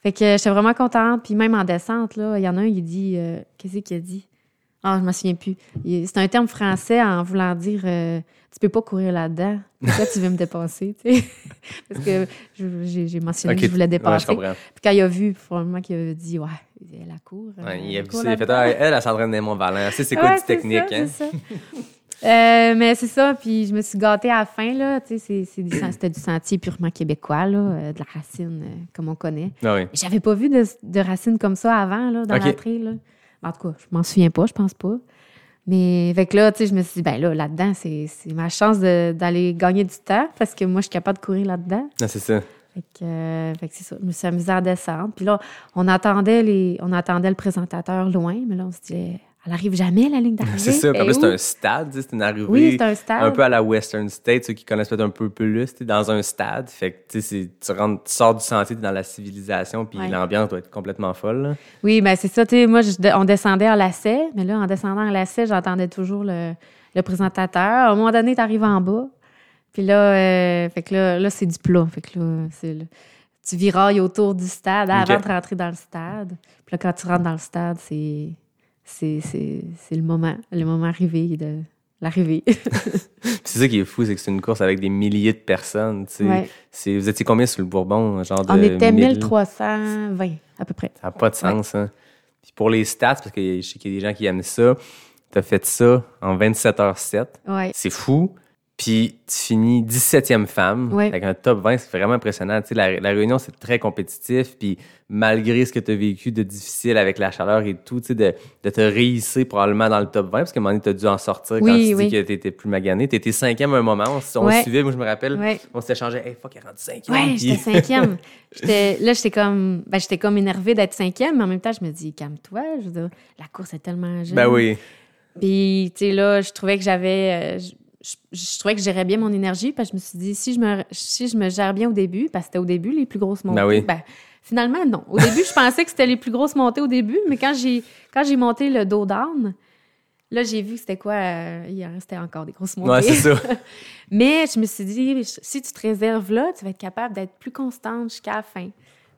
Speaker 1: Fait que j'étais vraiment contente. Puis même en descente, là, il y en a un, il dit, euh, qu'est-ce qu'il a dit? Ah, je me souviens plus. C'est un terme français en voulant dire, euh, tu peux pas courir là-dedans. Pourquoi tu veux me dépasser? Parce que j'ai mentionné
Speaker 5: Ok,
Speaker 1: que je voulais
Speaker 5: ouais, je
Speaker 1: dépasser. Puis quand il a vu, probablement qu'il a dit, ouais, elle a euh,
Speaker 5: Ouais, il a
Speaker 1: elle
Speaker 5: ça, il a fait, ah, elle, elle s'entraîne des Mont-Valin. Tu sais, c'est quoi
Speaker 1: Ouais,
Speaker 5: du technique,
Speaker 1: ça,
Speaker 5: hein?
Speaker 1: ça. Euh, mais c'est ça, puis je me suis gâtée à la fin, là. C'était du sentier purement québécois, là, euh, de la racine, euh, comme on connaît.
Speaker 5: Ah oui.
Speaker 1: J'avais pas vu de, de racines comme ça avant, là, dans l'entrée, là. En tout cas, je m'en souviens pas, je pense pas. Mais, que là, tu sais, je me suis dit, ben là, là-dedans, c'est ma chance d'aller gagner du temps, parce que moi, je suis capable de courir là-dedans.
Speaker 5: Ah, c'est ça.
Speaker 1: Fait que, euh, fait que c'est ça. Je me suis amusée à descendre. Puis là, on attendait, les, on attendait le présentateur loin, mais là, on se disait, elle arrive jamais, la ligne d'arrivée.
Speaker 5: C'est ça. Puis en plus,
Speaker 1: est
Speaker 5: c'est un stade, c'est une arrivée.
Speaker 1: Oui, c'est un stade.
Speaker 5: Un peu à la Western State, ceux qui connaissent peut-être un peu plus, sais, dans un stade. Fait que, tu sais, c'est- tu rentres, tu sors du sentier, t'es dans la civilisation, puis
Speaker 1: Ouais.
Speaker 5: l'ambiance doit être complètement folle, là.
Speaker 1: Oui, ben c'est ça. Tu sais, moi, je- on descendait en lacet, mais là, en descendant en lacet, j'entendais toujours le, le présentateur. À un moment donné, tu arrives en bas. Puis là, euh, fait que là, là c'est du plat. Fait que là, c'est tu virailles autour du stade avant de rentrer dans le stade. Puis là, quand tu rentres dans le stade, c'est c'est c'est- c'est le moment, le moment arrivé de l'arrivée.
Speaker 5: C'est ça qui est fou, c'est que c'est une course avec des milliers de personnes, tu sais.
Speaker 1: Ouais.
Speaker 5: C'est- Vous étiez combien sur le Bourbon? Genre de
Speaker 1: On était
Speaker 5: 1000?
Speaker 1: 1320 à peu près.
Speaker 5: Ça n'a pas de sens, hein. Puis pour les stats, parce que je sais qu'il y a des gens qui aiment ça, t'as fait ça en 27h07.
Speaker 1: Ouais.
Speaker 5: C'est fou. Puis tu finis 17e femme
Speaker 1: Ouais.
Speaker 5: avec un top 20, c'est vraiment impressionnant. Tu sais, la, la réunion, c'est très compétitif. Puis malgré ce que tu as vécu de difficile avec la chaleur et tout, tu sais, de, de te réhisser probablement dans le top 20, parce qu'à un moment donné, tu as dû en sortir quand tu
Speaker 1: oui.
Speaker 5: dis que tu étais plus magané. Tu étais cinquième à un moment. On, on
Speaker 1: Ouais.
Speaker 5: suivait, moi je me rappelle.
Speaker 1: Ouais.
Speaker 5: On s'était changé. Hey, fuck, elle est rendue cinquième.
Speaker 1: Ouais,
Speaker 5: Puis-
Speaker 1: j'étais cinquième. J'étais- là, j'étais comme, ben, j'étais comme énervée d'être cinquième, mais en même temps, je me dis, calme-toi. Je veux dire, la course est tellement jeune.
Speaker 5: Ben oui.
Speaker 1: Puis, tu sais, là, je trouvais que j'avais. euh, je, trouvais que je gérais bien mon énergie, parce que je me suis dit, si je me, si je me gère bien au début, parce que c'était au début les plus grosses montées.
Speaker 5: Ben oui.
Speaker 1: ben, finalement, non. Au début, je pensais que c'était les plus grosses montées au début, mais quand j'ai, quand j'ai monté le dos down, là, j'ai vu que c'était quoi. euh, il en restait encore des grosses montées.
Speaker 5: Ouais, c'est ça.
Speaker 1: Mais je me suis dit, si tu te réserves là, tu vas être capable d'être plus constante jusqu'à la fin.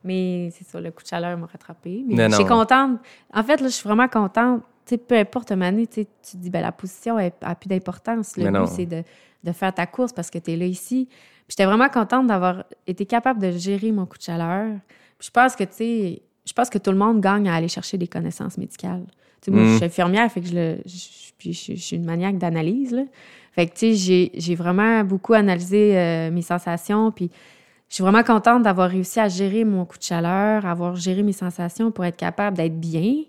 Speaker 1: Mais c'est ça, le coup de chaleur m'a rattrapée. Mais je suis contente. En fait, là, je suis vraiment contente. Sais, peu importe année, tu te dis, ben, la position n'a plus d'importance. Le but, c'est de, de faire ta course parce que tu es là ici. Puis j'étais vraiment contente d'avoir été capable de gérer mon coup de chaleur. Puis je pense que, tu sais, je pense que tout le monde gagne à aller chercher des connaissances médicales. Moi,
Speaker 5: Mm.
Speaker 1: je suis infirmière, fait que je, le, je, puis je- je suis une maniaque d'analyse. Fait que, tu sais, j'ai vraiment beaucoup analysé euh, mes sensations, puis je suis vraiment contente d'avoir réussi à gérer mon coup de chaleur, avoir géré mes sensations pour être capable d'être bien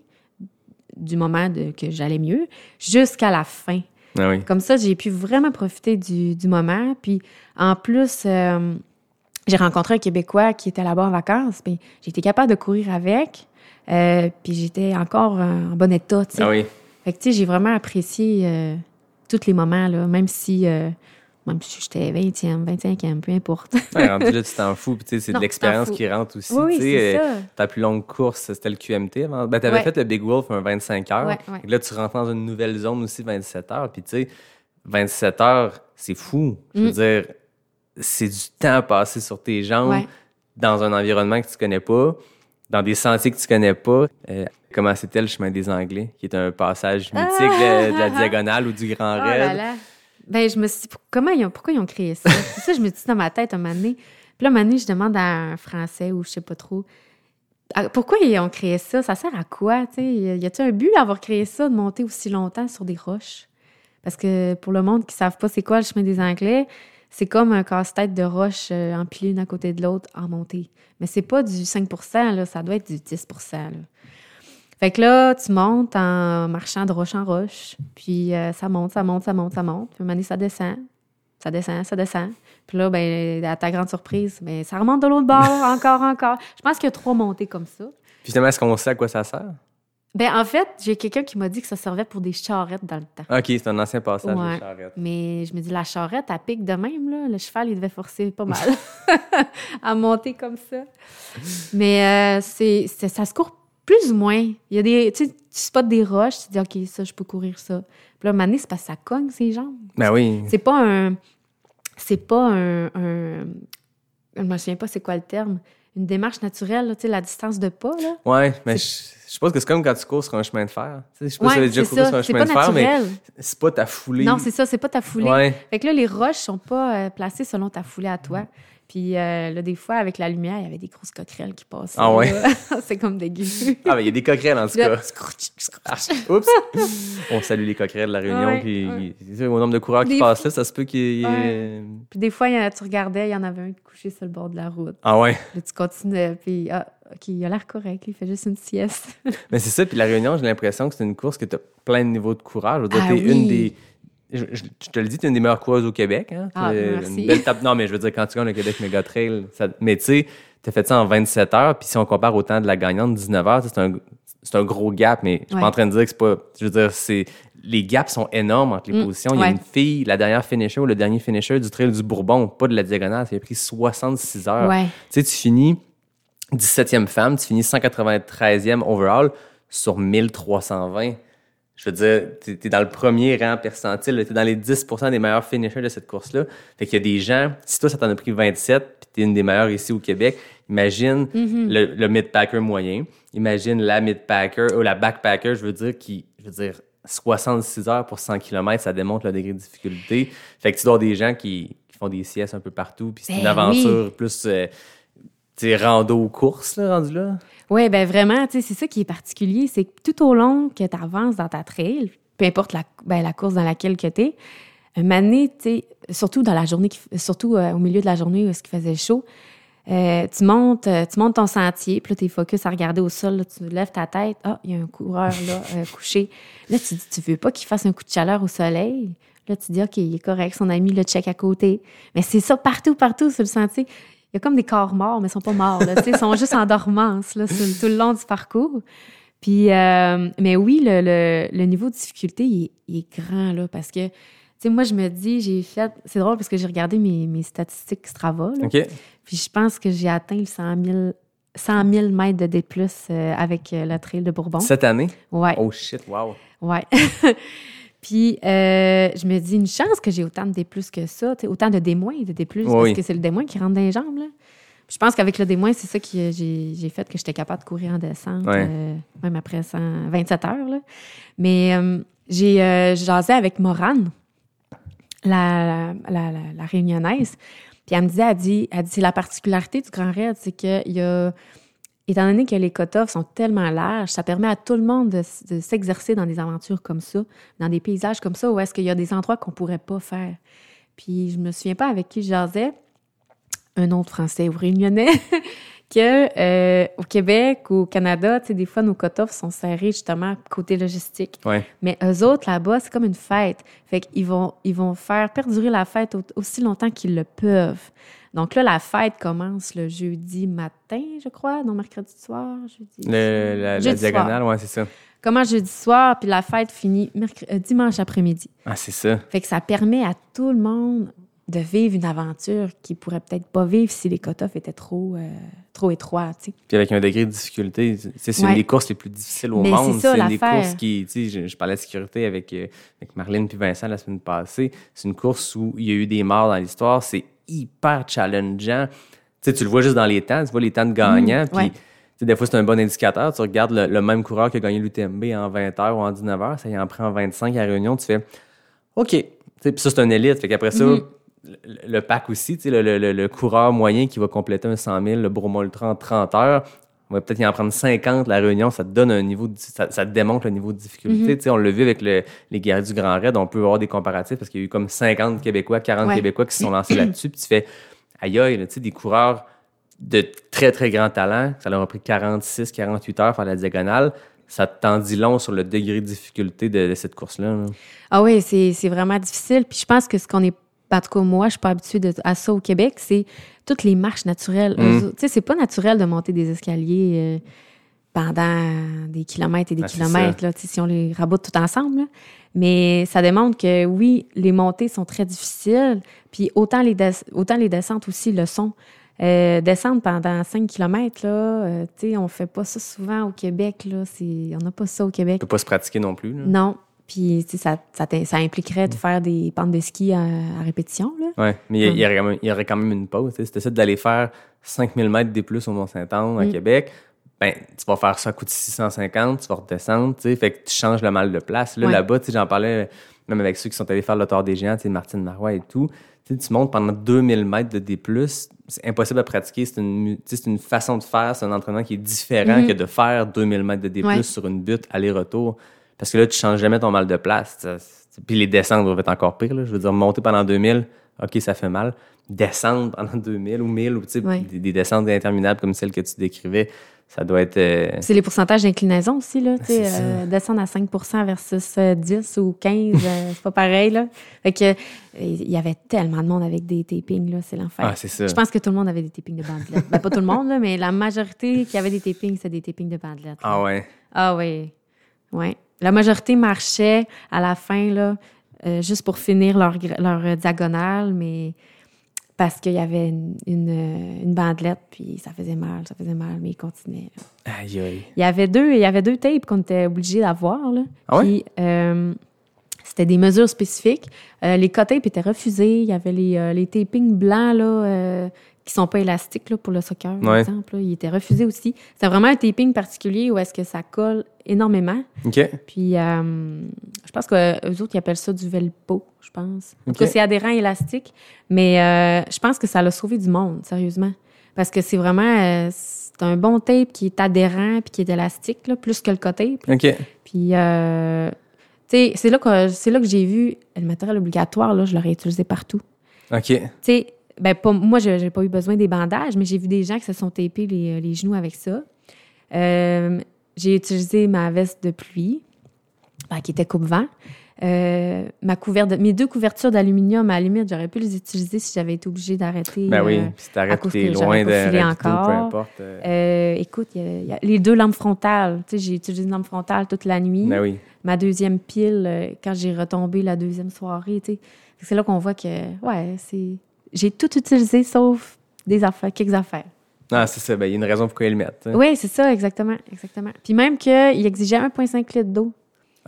Speaker 1: du moment de, que j'allais mieux jusqu'à la fin.
Speaker 5: Ah oui.
Speaker 1: Comme ça, j'ai pu vraiment profiter du, du moment. Puis en plus, euh, j'ai rencontré un Québécois qui était là-bas en vacances. Puis j'ai été capable de courir avec. euh, puis j'étais encore en bon état.
Speaker 5: Ah oui.
Speaker 1: Fait que, tu sais, j'ai vraiment apprécié euh, tous les moments, là, même si, même si j'étais 20e, 25e, peu importe.
Speaker 5: Ouais, rendu là, tu t'en fous. Puis tu c'est de
Speaker 1: tu
Speaker 5: l'expérience qui rentre aussi.
Speaker 1: Oui, oui,
Speaker 5: tu euh,
Speaker 1: ça.
Speaker 5: Ta plus longue course, c'était le QMT. avant. Ben, t'avais
Speaker 1: Ouais.
Speaker 5: fait le Big Wolf un 25 heures.
Speaker 1: Ouais, ouais.
Speaker 5: Et Là, tu rentres dans une nouvelle zone aussi, 27 heures. Puis tu sais, 27 heures, c'est fou. Je veux
Speaker 1: Mm.
Speaker 5: dire, c'est du temps passé sur tes jambes dans un environnement que tu connais pas, dans des sentiers que tu connais pas. Euh, comment c'était le chemin des Anglais, qui est un passage mythique de, de la diagonale ou du Grand
Speaker 1: Ah! Oh
Speaker 5: Raid?
Speaker 1: Ben, je me suis dit, comment ils ont, pourquoi ils ont créé ça? ça, je me dis dans ma tête un moment donné. Puis là, un moment donné, je demande à un Français ou je sais pas trop, ah, pourquoi ils ont créé ça? Ça sert à quoi? y a-t-il un but à avoir créé ça, de monter aussi longtemps sur des roches? Parce que pour le monde qui ne savent pas c'est quoi le chemin des Anglais, c'est comme un casse-tête de roches euh, empilées une à côté de l'autre en montée. Mais c'est pas du 5 là, ça doit être du 10 là. Fait que là, tu montes en marchant de roche en roche, puis euh, ça monte, ça monte, ça monte, ça monte. Puis à un moment donné, ça descend, ça descend, ça descend. Puis là, ben, à ta grande surprise, ben, ça remonte de l'autre bord, encore, encore. Je pense qu'il y a trois montées comme ça.
Speaker 5: Puis finalement, est-ce qu'on sait à quoi ça sert?
Speaker 1: Ben, en fait, j'ai quelqu'un qui m'a dit que ça servait pour des charrettes dans le temps.
Speaker 5: OK, c'est un ancien passage
Speaker 1: Ouais. Mais je me dis, la charrette, elle pique de même, là. Le cheval, il devait forcer pas mal à monter comme ça. Mais euh, c'est, c'est- ça se court plus ou moins. Il y a des, tu sais, tu spots des roches, tu te dis, OK, ça, je peux courir ça. Puis là, mané, c'est parce que ça cogne ses jambes.
Speaker 5: Ben oui.
Speaker 1: C'est pas un. C'est pas un. un je me souviens pas c'est quoi le terme. Une démarche naturelle, là, tu sais, la distance de pas, là.
Speaker 5: Ouais, mais je, je suppose que c'est comme quand tu cours sur un chemin de fer. Tu sais, je sais pas
Speaker 1: Ouais,
Speaker 5: si tu déjà
Speaker 1: c'est
Speaker 5: couru
Speaker 1: ça.
Speaker 5: sur un chemin
Speaker 1: pas
Speaker 5: de fer, mais c'est pas ta foulée.
Speaker 1: Non, c'est ça, c'est pas ta foulée.
Speaker 5: Ouais.
Speaker 1: Fait que là, les roches sont pas euh, placées selon ta foulée à toi. Puis euh, là, des fois, avec la lumière, il y avait des grosses coquerelles qui passaient.
Speaker 5: Ah ouais?
Speaker 1: c'est comme dégueu.
Speaker 5: Ah, mais il y a des coquerelles en tout
Speaker 1: Là,
Speaker 5: cas. Ah, oups! On salue les coquerelles de la Réunion.
Speaker 1: Ouais,
Speaker 5: puis,
Speaker 1: ouais.
Speaker 5: au nombre de coureurs qui
Speaker 1: Des
Speaker 5: passent là, ça se peut qu'il y ait.
Speaker 1: Ouais. Puis des fois, il y en a- tu regardais, il y en avait un couché sur le bord de la route.
Speaker 5: Ah ouais?
Speaker 1: Là, tu continuais, puis ah, OK, il a l'air correct, il fait juste une sieste.
Speaker 5: Mais c'est ça, puis la Réunion, j'ai l'impression que c'est une course que tu as plein de niveaux de courage. Je veux dire,
Speaker 1: Ah
Speaker 5: t'es
Speaker 1: oui.
Speaker 5: une des. Je, je- je te le dis, tu es une des meilleures coureuses au Québec. Hein?
Speaker 1: Ah, merci.
Speaker 5: Une belle tape. Non, mais je veux dire, quand tu gagnes le Québec Mega Trail, ça... mais tu sais, tu as fait ça en 27 heures, puis si on compare au temps de la gagnante, 19 heures, c'est un, c'est un gros gap, mais je suis
Speaker 1: Ouais.
Speaker 5: pas en train de dire que c'est pas. Je veux dire, c'est. Les gaps sont énormes entre les
Speaker 1: Mm,
Speaker 5: positions. Il y a
Speaker 1: ouais.
Speaker 5: une fille, la dernière finisher ou le dernier finisher du Trail du Bourbon, pas de la diagonale, ça a pris 66 heures.
Speaker 1: Ouais.
Speaker 5: Tu sais, tu finis 17e femme, tu finis 193e overall sur 1320. Je veux dire, tu es dans le premier rang percentile, tu es dans les 10% des meilleurs finishers de cette course-là. Fait qu'il y a des gens, si toi, ça t'en a pris 27, puis tu es une des meilleures ici au Québec, imagine le, le mid-packer moyen, imagine la mid-packer, ou la backpacker, je veux dire, qui, je veux dire, 66 heures pour 100 km, ça démontre le degré de difficulté. Fait que tu dois avoir des gens qui, qui font des siestes un peu partout, puis c'est une
Speaker 1: Ben
Speaker 5: aventure plus, euh, tu sais, rando course, là, rendu là.
Speaker 1: Oui, ben vraiment, tu sais, c'est ça qui est particulier, c'est que tout au long que tu avances dans ta trail, peu importe la, ben, la course dans laquelle que tu es, sais, surtout dans la journée, qui surtout euh, au milieu de la journée où il faisait chaud, euh, tu montes, euh, tu montes ton sentier, puis là, tu es focus à regarder au sol, là, tu lèves ta tête, ah, il y a un coureur là, euh, couché. Là, tu dis, tu veux pas qu'il fasse un coup de chaleur au soleil? Là, tu dis, OK, il est correct, son ami le check à côté. Mais c'est ça partout, partout sur le sentier. Il y a comme des corps morts, mais ils sont pas morts. Là, ils sont juste en dormance là, sur- tout le long du parcours. Puis, euh, mais oui, le, le- le niveau de difficulté, il est, il est grand, là, parce que, tu sais, moi, je me dis, j'ai fait... C'est drôle parce que j'ai regardé mes, mes statistiques Strava, là,
Speaker 5: OK?
Speaker 1: puis je pense que j'ai atteint le 100 000, 100 000 mètres de D+, euh, avec euh, le trail de Bourbon.
Speaker 5: Cette année?
Speaker 1: Ouais,
Speaker 5: Oh shit, wow.
Speaker 1: ouais. Puis, euh, je me dis, une chance que j'ai autant de D+, que ça, autant de D- de D+,
Speaker 5: Oui.
Speaker 1: parce que c'est le D- qui rentre dans les jambes, là. Je pense qu'avec le D-, c'est ça que j'ai j'ai fait que j'étais capable de courir en descente,
Speaker 5: Ouais.
Speaker 1: euh, même après 100 27 heures, là. Mais euh, j'ai euh, jasé avec Morane, la, la, la, la réunionnaise, puis elle me disait, elle dit, elle dit c'est la particularité du Grand Raid, c'est qu'il y a étant donné que les cutoffs sont tellement larges, ça permet à tout le monde de, s'exercer dans des aventures comme ça, dans des paysages comme ça, où est-ce qu'il y a des endroits qu'on pourrait pas faire. Puis je me souviens pas avec qui je jasais, un autre Français ou Réunionnais, que euh, au Québec ou au Canada, tu sais, des fois, nos cutoffs sont serrés justement côté logistique.
Speaker 5: Ouais.
Speaker 1: Mais eux autres, là-bas, c'est comme une fête. Fait qu'ils vont, ils vont faire perdurer la fête au- aussi longtemps qu'ils le peuvent. Donc là, la fête commence le jeudi matin, je crois, non, mercredi soir, jeudi.
Speaker 5: Le- la,
Speaker 1: Jeudi
Speaker 5: diagonale, ouais, c'est ça.
Speaker 1: Commence jeudi soir, puis la fête finit mercre- euh, dimanche après-midi.
Speaker 5: Ah, c'est ça.
Speaker 1: Fait que ça permet à tout le monde de vivre une aventure qu'ils pourraient peut-être pas vivre si les cutoffs étaient trop, euh, trop étroits, tu sais.
Speaker 5: Puis avec un degré de difficulté, c'est
Speaker 1: Ouais.
Speaker 5: une des courses les plus difficiles au
Speaker 1: Mais
Speaker 5: monde.
Speaker 1: c'est
Speaker 5: une des courses qui, tu sais, je, je parlais de sécurité avec, euh, avec Marlène puis Vincent la semaine passée. C'est une course où il y a eu des morts dans l'histoire. C'est hyper challengeant. Tu sais, tu le vois juste dans les temps, tu vois les temps de gagnants. puis,
Speaker 1: ouais.
Speaker 5: tu sais, des fois, c'est un bon indicateur. Tu regardes le, le même coureur qui a gagné l'UTMB en 20 heures ou en 19 heures, ça y en prend en 25 à Réunion. Tu fais OK. Tu sais, Puis ça, c'est un élite. Fait qu'après ça,
Speaker 1: Mhm.
Speaker 5: le, le pack aussi, le, coureur moyen qui va compléter un 100 000, le Bromont Ultra en 30 heures, va peut-être y en prendre 50 la réunion, ça te donne un niveau, de- ça, ça te démontre le niveau de difficulté. Sais, on l'a vu avec le- les guerriers du Grand Raid, on peut avoir des comparatifs parce qu'il y a eu comme 50 Québécois, 40
Speaker 1: Ouais.
Speaker 5: Québécois qui se sont lancés là-dessus, puis tu fais aïe aïe, sais, des coureurs de très très grand talent, ça leur a pris 46, 48 heures faire la diagonale. ça t'en dit long sur le degré de difficulté de, de cette course-là. là.
Speaker 1: Ah oui, c'est c'est vraiment difficile. Puis je pense que ce qu'on est. En tout cas, moi, je suis pas habituée de- à ça au Québec, c'est toutes les marches naturelles.
Speaker 5: Mm.
Speaker 1: Tu sais, c'est pas naturel de monter des escaliers euh, pendant des kilomètres et des
Speaker 5: Ah, c'est
Speaker 1: kilomètres, là, si on les raboute tout ensemble. là. Mais ça démontre que oui, les montées sont très difficiles, puis autant les, autant les descentes aussi le sont. Euh, descendre pendant 5 km, là, euh, tu sais, on fait pas ça souvent au Québec, là. On n'a pas ça au Québec.
Speaker 5: On peut pas se pratiquer non plus. là.
Speaker 1: Non. Puis, tu sais, ça, ça, ça impliquerait
Speaker 5: Mm.
Speaker 1: de faire des pentes de ski à, à répétition, là.
Speaker 5: Ouais, mais il y
Speaker 1: Hum.
Speaker 5: aurait quand même- il y aurait quand même une pause. tu essaies d'aller faire 5000 mètres des plus au Mont-Saint-Anne, à
Speaker 1: Mm.
Speaker 5: Québec, ben, tu vas faire ça, ça coûte 650, tu vas redescendre, tu sais, fait que tu changes le mal de place. Là,
Speaker 1: Ouais.
Speaker 5: là-bas, tu sais, j'en parlais même avec ceux qui sont allés faire le Tour des Géants, tu sais, Martine Marois et tout. Tu sais, tu montes pendant 2000 mètres de D+, c'est impossible à pratiquer. C'est une, tu sais, une façon de faire, c'est un entraînement qui est différent que de faire 2000 mètres de D+.
Speaker 1: Ouais.
Speaker 5: sur une butte aller-retour. Parce que là, tu changes jamais ton mal de place. Puis les descentes doivent être encore pires. Là. Je veux dire, monter pendant 2000, OK, ça fait mal. Descendre pendant 2000 ou 1000, ou des, des descentes interminables comme celles que tu décrivais, ça doit être... euh,
Speaker 1: C'est les pourcentages d'inclinaison aussi, là. euh, descendre à 5% versus euh, 10 ou 15, euh, c'est pas pareil, là. Fait que, euh, il y avait tellement de monde avec des tapings, là. C'est l'enfer.
Speaker 5: Ah, c'est ça.
Speaker 1: Je pense que tout le monde avait des tapings de bandelettes. ben, pas tout le monde, là, mais la majorité qui avait des tapings, c'était des tapings de bandelettes. là.
Speaker 5: Ah ouais.
Speaker 1: Ah oui. Ouais. La majorité marchait à la fin, là, euh, juste pour finir leur, leur euh, diagonale, mais parce qu'il y avait une, une, euh, une bandelette, puis ça faisait mal, ça faisait mal, mais ils continuaient.
Speaker 5: Aïe, aïe.
Speaker 1: Il y avait deux, il y avait deux tapes qu'on était obligés d'avoir. Là.
Speaker 5: Ah ouais?
Speaker 1: Puis, euh, c'était des mesures spécifiques. Euh, les cut-tapes étaient refusés. Il y avait les, euh, les tapings blancs là, euh, qui sont pas élastiques là, pour le soccer, par
Speaker 5: Ouais.
Speaker 1: exemple. là. Ils étaient refusés aussi. C'était vraiment un taping particulier où est-ce que ça colle énormément. Puis, euh, je pense qu'eux autres, ils appellent ça du velpo, je pense. En
Speaker 5: Ok.
Speaker 1: tout cas, c'est adhérent élastique. Mais je pense que ça l'a sauvé du monde, sérieusement. Parce que c'est vraiment... c'est un bon tape qui est adhérent puis qui est élastique, là, plus que le cut-tape.
Speaker 5: OK.
Speaker 1: Puis, c'est là que, c'est là que j'ai vu le matériel obligatoire, là, je l'aurais utilisé partout.
Speaker 5: OK.
Speaker 1: Tu sais, ben, pas, moi, je n'ai pas eu besoin des bandages, mais j'ai vu des gens qui se sont tapés les, les genoux avec ça. Euh, j'ai utilisé ma veste de pluie, ben, qui était coupe-vent. Euh, ma couverte mes deux couvertures d'aluminium, à la limite, j'aurais pu les utiliser si j'avais été obligée d'arrêter.
Speaker 5: Ben oui,
Speaker 1: euh,
Speaker 5: si
Speaker 1: que
Speaker 5: loin de ravito, peu
Speaker 1: encore.
Speaker 5: importe. euh,
Speaker 1: euh, écoute, a- y a les deux lampes frontales. Tu sais, j'ai utilisé une lampe frontale toute la nuit
Speaker 5: Ben oui.
Speaker 1: Ma deuxième pile euh, quand j'ai retombé la deuxième soirée. C'est là qu'on voit que, ouais, c'est... J'ai tout utilisé sauf des affaires, quelques affaires.
Speaker 5: Ah, c'est ça. Ben, il y a une raison pourquoi ils le mettent. hein.
Speaker 1: Oui, c'est ça, exactement, exactement. Puis même qu'il exigeait 1,5 litre d'eau.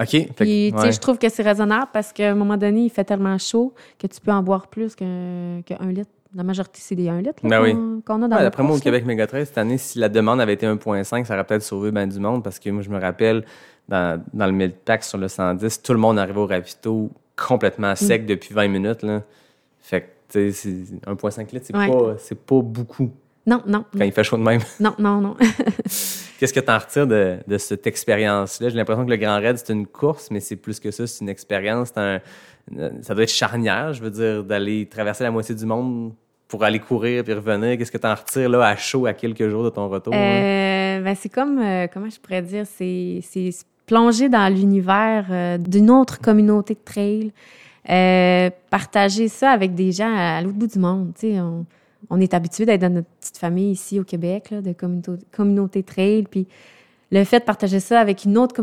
Speaker 5: OK.
Speaker 1: Puis, tu sais,
Speaker 5: ouais.
Speaker 1: je trouve que c'est raisonnable parce qu'à un moment donné, il fait tellement chaud que tu peux en boire plus qu'un que litre. La majorité, c'est des 1 litre là,
Speaker 5: Ben oui.
Speaker 1: qu'on qu'on a dans
Speaker 5: Ouais, D'après moi, au. Québec Méga 13, cette année, si la demande avait été 1,5, ça aurait peut-être sauvé ben du monde parce que moi, je me rappelle, dans, dans le 1000 pack sur le 110, tout le monde arrivait au ravito complètement
Speaker 1: Mm.
Speaker 5: sec depuis 20 minutes. Là. Fait que, tu sais, c'est- 1,5 litres, c'est
Speaker 1: Ouais.
Speaker 5: pas, pas beaucoup
Speaker 1: Non, non,
Speaker 5: quand il fait chaud de même.
Speaker 1: non, non, non.
Speaker 5: Qu'est-ce que tu en retires de, de cette expérience-là? J'ai l'impression que le Grand Raid, c'est une course, mais c'est plus que ça, c'est une expérience. c'est un- ça doit être charnière, je veux dire, d'aller traverser la moitié du monde pour aller courir puis revenir. Qu'est-ce que tu en retires là, à chaud à quelques jours de ton retour? hein?
Speaker 1: Euh, ben, c'est comme, euh, comment je pourrais dire, c'est plonger dans l'univers euh, d'une autre communauté de trail, euh, partager ça avec des gens à, l'autre bout du monde. On, on est habitué d'être dans notre petite famille ici au Québec, de communauté, communauté trail, puis le fait de partager ça avec une autre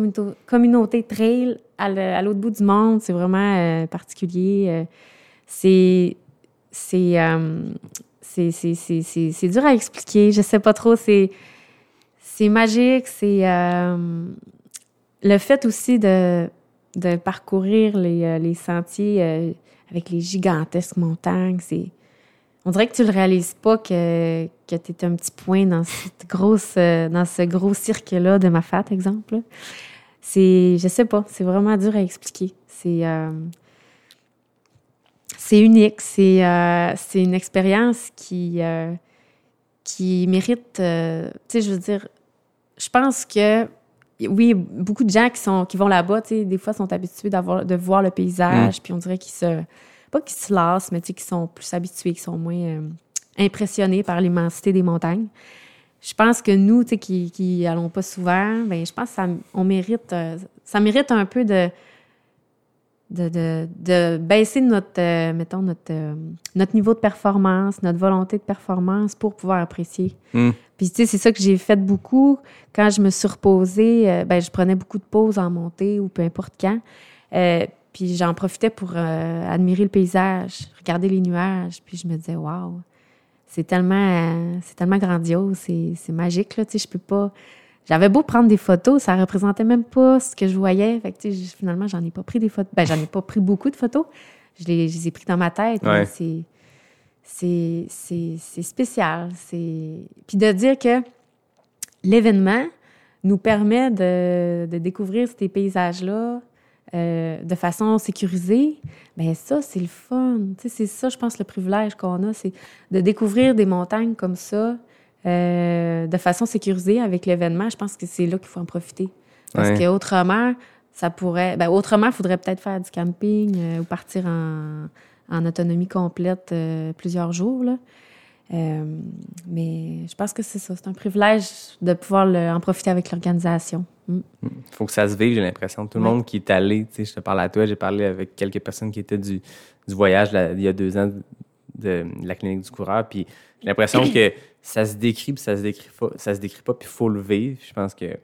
Speaker 1: communauté, trail à l'autre bout du monde, c'est vraiment euh, particulier. c'est c'est c'est dur à expliquer. Je sais pas trop. C'est magique. C'est le fait aussi de, parcourir les, euh, sentiers euh, avec les gigantesques montagnes. C'est on dirait que tu le réalises pas que, que tu es un petit point dans, cette grosse, euh, dans ce gros cirque-là de ma fat, exemple. C'est, je sais pas, c'est vraiment dur à expliquer. C'est, c'est unique, c'est, c'est une expérience qui, qui mérite, tu sais, je veux dire, je pense que, oui, beaucoup de gens qui, sont, qui vont là-bas, tu sais, des fois sont habitués d'avoir, de voir le paysage, puis on dirait qu'ils se, pas qu'ils se lassent, mais tu sais, qu'ils sont plus habitués, qu'ils sont moins euh, impressionnés par l'immensité des montagnes. je pense que nous, tu sais, qui, qui allons pas souvent, ben je pense que ça, on mérite, euh, ça mérite un peu de, de, de, de baisser notre, euh, mettons, notre, euh, notre niveau de performance, notre volonté de performance pour pouvoir apprécier.
Speaker 5: Mm.
Speaker 1: Puis, tu sais, c'est ça que j'ai fait beaucoup. Quand je me suis reposée, euh, ben, je prenais beaucoup de pauses en montée ou peu importe quand. Puis, j'en profitais pour admirer le paysage, regarder les nuages. Puis, je me disais, waouh, c'est tellement, c'est tellement grandiose, c'est, c'est magique, là. Tu sais, je peux pas. J'avais beau prendre des photos, ça représentait même pas ce que je voyais. Fait que, finalement, j'en ai pas pris des photos. Ben, j'en ai pas pris beaucoup de photos. Je les, je les ai pris dans ma tête.
Speaker 5: Ouais.
Speaker 1: c'est, c'est, c'est, c'est spécial. C'est... Puis de dire que l'événement nous permet de, de découvrir ces paysages-là euh, de façon sécurisée, bien ça, c'est le fun. C'est ça, je pense, le privilège qu'on a, c'est de découvrir des montagnes comme ça euh, de façon sécurisée avec l'événement. Je pense que c'est là qu'il faut en profiter. Parce
Speaker 5: Ouais.
Speaker 1: qu'autrement, ça pourrait... Ben, autrement, il faudrait peut-être faire du camping euh, ou partir en, en autonomie complète euh, plusieurs jours, là. Mais je pense que c'est ça. C'est un privilège de pouvoir le- en profiter avec l'organisation. Mm.
Speaker 5: faut que ça se vive, j'ai l'impression. Tout le
Speaker 1: Ouais.
Speaker 5: monde qui est allé, tu sais, je te parle à toi, j'ai parlé avec quelques personnes qui étaient du, du voyage là, il y a deux ans de, de la clinique du coureur, puis j'ai l'impression que ça se décrit, puis ça se décrit pas, ça se décrit pas, puis il faut le vivre. Je pense que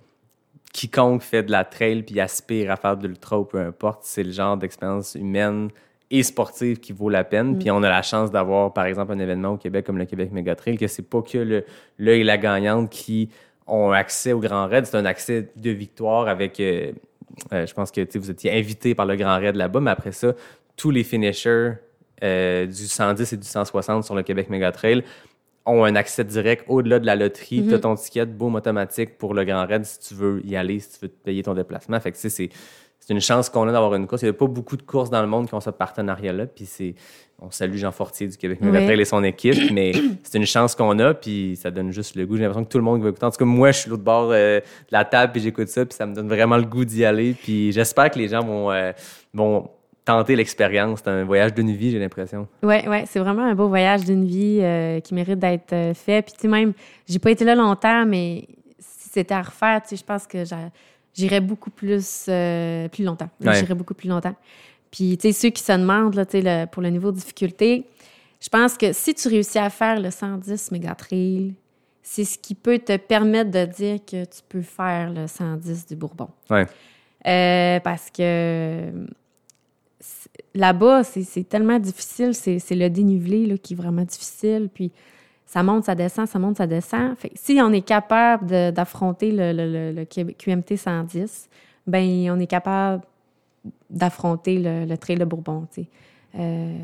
Speaker 5: quiconque fait de la trail puis aspire à faire de l'ultra ou peu importe, c'est le genre d'expérience humaine et sportive qui vaut la peine. Puis on a la chance d'avoir, par exemple, un événement au Québec comme le Québec Mega Trail, que c'est pas que le, le et la gagnante qui ont accès au Grand Raid, c'est un accès de victoire avec. euh, euh, je pense que vous étiez invité par le Grand Raid là-bas, mais après ça, tous les finishers euh, du 110 et du 160 sur le Québec Mega Trail ont un accès direct au-delà de la loterie.
Speaker 1: Mhm.
Speaker 5: Tu as ton ticket boom automatique pour le Grand Raid si tu veux y aller, si tu veux te payer ton déplacement. Fait que tu sais, c'est c'est une chance qu'on a d'avoir une course. Il n'y a pas beaucoup de courses dans le monde qui ont ce partenariat-là. Puis c'est, on salue Jean Fortier du Québec Mega
Speaker 1: Ouais.
Speaker 5: Et son équipe, mais c'est une chance qu'on a. Puis ça donne juste le goût. J'ai l'impression que tout le monde va écouter. En tout cas, moi, je suis l'autre bord euh, de la table puis j'écoute ça. Puis ça me donne vraiment le goût d'y aller. Puis j'espère que les gens vont, euh, vont tenter l'expérience. C'est un voyage d'une vie, j'ai l'impression.
Speaker 1: Ouais, ouais, c'est vraiment un beau voyage d'une vie euh, qui mérite d'être euh, fait. Puis, tu sais, même, j'ai pas été là longtemps, mais si c'était à refaire, tu sais, je pense que j'irais beaucoup plus, euh, plus longtemps.
Speaker 5: Ouais.
Speaker 1: J'irais beaucoup plus longtemps. Puis, tu sais, ceux qui se demandent, là, tu sais, le- pour le niveau de difficulté, je pense que si tu réussis à faire le 110 méga trail, c'est ce qui peut te permettre de dire que tu peux faire le 110 du Bourbon. Euh, parce que là-bas, c'est tellement difficile. C'est le dénivelé là, qui est vraiment difficile. Puis ça monte, ça descend, ça monte, ça descend. Si on est capable d'affronter le, QMT 110, ben on est capable d'affronter le, Trail de Bourbon. Euh,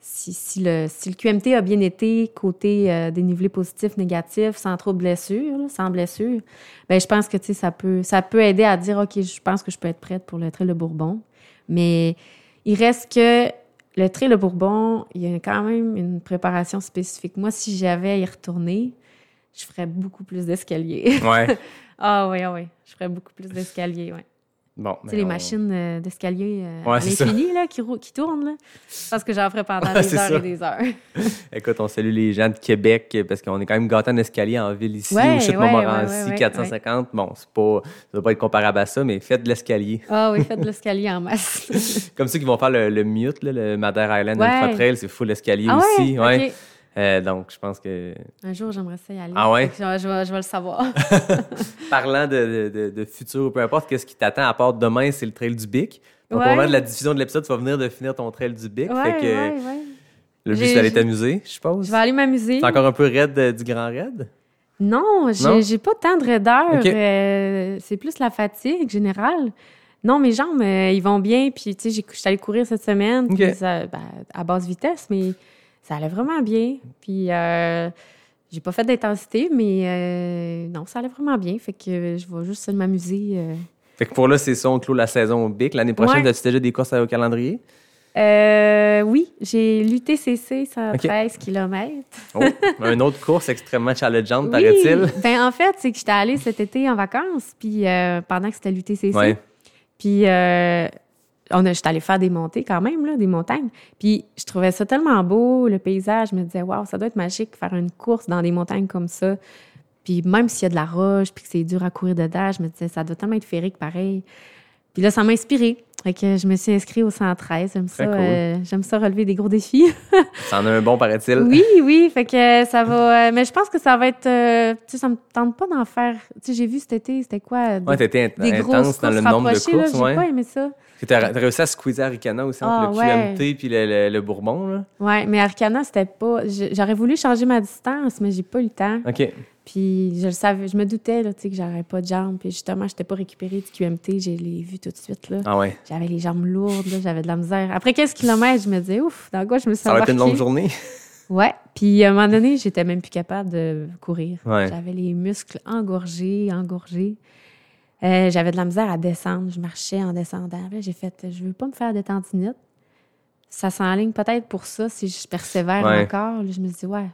Speaker 1: si, le, QMT a bien été côté euh, dénivelé positif, négatif, sans trop de blessures, sans blessure, ben je pense que ça peut, ça peut aider à dire OK, je pense que je peux être prête pour le Trail de Bourbon. Mais il reste que le Trail de Bourbon, il y a quand même une préparation spécifique. Moi, si j'avais à y retourner, je ferais beaucoup plus d'escaliers.
Speaker 5: Ouais.
Speaker 1: ah oui, ah oui, je ferais beaucoup plus d'escaliers, oui.
Speaker 5: Bon. Ben,
Speaker 1: les
Speaker 5: on-
Speaker 1: machines euh, d'escalier euh,
Speaker 5: Ouais,
Speaker 1: à
Speaker 5: c'est
Speaker 1: l'infini, là, qui, qui tournent, là. Pense que j'en ferais pendant
Speaker 5: Ouais,
Speaker 1: des
Speaker 5: c'est
Speaker 1: heures
Speaker 5: ça.
Speaker 1: et des heures.
Speaker 5: Écoute, on salue les gens de Québec parce qu'on est quand même gâtés en escalier en ville ici,
Speaker 1: Ouais,
Speaker 5: chute
Speaker 1: ouais,
Speaker 5: Montmorency,
Speaker 1: ouais, ouais, ouais,
Speaker 5: 450. Bon, c'est pas, ça doit pas être comparable à ça, mais faites de l'escalier.
Speaker 1: Ah oui, faites de l'escalier en masse.
Speaker 5: Comme ceux qui vont faire le, le Mute, là, le Madère Island. Ultra Trail, c'est full escalier
Speaker 1: ah
Speaker 5: aussi. Euh, donc, je pense que.
Speaker 1: Un jour, j'aimerais ça y aller.
Speaker 5: Ah ouais?
Speaker 1: Je, je vais, je vais le savoir.
Speaker 5: Parlant de, de, de, de futur, peu importe, qu'est-ce qui t'attend à part demain, c'est le Trail du Bic? Donc,
Speaker 1: Ouais.
Speaker 5: au moment de la diffusion de l'épisode, tu vas venir de finir ton Trail du Bic.
Speaker 1: ouais,
Speaker 5: fait que
Speaker 1: ouais,
Speaker 5: le but, c'est d'aller t'amuser, je suppose.
Speaker 1: Je vais aller m'amuser.
Speaker 5: C'est encore un peu raide euh, du Grand Raid?
Speaker 1: Non, j'ai pas tant de raideur. Euh, c'est plus la fatigue générale. Non, mes jambes, ils vont bien. Puis, tu sais, je suis allée courir cette semaine puis ça- ben, à basse vitesse, mais ça allait vraiment bien. Puis, euh, j'ai pas fait d'intensité, mais euh, non, ça allait vraiment bien. Fait que je vais juste m'amuser. euh.
Speaker 5: Fait que pour là, c'est ça, on clôt la saison au Bic. L'année prochaine,
Speaker 1: Ouais.
Speaker 5: as-tu déjà des courses au calendrier?
Speaker 1: Euh, oui, j'ai l'UTCC 113 km.
Speaker 5: Oh, une autre course extrêmement challengeante,
Speaker 1: Oui.
Speaker 5: paraît-il.
Speaker 1: Ben, en fait, c'est que j'étais allée cet été en vacances, puis euh, pendant que c'était l'UTCC.
Speaker 5: Ouais.
Speaker 1: Puis, euh, on a, j'étais allée faire des montées quand même, là, des montagnes. Puis, je trouvais ça tellement beau, le paysage. Je me disais, waouh, ça doit être magique faire une course dans des montagnes comme ça. Puis même s'il y a de la roche, puis que c'est dur à courir dedans, je me disais, ça doit tellement être féerique pareil. Puis là, ça m'a inspiré. Fait que je me suis inscrite au 113. J'aime ça,
Speaker 5: cool.
Speaker 1: euh, j'aime ça relever des gros défis.
Speaker 5: C'en a un bon, paraît-il.
Speaker 1: oui, oui. Fait que ça va. euh, mais je pense que ça va être. euh, tu sais, ça me tente pas d'en faire. Tu sais, j'ai vu cet été, c'était quoi? Des,
Speaker 5: Ouais, t'étais intense dans le nombre de courses.
Speaker 1: J'ai
Speaker 5: ouais.
Speaker 1: pas aimé ça.
Speaker 5: T'as t'as réussi à squeezer Aricana aussi entre
Speaker 1: Ah,
Speaker 5: le
Speaker 1: ouais.
Speaker 5: QMT puis le, le- le Bourbon. Là.
Speaker 1: Ouais, mais Arcana, c'était pas. J'aurais voulu changer ma distance, mais j'ai pas eu le temps.
Speaker 5: OK.
Speaker 1: Puis je le savais, je me doutais là, que j'aurais pas de jambes. Puis justement, j'étais pas récupérée du QMT, je l'ai vu tout de suite. Là.
Speaker 5: Ah ouais?
Speaker 1: J'avais les jambes lourdes, j'avais de la misère. Après 15 km, je me disais, ouf, dans quoi je me suis
Speaker 5: Ça va être une longue journée.
Speaker 1: Ouais. Puis à un moment donné, j'étais même plus capable de courir.
Speaker 5: Ouais.
Speaker 1: J'avais les muscles engorgés, engorgés. Euh, j'avais de la misère à descendre. Je marchais en descendant. J'ai fait, je veux pas me faire de tendinite. Ça s'enligne peut-être pour ça si je persévère
Speaker 5: Ouais.
Speaker 1: encore. Là, je me dis, ouais.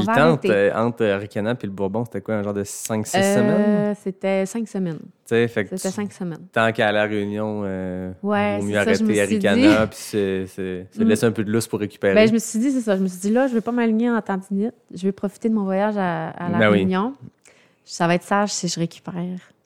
Speaker 5: Puis
Speaker 1: on
Speaker 5: le temps
Speaker 1: arrêter.
Speaker 5: entre Aricana puis le Bourbon, c'était quoi, un genre de 5-6
Speaker 1: Euh,
Speaker 5: semaines?
Speaker 1: C'était cinq semaines.
Speaker 5: Fait que
Speaker 1: C'était
Speaker 5: tu-
Speaker 1: cinq semaines.
Speaker 5: tant qu'à la réunion, euh,
Speaker 1: Ouais,
Speaker 5: mieux
Speaker 1: ça,
Speaker 5: arrêter
Speaker 1: suis
Speaker 5: Aricana puis se,
Speaker 1: Mm.
Speaker 5: laisser un peu de lousse pour récupérer.
Speaker 1: Ben, je me suis dit, c'est ça. Je me suis dit, là, je vais pas m'aligner en tendinite. Je vais profiter de mon voyage à, à La
Speaker 5: Ben oui.
Speaker 1: Réunion. Ça va être sage si je récupère.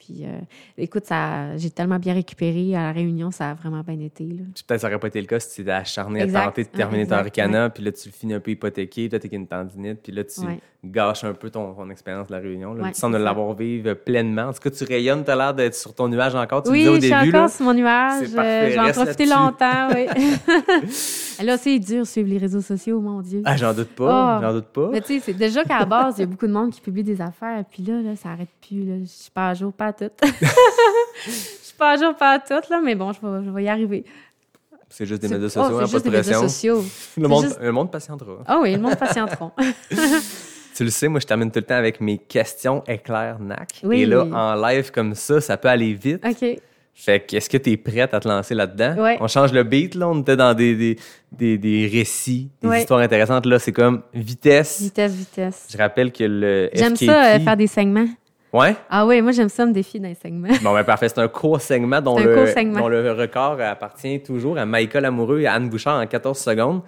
Speaker 1: Puis, euh, écoute, ça, j'ai tellement bien récupéré à La Réunion, ça a vraiment bien été. Là.
Speaker 5: Peut-être ça aurait pas été le cas si tu étais acharné
Speaker 1: Exact.
Speaker 5: à tenter de
Speaker 1: Ouais,
Speaker 5: terminer ton
Speaker 1: exact,
Speaker 5: Aricana, puis là, tu le finis un peu hypothéqué, t'es avec une tendinite, puis là, tu
Speaker 1: Ouais.
Speaker 5: Gâches un peu ton, ton expérience de la Réunion. Là.
Speaker 1: Ouais,
Speaker 5: tu de l'avoir vivre pleinement. En tout cas, tu rayonnes, tu as l'air d'être sur ton nuage encore. Tu
Speaker 1: oui, je suis encore
Speaker 5: là.
Speaker 1: sur mon nuage. Euh, je vais en
Speaker 5: reste
Speaker 1: profiter
Speaker 5: là-dessus.
Speaker 1: longtemps. Oui. là, c'est dur suivre les réseaux sociaux, mon Dieu.
Speaker 5: Ah, j'en doute pas,
Speaker 1: Oh.
Speaker 5: j'en doute pas.
Speaker 1: Mais tu sais, c'est déjà qu'à la base, il y a beaucoup de monde qui publie des affaires. Puis là, là ça arrête plus. Là. Je suis pas à jour, pas à tout. Je suis pas à jour, pas à tout, là, mais bon, je vais, je vais y arriver.
Speaker 5: C'est juste des médias
Speaker 1: oh,
Speaker 5: sociaux,
Speaker 1: c'est
Speaker 5: hein,
Speaker 1: juste
Speaker 5: pas de pression.
Speaker 1: sociaux.
Speaker 5: Le monde,
Speaker 1: juste-
Speaker 5: le monde patientera.
Speaker 1: Ah oui, le monde patienteront.
Speaker 5: Tu le sais, moi, je termine tout le temps avec mes questions éclair NAC.
Speaker 1: Oui.
Speaker 5: Et là, en live comme ça, ça peut aller vite.
Speaker 1: OK.
Speaker 5: Fait que, est-ce que tu es prête à te lancer là-dedans?
Speaker 1: Ouais.
Speaker 5: On change le beat, là. On était dans des, des, des, des récits, des
Speaker 1: Ouais.
Speaker 5: histoires intéressantes. Là, c'est comme vitesse.
Speaker 1: Vitesse, vitesse.
Speaker 5: Je rappelle que le
Speaker 1: J'aime
Speaker 5: FKT...
Speaker 1: ça, euh, faire des segments.
Speaker 5: Ouais?
Speaker 1: Ah oui, moi, j'aime ça me défier dans les segments.
Speaker 5: Bon, ben parfait. C'est un court segment dont, le,
Speaker 1: segment.
Speaker 5: dont le record appartient toujours à Michael Amoureux et à Anne Bouchard en 14 secondes.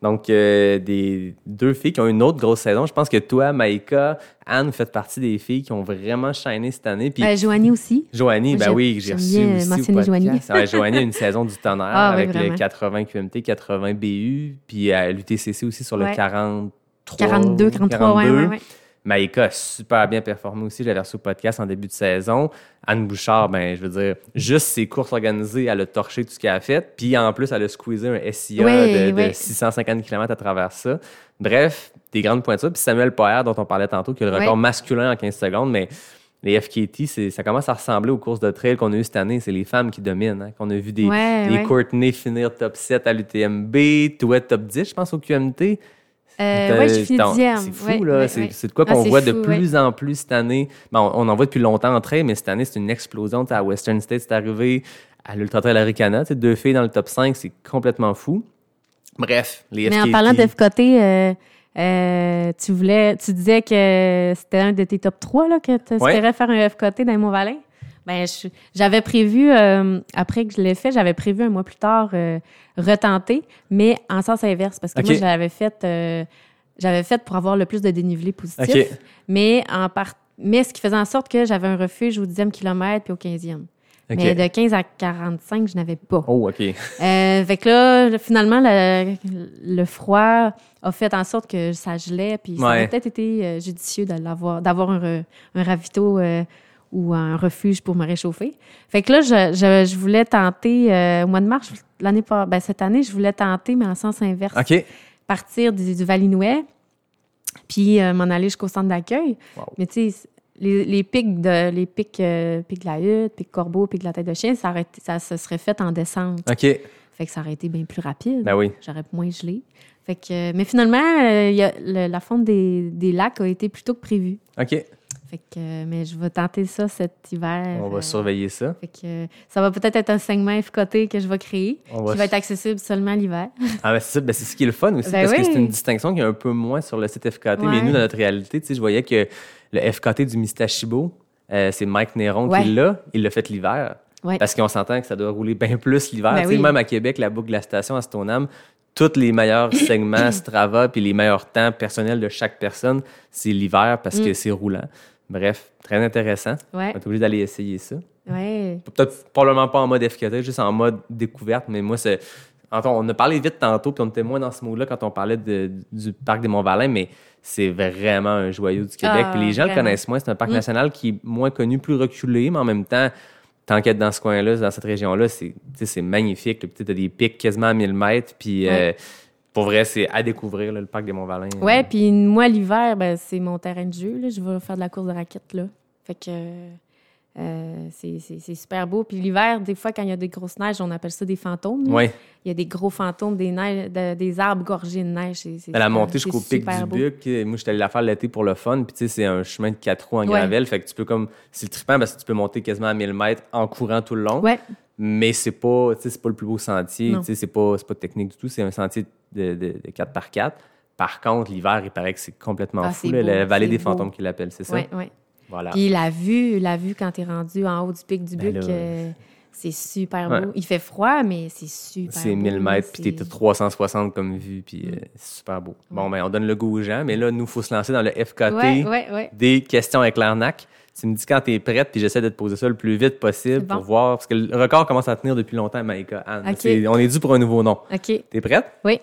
Speaker 5: Donc, euh, des deux filles qui ont une autre grosse saison. Je pense que toi, Maïka, Anne, vous faites partie des filles qui ont vraiment shiné cette année. Puis
Speaker 1: Euh, Joanie aussi.
Speaker 5: Joanie, ben oui, j'ai reçu aussi podcast.
Speaker 1: Joanie.
Speaker 5: Ouais, Joanie a une saison du tonnerre
Speaker 1: Ah oui,
Speaker 5: avec le
Speaker 1: vraiment.
Speaker 5: 80 QMT, 80 BU, puis à l'UTCC aussi sur le
Speaker 1: Ouais.
Speaker 5: 43.
Speaker 1: 42, 43, ouais,
Speaker 5: 42.
Speaker 1: ouais, ouais.
Speaker 5: Maïka a super bien performé aussi. Je l'avais reçu au podcast en début de saison. Anne Bouchard, ben, je veux dire, juste ses courses organisées, elle a torché tout ce qu'elle a fait. Puis en plus, elle a squeezé un SIA de, de
Speaker 1: ouais.
Speaker 5: 650 km à travers ça. Bref, des grandes pointures. Puis Samuel Poher, dont on parlait tantôt, qui a le record masculin en 15 secondes, mais les FKT, ça commence à ressembler aux courses de trail qu'on a eues cette année. C'est les femmes qui dominent. hein. Qu'on a vu des,
Speaker 1: Ouais,
Speaker 5: des
Speaker 1: ouais.
Speaker 5: Courtney finir top 7 à l'UTMB, toi top 10, je pense, au QMT.
Speaker 1: Euh, ouais, j'ai fini dixième.
Speaker 5: C'est fou,
Speaker 1: Ouais,
Speaker 5: là.
Speaker 1: ouais,
Speaker 5: c'est de quoi
Speaker 1: Ah,
Speaker 5: qu'on voit de plus en plus cette année. Ben, on, on en voit depuis longtemps en trail, mais cette année, c'est une explosion. Tu sais, à Western State, c'est arrivé. À l'Ultra Trail Aricana, deux filles dans le top 5, c'est complètement fou. Bref, les
Speaker 1: Mais
Speaker 5: FKT.
Speaker 1: en parlant d'FKT, euh, euh, tu voulais, tu disais que c'était un de tes top 3 là, que tu espérais faire un FKT dans Mont-Valin. Ben, je- j'avais prévu, euh, après que je l'ai fait, j'avais prévu un mois plus tard euh, retenter, mais en sens inverse, parce que moi, je l'avais fait, euh, j'avais fait pour avoir le plus de dénivelé positif,
Speaker 5: OK.
Speaker 1: mais, en part... mais ce qui faisait en sorte que j'avais un refuge au 10e kilomètre puis au 15e.
Speaker 5: OK.
Speaker 1: Mais de 15 à 45, je n'avais pas.
Speaker 5: Oh, OK.
Speaker 1: Euh, fait que là, le- finalement, le, le froid a fait en sorte que ça gelait, puis ça aurait peut-être été euh, judicieux d'avoir un, un ravito euh, ou un refuge pour me réchauffer. Fait que là, je, je, je voulais tenter, euh, au mois de mars, l'année pas, ben, cette année, je voulais tenter, mais en sens inverse,
Speaker 5: OK.
Speaker 1: partir du, du Valinouet, puis euh, m'en aller jusqu'au centre d'accueil.
Speaker 5: Wow.
Speaker 1: Mais tu sais, les, les pics de les pics, euh, pics de la hutte, pics corbeau, pics de la tête de chien, ça, aurait ça se serait fait en descente.
Speaker 5: OK.
Speaker 1: Fait que ça aurait été bien plus rapide.
Speaker 5: Ben oui.
Speaker 1: J'aurais moins gelé. Fait que, mais finalement, il y a- le- la fonte des, des lacs a été plus tôt que prévu.
Speaker 5: OK.
Speaker 1: Fait que, mais je vais tenter ça cet hiver.
Speaker 5: On va
Speaker 1: euh,
Speaker 5: surveiller ça.
Speaker 1: Fait que ça va peut-être être un segment FKT que je vais créer,
Speaker 5: On va
Speaker 1: qui va être accessible seulement l'hiver.
Speaker 5: Ah, ben c'est ça, ben c'est ce qui est le fun aussi,
Speaker 1: Ben
Speaker 5: parce que c'est une distinction qui est un peu moins sur le site FKT. Mais nous, dans notre réalité, je voyais que le FKT du Mistachibo, euh, c'est Mike Néron
Speaker 1: Ouais.
Speaker 5: qui l'a. Il l'a fait l'hiver.
Speaker 1: Ouais.
Speaker 5: Parce qu'on s'entend que ça doit rouler bien plus l'hiver.
Speaker 1: Ben oui.
Speaker 5: Même à Québec, la boucle de la station à Stoneham, tous les meilleurs segments Strava puis les meilleurs temps personnels de chaque personne, c'est l'hiver parce
Speaker 1: Mm.
Speaker 5: que c'est roulant. Bref, très intéressant.
Speaker 1: Ouais,
Speaker 5: On est obligé d'aller essayer ça.
Speaker 1: ouais.
Speaker 5: Peut-être probablement pas en mode FKT, juste en mode découverte, mais moi, c'est. On a parlé vite tantôt, puis on était moins dans ce mot-là quand on parlait de- du parc des Monts-Valin, mais c'est vraiment un joyau du Québec.
Speaker 1: Ah,
Speaker 5: puis les gens le connaissent moins. C'est un parc
Speaker 1: Mm.
Speaker 5: national qui est moins connu, plus reculé, mais en même temps, tant qu'être dans ce coin-là, dans cette région-là, c'est magnifique. Tu as des pics quasiment à 1000 mètres, puis euh, pour vrai, c'est à découvrir, le parc des Monts-Valin.
Speaker 1: Ouais, puis moi, l'hiver, ben, c'est mon terrain de jeu. Là. Je vais faire de la course de raquettes, là. Fait que euh, c'est- super beau. Puis l'hiver, des fois, quand il y a des grosses neiges, on appelle ça des fantômes.
Speaker 5: Ouais.
Speaker 1: Il y a des gros fantômes, des, neiges, de- des arbres gorgés de neige. C'est-
Speaker 5: la
Speaker 1: super-
Speaker 5: montée jusqu'au pic du
Speaker 1: beau.
Speaker 5: Buc. euh, Moi, j'étais allé la faire l'été pour le fun. Puis, tu sais, c'est un chemin de quatre roues en
Speaker 1: Ouais.
Speaker 5: gravel. Fait que tu peux comme. C'est le trippant parce que tu peux monter quasiment à 1000 mètres en courant tout le long.
Speaker 1: Ouais,
Speaker 5: Mais c'est pas, c'est pas le plus beau sentier.
Speaker 1: Non.
Speaker 5: Tu sais, c'est pas, pas technique du tout. C'est un sentier de, de, de 4x4. Par contre, l'hiver, il paraît que c'est complètement
Speaker 1: Ah,
Speaker 5: fou. là, la vallée des
Speaker 1: beau.
Speaker 5: fantômes qu'ils l'appellent, c'est ça?
Speaker 1: ouais, ouais.
Speaker 5: Voilà.
Speaker 1: Puis la vue, la vue quand tu es rendu en haut du pic du
Speaker 5: Ben
Speaker 1: Buc,
Speaker 5: là,
Speaker 1: euh, c'est super
Speaker 5: Ouais.
Speaker 1: beau. Il fait froid, mais c'est super
Speaker 5: C'est
Speaker 1: beau,
Speaker 5: 1000
Speaker 1: là.
Speaker 5: mètres, puis
Speaker 1: C'est-
Speaker 5: t'es à 360 comme vue, puis euh, c'est super beau. Bon, ben, on donne le goût aux gens, mais là, nous, il faut se lancer dans le FKT
Speaker 1: Ouais, ouais, ouais.
Speaker 5: des questions avec l'arnaque. Tu me dis quand t'es prête, puis j'essaie de te poser ça le plus vite possible
Speaker 1: C'est bon.
Speaker 5: pour voir, parce que le record commence à tenir depuis longtemps, Maïka. Anne. C'est- On est dû pour un nouveau nom.
Speaker 1: OK.
Speaker 5: T'es prête?
Speaker 1: Oui.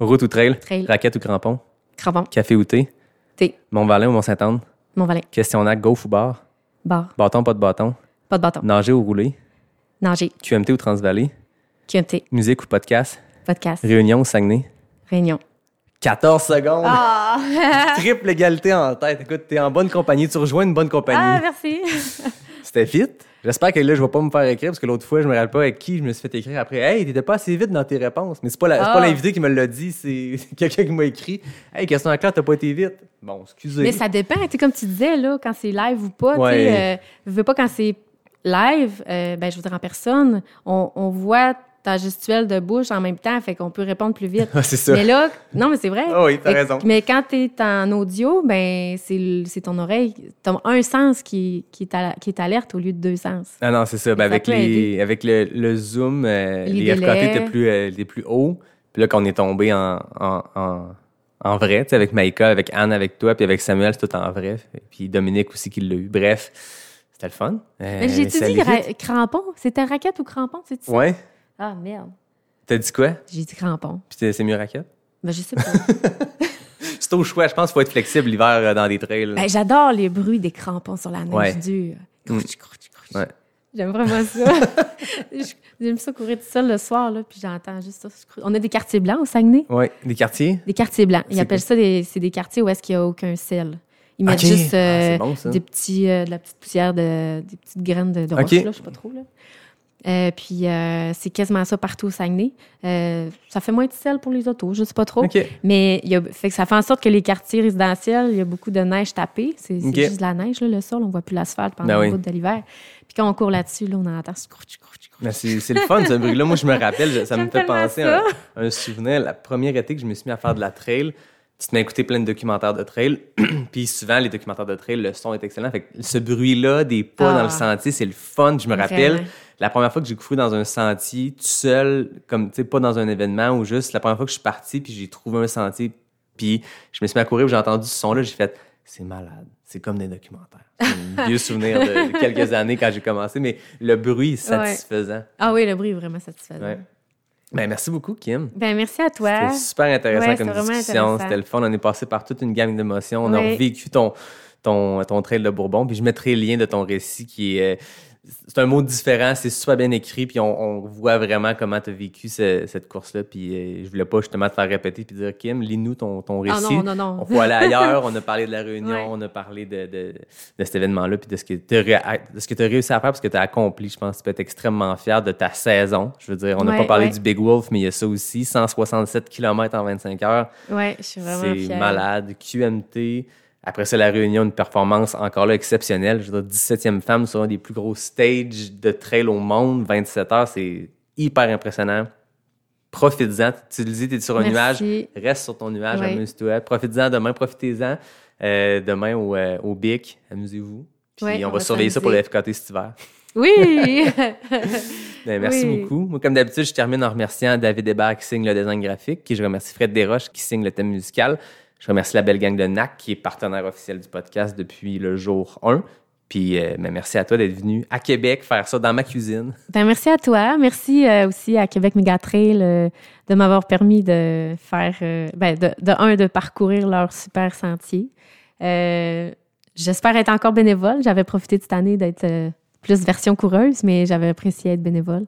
Speaker 5: Route ou trail?
Speaker 1: Trail.
Speaker 5: Raquette ou crampon?
Speaker 1: Crampon.
Speaker 5: Café ou thé?
Speaker 1: Thé.
Speaker 5: Mont-Valin ou Mont-Saint-Anne?
Speaker 1: Mont-Valin.
Speaker 5: Questionnaire golf ou bar?
Speaker 1: Bar.
Speaker 5: Bâton, pas de bâton?
Speaker 1: Pas de bâton.
Speaker 5: Nager ou rouler?
Speaker 1: Nager.
Speaker 5: QMT ou Transvallée?
Speaker 1: QMT.
Speaker 5: Musique ou podcast?
Speaker 1: Podcast.
Speaker 5: Réunion ou Saguenay?
Speaker 1: Réunion.
Speaker 5: 14 secondes!
Speaker 1: Ah!
Speaker 5: Triple égalité en tête. Écoute, t'es en bonne compagnie. Tu rejoins une bonne compagnie.
Speaker 1: ah, merci.
Speaker 5: C'était vite. J'espère que là, je vais pas me faire écrire parce que l'autre fois, je me rappelle pas avec qui je me suis fait écrire après. Hey, t'étais pas assez vite dans tes réponses. Mais c'est pas, la- c'est
Speaker 1: Ah.
Speaker 5: pas l'invité qui me l'a dit, c'est quelqu'un qui m'a écrit. Hey, question à clair, t'as pas été vite. Bon, excusez.
Speaker 1: Mais ça dépend. Tu sais, comme tu disais, là, quand c'est live ou pas.
Speaker 5: Ouais.
Speaker 1: Tu euh, veux pas quand c'est live, euh, ben, je veux dire en personne, on, on voit ta gestuelle de bouche en même temps, fait qu'on peut répondre plus vite.
Speaker 5: C'est ça.
Speaker 1: Mais là, non, mais c'est vrai.
Speaker 5: Ah oui, t'as raison.
Speaker 1: Mais quand tu es en audio, ben c'est ton oreille. T'as un sens qui, qui, qui est alerte au lieu de deux sens.
Speaker 5: Ah non, c'est ça. Ben,
Speaker 1: Ça
Speaker 5: avec les, avec le, le zoom, euh,
Speaker 1: Les
Speaker 5: les, FKT étaient plus, euh, plus hauts. Puis là, quand on est tombé en, en, en, en vrai, tu sais, avec Maïka, avec Anne, avec toi, puis avec Samuel, c'est tout en vrai. Puis Dominique aussi qui l'a eu. Bref, c'était le fun. Euh,
Speaker 1: Mais j'ai
Speaker 5: ça
Speaker 1: dit crampon? C'était raquette ou crampon?
Speaker 5: Ouais.
Speaker 1: Ah, merde.
Speaker 5: T'as dit quoi?
Speaker 1: J'ai dit crampon.
Speaker 5: Puis c'est- mieux raquette?
Speaker 1: Ben, je sais pas.
Speaker 5: C'est au choix. Je pense qu'il faut être flexible l'hiver euh, dans des trails.
Speaker 1: Ben, J'adore les bruits des crampons sur la neige
Speaker 5: Ouais.
Speaker 1: dure. Crouch, crouch, crouch.
Speaker 5: Ouais.
Speaker 1: J'aime vraiment ça. J'aime ça courir tout seul le soir, là, puis j'entends juste ça. On a des quartiers blancs au Saguenay.
Speaker 5: Ouais. Des quartiers?
Speaker 1: Des quartiers blancs. Ils appellent ça des, c'est des quartiers où est-ce qu'il n'y a aucun sel. Ils mettent juste
Speaker 5: Ah,
Speaker 1: euh,
Speaker 5: bon,
Speaker 1: des petits, euh, de la petite poussière, de, des petites graines de, de roche, là, je sais pas trop. Là. Euh, puis euh, c'est quasiment ça partout au Saguenay. Euh, ça fait moins de sel pour les autos, je sais pas trop. Mais il y a, fait que ça fait en sorte que les quartiers résidentiels, il y a beaucoup de neige tapée. C'est juste de la neige, là, le sol. On voit plus l'asphalte pendant
Speaker 5: Ben oui.
Speaker 1: bout de l'hiver. Puis quand on court là-dessus, là, on entend scrouch.
Speaker 5: Mais c'est c'est le fun, ce bruit-là. Moi, je me rappelle, ça me fait penser à un, un souvenir. La première été que je me suis mis à faire de la trail, tu te mets à écouter plein de documentaires de trail. Puis souvent, les documentaires de trail, le son est excellent. Fait que ce bruit-là des pas
Speaker 1: Ah.
Speaker 5: dans le sentier, c'est le fun. Je me rappelle. La première fois que j'ai couru dans un sentier, tout seul, comme, tu sais, pas dans un événement ou juste, la première fois que je suis parti, puis j'ai trouvé un sentier, puis je me suis mis à courir, puis j'ai entendu ce son-là, j'ai fait, c'est malade. C'est comme des documentaires. C'est un vieux souvenir de, quelques années quand j'ai commencé, mais le bruit est satisfaisant.
Speaker 1: Ah oui, le bruit est vraiment satisfaisant.
Speaker 5: Ouais. Ben, merci beaucoup, Kim.
Speaker 1: Ben, merci à toi.
Speaker 5: C'était super intéressant
Speaker 1: Ouais,
Speaker 5: comme discussion. C'était le fun. On est passé par toute une gamme d'émotions. On a vécu ton, ton, ton trail de Bourbon. Puis je mettrai le lien de ton récit qui est. c'est un mot différent, c'est super bien écrit, puis on, on voit vraiment comment tu as vécu ce- cette course-là. Puis euh, je voulais pas justement te faire répéter puis dire Kim, lis-nous ton, ton
Speaker 1: Ah
Speaker 5: récit.
Speaker 1: non, non, non.
Speaker 5: On peut aller ailleurs. On a parlé de la réunion,
Speaker 1: Ouais.
Speaker 5: on a parlé de, de, de cet événement-là, puis de ce que tu as réussi à faire, parce que tu as accompli. Je pense que tu peux être extrêmement fier de ta saison. Je veux dire, on n'a
Speaker 1: Ouais,
Speaker 5: pas parlé
Speaker 1: ouais.
Speaker 5: du Big Wolf, mais il y a ça aussi 167 km en 25 heures.
Speaker 1: Ouais, je suis vraiment
Speaker 5: C'est malade. QMT. Après ça, la réunion, une performance encore là exceptionnelle. Je veux dire, 17e femme sur un des plus gros stages de trail au monde. 27 heures, c'est hyper impressionnant. Profites-en. Tu le dis, tu es sur un
Speaker 1: Merci.
Speaker 5: nuage. Reste sur ton nuage,
Speaker 1: Oui.
Speaker 5: amuse-toi. Profites-en demain, profitez-en. Euh, demain au, euh, au BIC, amusez-vous. Puis on,
Speaker 1: on
Speaker 5: va
Speaker 1: va
Speaker 5: surveiller ça pour le. FKT cet hiver.
Speaker 1: Oui!
Speaker 5: Ben, merci
Speaker 1: Oui.
Speaker 5: beaucoup. Moi, comme d'habitude, je termine en remerciant David Hébert qui signe le design graphique, qui je remercie Fred Desroches qui signe le thème musical. Je remercie la belle gang de NAC qui est partenaire officiel du podcast depuis le jour 1. Puis euh, ben, merci à toi d'être venu à Québec faire ça dans ma cuisine.
Speaker 1: Ben, merci à toi. Merci euh, aussi à Québec Megatrail euh, de m'avoir permis de faire, euh, ben, de, un, de parcourir leur super sentier. J'espère être encore bénévole. J'avais profité de cette année d'être plus version coureuse, mais j'avais apprécié être bénévole.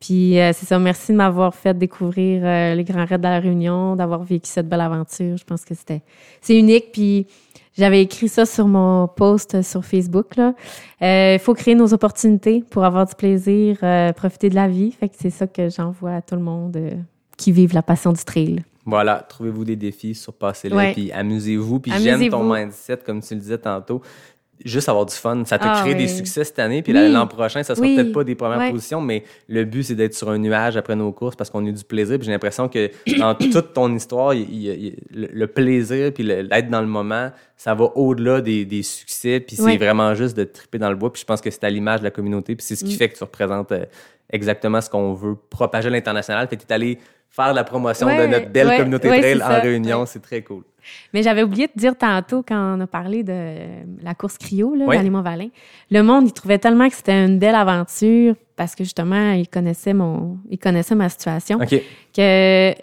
Speaker 1: Puis euh, c'est ça, merci de m'avoir fait découvrir euh, les grands raids de la Réunion, d'avoir vécu cette belle aventure. Je pense que c'était c'est unique. Puis j'avais écrit ça sur mon post sur Facebook. Euh, Il faut créer nos opportunités pour avoir du plaisir, euh, profiter de la vie. Fait que c'est ça que j'envoie à tout le monde euh, qui vive la passion du trail.
Speaker 5: Voilà, trouvez-vous des défis, surpassez-les,
Speaker 1: Ouais.
Speaker 5: puis amusez-vous. Puis j'aime ton mindset, comme tu le disais tantôt. Juste avoir du fun. Ça te
Speaker 1: Ah,
Speaker 5: crée
Speaker 1: oui.
Speaker 5: des succès cette année, puis
Speaker 1: Oui.
Speaker 5: l'an prochain, ça sera
Speaker 1: Oui.
Speaker 5: peut-être pas des premières positions, mais le but, c'est d'être sur un nuage après nos courses parce qu'on a eu du plaisir. Puis j'ai l'impression que dans toute ton histoire, il- il- il- le, plaisir, puis l'être dans le moment, ça va au-delà des, des succès, puis c'est vraiment juste de triper dans le bois. Puis je pense que c'est à l'image de la communauté, puis c'est ce qui
Speaker 1: Mm.
Speaker 5: fait que tu représentes euh, exactement ce qu'on veut propager à l'international. Fait que tu es allé faire la promotion de notre belle
Speaker 1: ouais,
Speaker 5: communauté trail en
Speaker 1: ça.
Speaker 5: réunion. C'est très cool.
Speaker 1: Mais j'avais oublié de dire tantôt quand on a parlé de la course cryo, là,
Speaker 5: Oui.
Speaker 1: Le monde, il trouvait tellement que c'était une belle aventure parce que justement, il connaissait mon, il connaissait ma situation que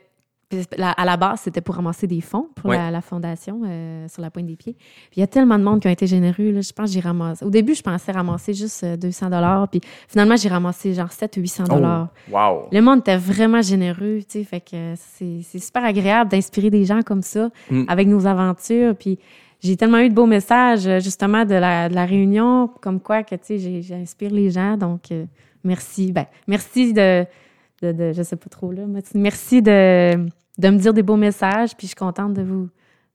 Speaker 1: la- à la base, c'était pour ramasser des fonds pour
Speaker 5: Ouais.
Speaker 1: la, la fondation euh, sur la pointe des pieds. Puis il y a tellement de monde qui ont été généreux. Là, je pense que j'ai ramassé. Au début, je pensais ramasser juste euh, 200 dollars. Puis finalement, j'ai ramassé genre 700 ou 800 dollars.
Speaker 5: Oh, wow.
Speaker 1: Le monde était vraiment généreux, tu sais, fait que c'est super agréable d'inspirer des gens comme ça
Speaker 5: Mm.
Speaker 1: avec nos aventures. Puis j'ai tellement eu de beaux messages, euh, justement, de la, de la réunion, comme quoi que, tu sais, j'inspire les gens. Donc, euh, merci. Ben, merci de, de, de- je sais pas trop, là, mais merci de, de me dire des beaux messages. Puis je suis contente de vous,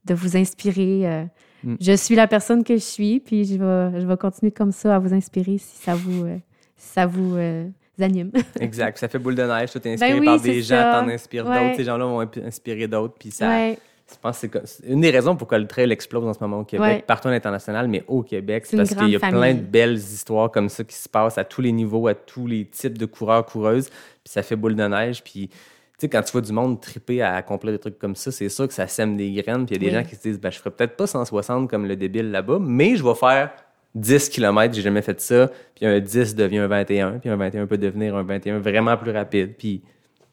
Speaker 1: de vous inspirer. euh.
Speaker 5: Mm.
Speaker 1: Je suis la personne que je suis, puis je vais, je vais continuer comme ça à vous inspirer si ça vous, euh, si ça vous euh, anime.
Speaker 5: Exact. Ça fait boule de neige. T'es inspiré
Speaker 1: Ben oui,
Speaker 5: par des gens, t'en inspires
Speaker 1: Ouais.
Speaker 5: d'autres. Ces gens-là vont inspirer d'autres. Puis ça,
Speaker 1: ouais.
Speaker 5: Je pense que c'est une des raisons pourquoi le trail explose en ce moment au Québec,
Speaker 1: Ouais.
Speaker 5: partout à l'international, mais au Québec, c'est parce qu'il y a plein de belles histoires comme ça qui se passent à tous les niveaux, à tous les types de coureurs, coureuses. Puis ça fait boule de neige. Puis tu sais, quand tu vois du monde triper à accomplir des trucs comme ça, c'est sûr que ça sème des graines. Puis il y a des
Speaker 1: Oui.
Speaker 5: gens qui se disent, ben, je ferais peut-être pas 160 comme le débile là-bas, mais je vais faire 10 km, j'ai jamais fait ça. Puis un 10 devient un 21, puis un 21 peut devenir un 21 vraiment plus rapide. Puis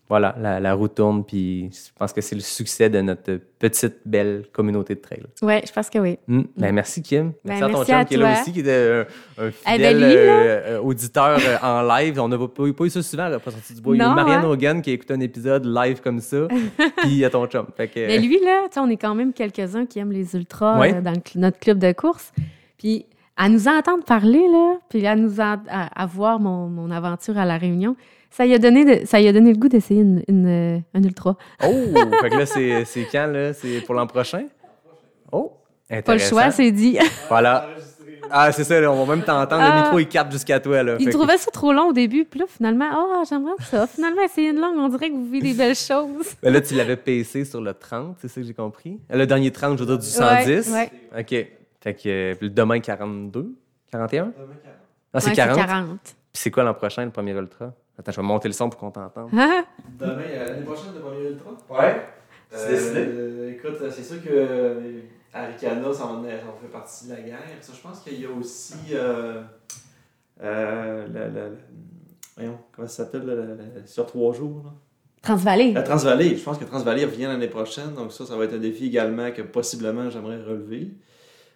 Speaker 5: voilà, la, la roue tourne, puis je pense que c'est le succès de notre petite, belle communauté de trail.
Speaker 1: Ouais, je pense que oui.
Speaker 5: Ben, merci, Kim.
Speaker 1: Ben,
Speaker 5: Merci à ton
Speaker 1: merci
Speaker 5: chum
Speaker 1: à
Speaker 5: qui est là aussi, qui était un,
Speaker 1: Eh ben,
Speaker 5: fidèle
Speaker 1: lui,
Speaker 5: euh, euh, auditeur euh, en live. On n'a pas, pas eu ça souvent, là, sorti du bois. Il y a Marianne
Speaker 1: hein?
Speaker 5: Hogan qui a écouté un épisode live comme ça, puis il y a ton chum. Fait que,
Speaker 1: Mais lui, là, on est quand même quelques-uns qui aiment les ultras
Speaker 5: Ouais.
Speaker 1: dans le notre club de course. Puis à nous entendre parler, là, puis à nous en- à, à voir mon, mon aventure à la Réunion, ça lui a donné, de- ça lui a donné le goût d'essayer une, une, euh, un ultra.
Speaker 5: Oh! fait que là, c'est c'est quand, là? C'est pour l'an prochain? Oh!
Speaker 1: Pas le choix, c'est dit.
Speaker 5: Voilà. Ah, c'est ça, là, on va même t'entendre. Le
Speaker 1: Ah.
Speaker 5: micro, il capte jusqu'à toi, là.
Speaker 1: Il
Speaker 5: que-
Speaker 1: trouvait ça trop long au début, puis là, finalement, ah, j'aimerais ça. Finalement, essayer une langue, on dirait que vous vivez des belles choses.
Speaker 5: Ben là, tu l'avais PC sur le 30, c'est ça que j'ai compris? Le dernier 30, je veux dire, du 110?
Speaker 1: Ouais,
Speaker 5: OK. Fait que euh, puis le demain, 42? 41? Ah, c'est
Speaker 1: Ouais,
Speaker 5: 40?
Speaker 1: 40.
Speaker 5: Puis c'est quoi l'an prochain, le premier ultra? Attends, je vais monter le son pour qu'on t'entende.
Speaker 1: Ah,
Speaker 6: Demain, euh, l'année prochaine, le premier ultra.
Speaker 5: Ouais?
Speaker 6: Euh, écoute, euh, c'est sûr que euh, Arikana, ça en, est- ça en fait partie de la guerre. Ça, je pense qu'il y a aussi. Euh, euh, le- le- le- voyons, comment ça s'appelle, le- le- le- sur trois jours. là.
Speaker 1: Transvallée.
Speaker 6: La Transvallée. Je pense que Transvallée revient l'année prochaine. Donc, ça, ça va être un défi également que possiblement j'aimerais relever.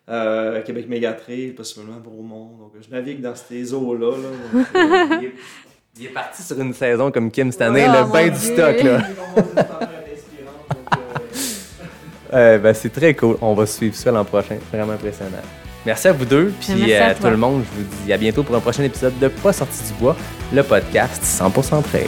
Speaker 6: Euh, Québec Mégatrail, possiblement Bromont. Donc, je navigue dans ces eaux-là. là. Euh,
Speaker 5: Il est, parti sur une saison comme Kim cette année,
Speaker 1: Oh,
Speaker 5: le bain du stock, là.
Speaker 6: euh,
Speaker 5: Euh, ben, c'est très cool. On va suivre ça l'an prochain. Vraiment impressionnant. Merci à vous deux. Puis
Speaker 1: Merci à
Speaker 5: à tout le monde, je vous dis à bientôt pour un prochain épisode de Pas sorti du bois, le podcast 100% trail.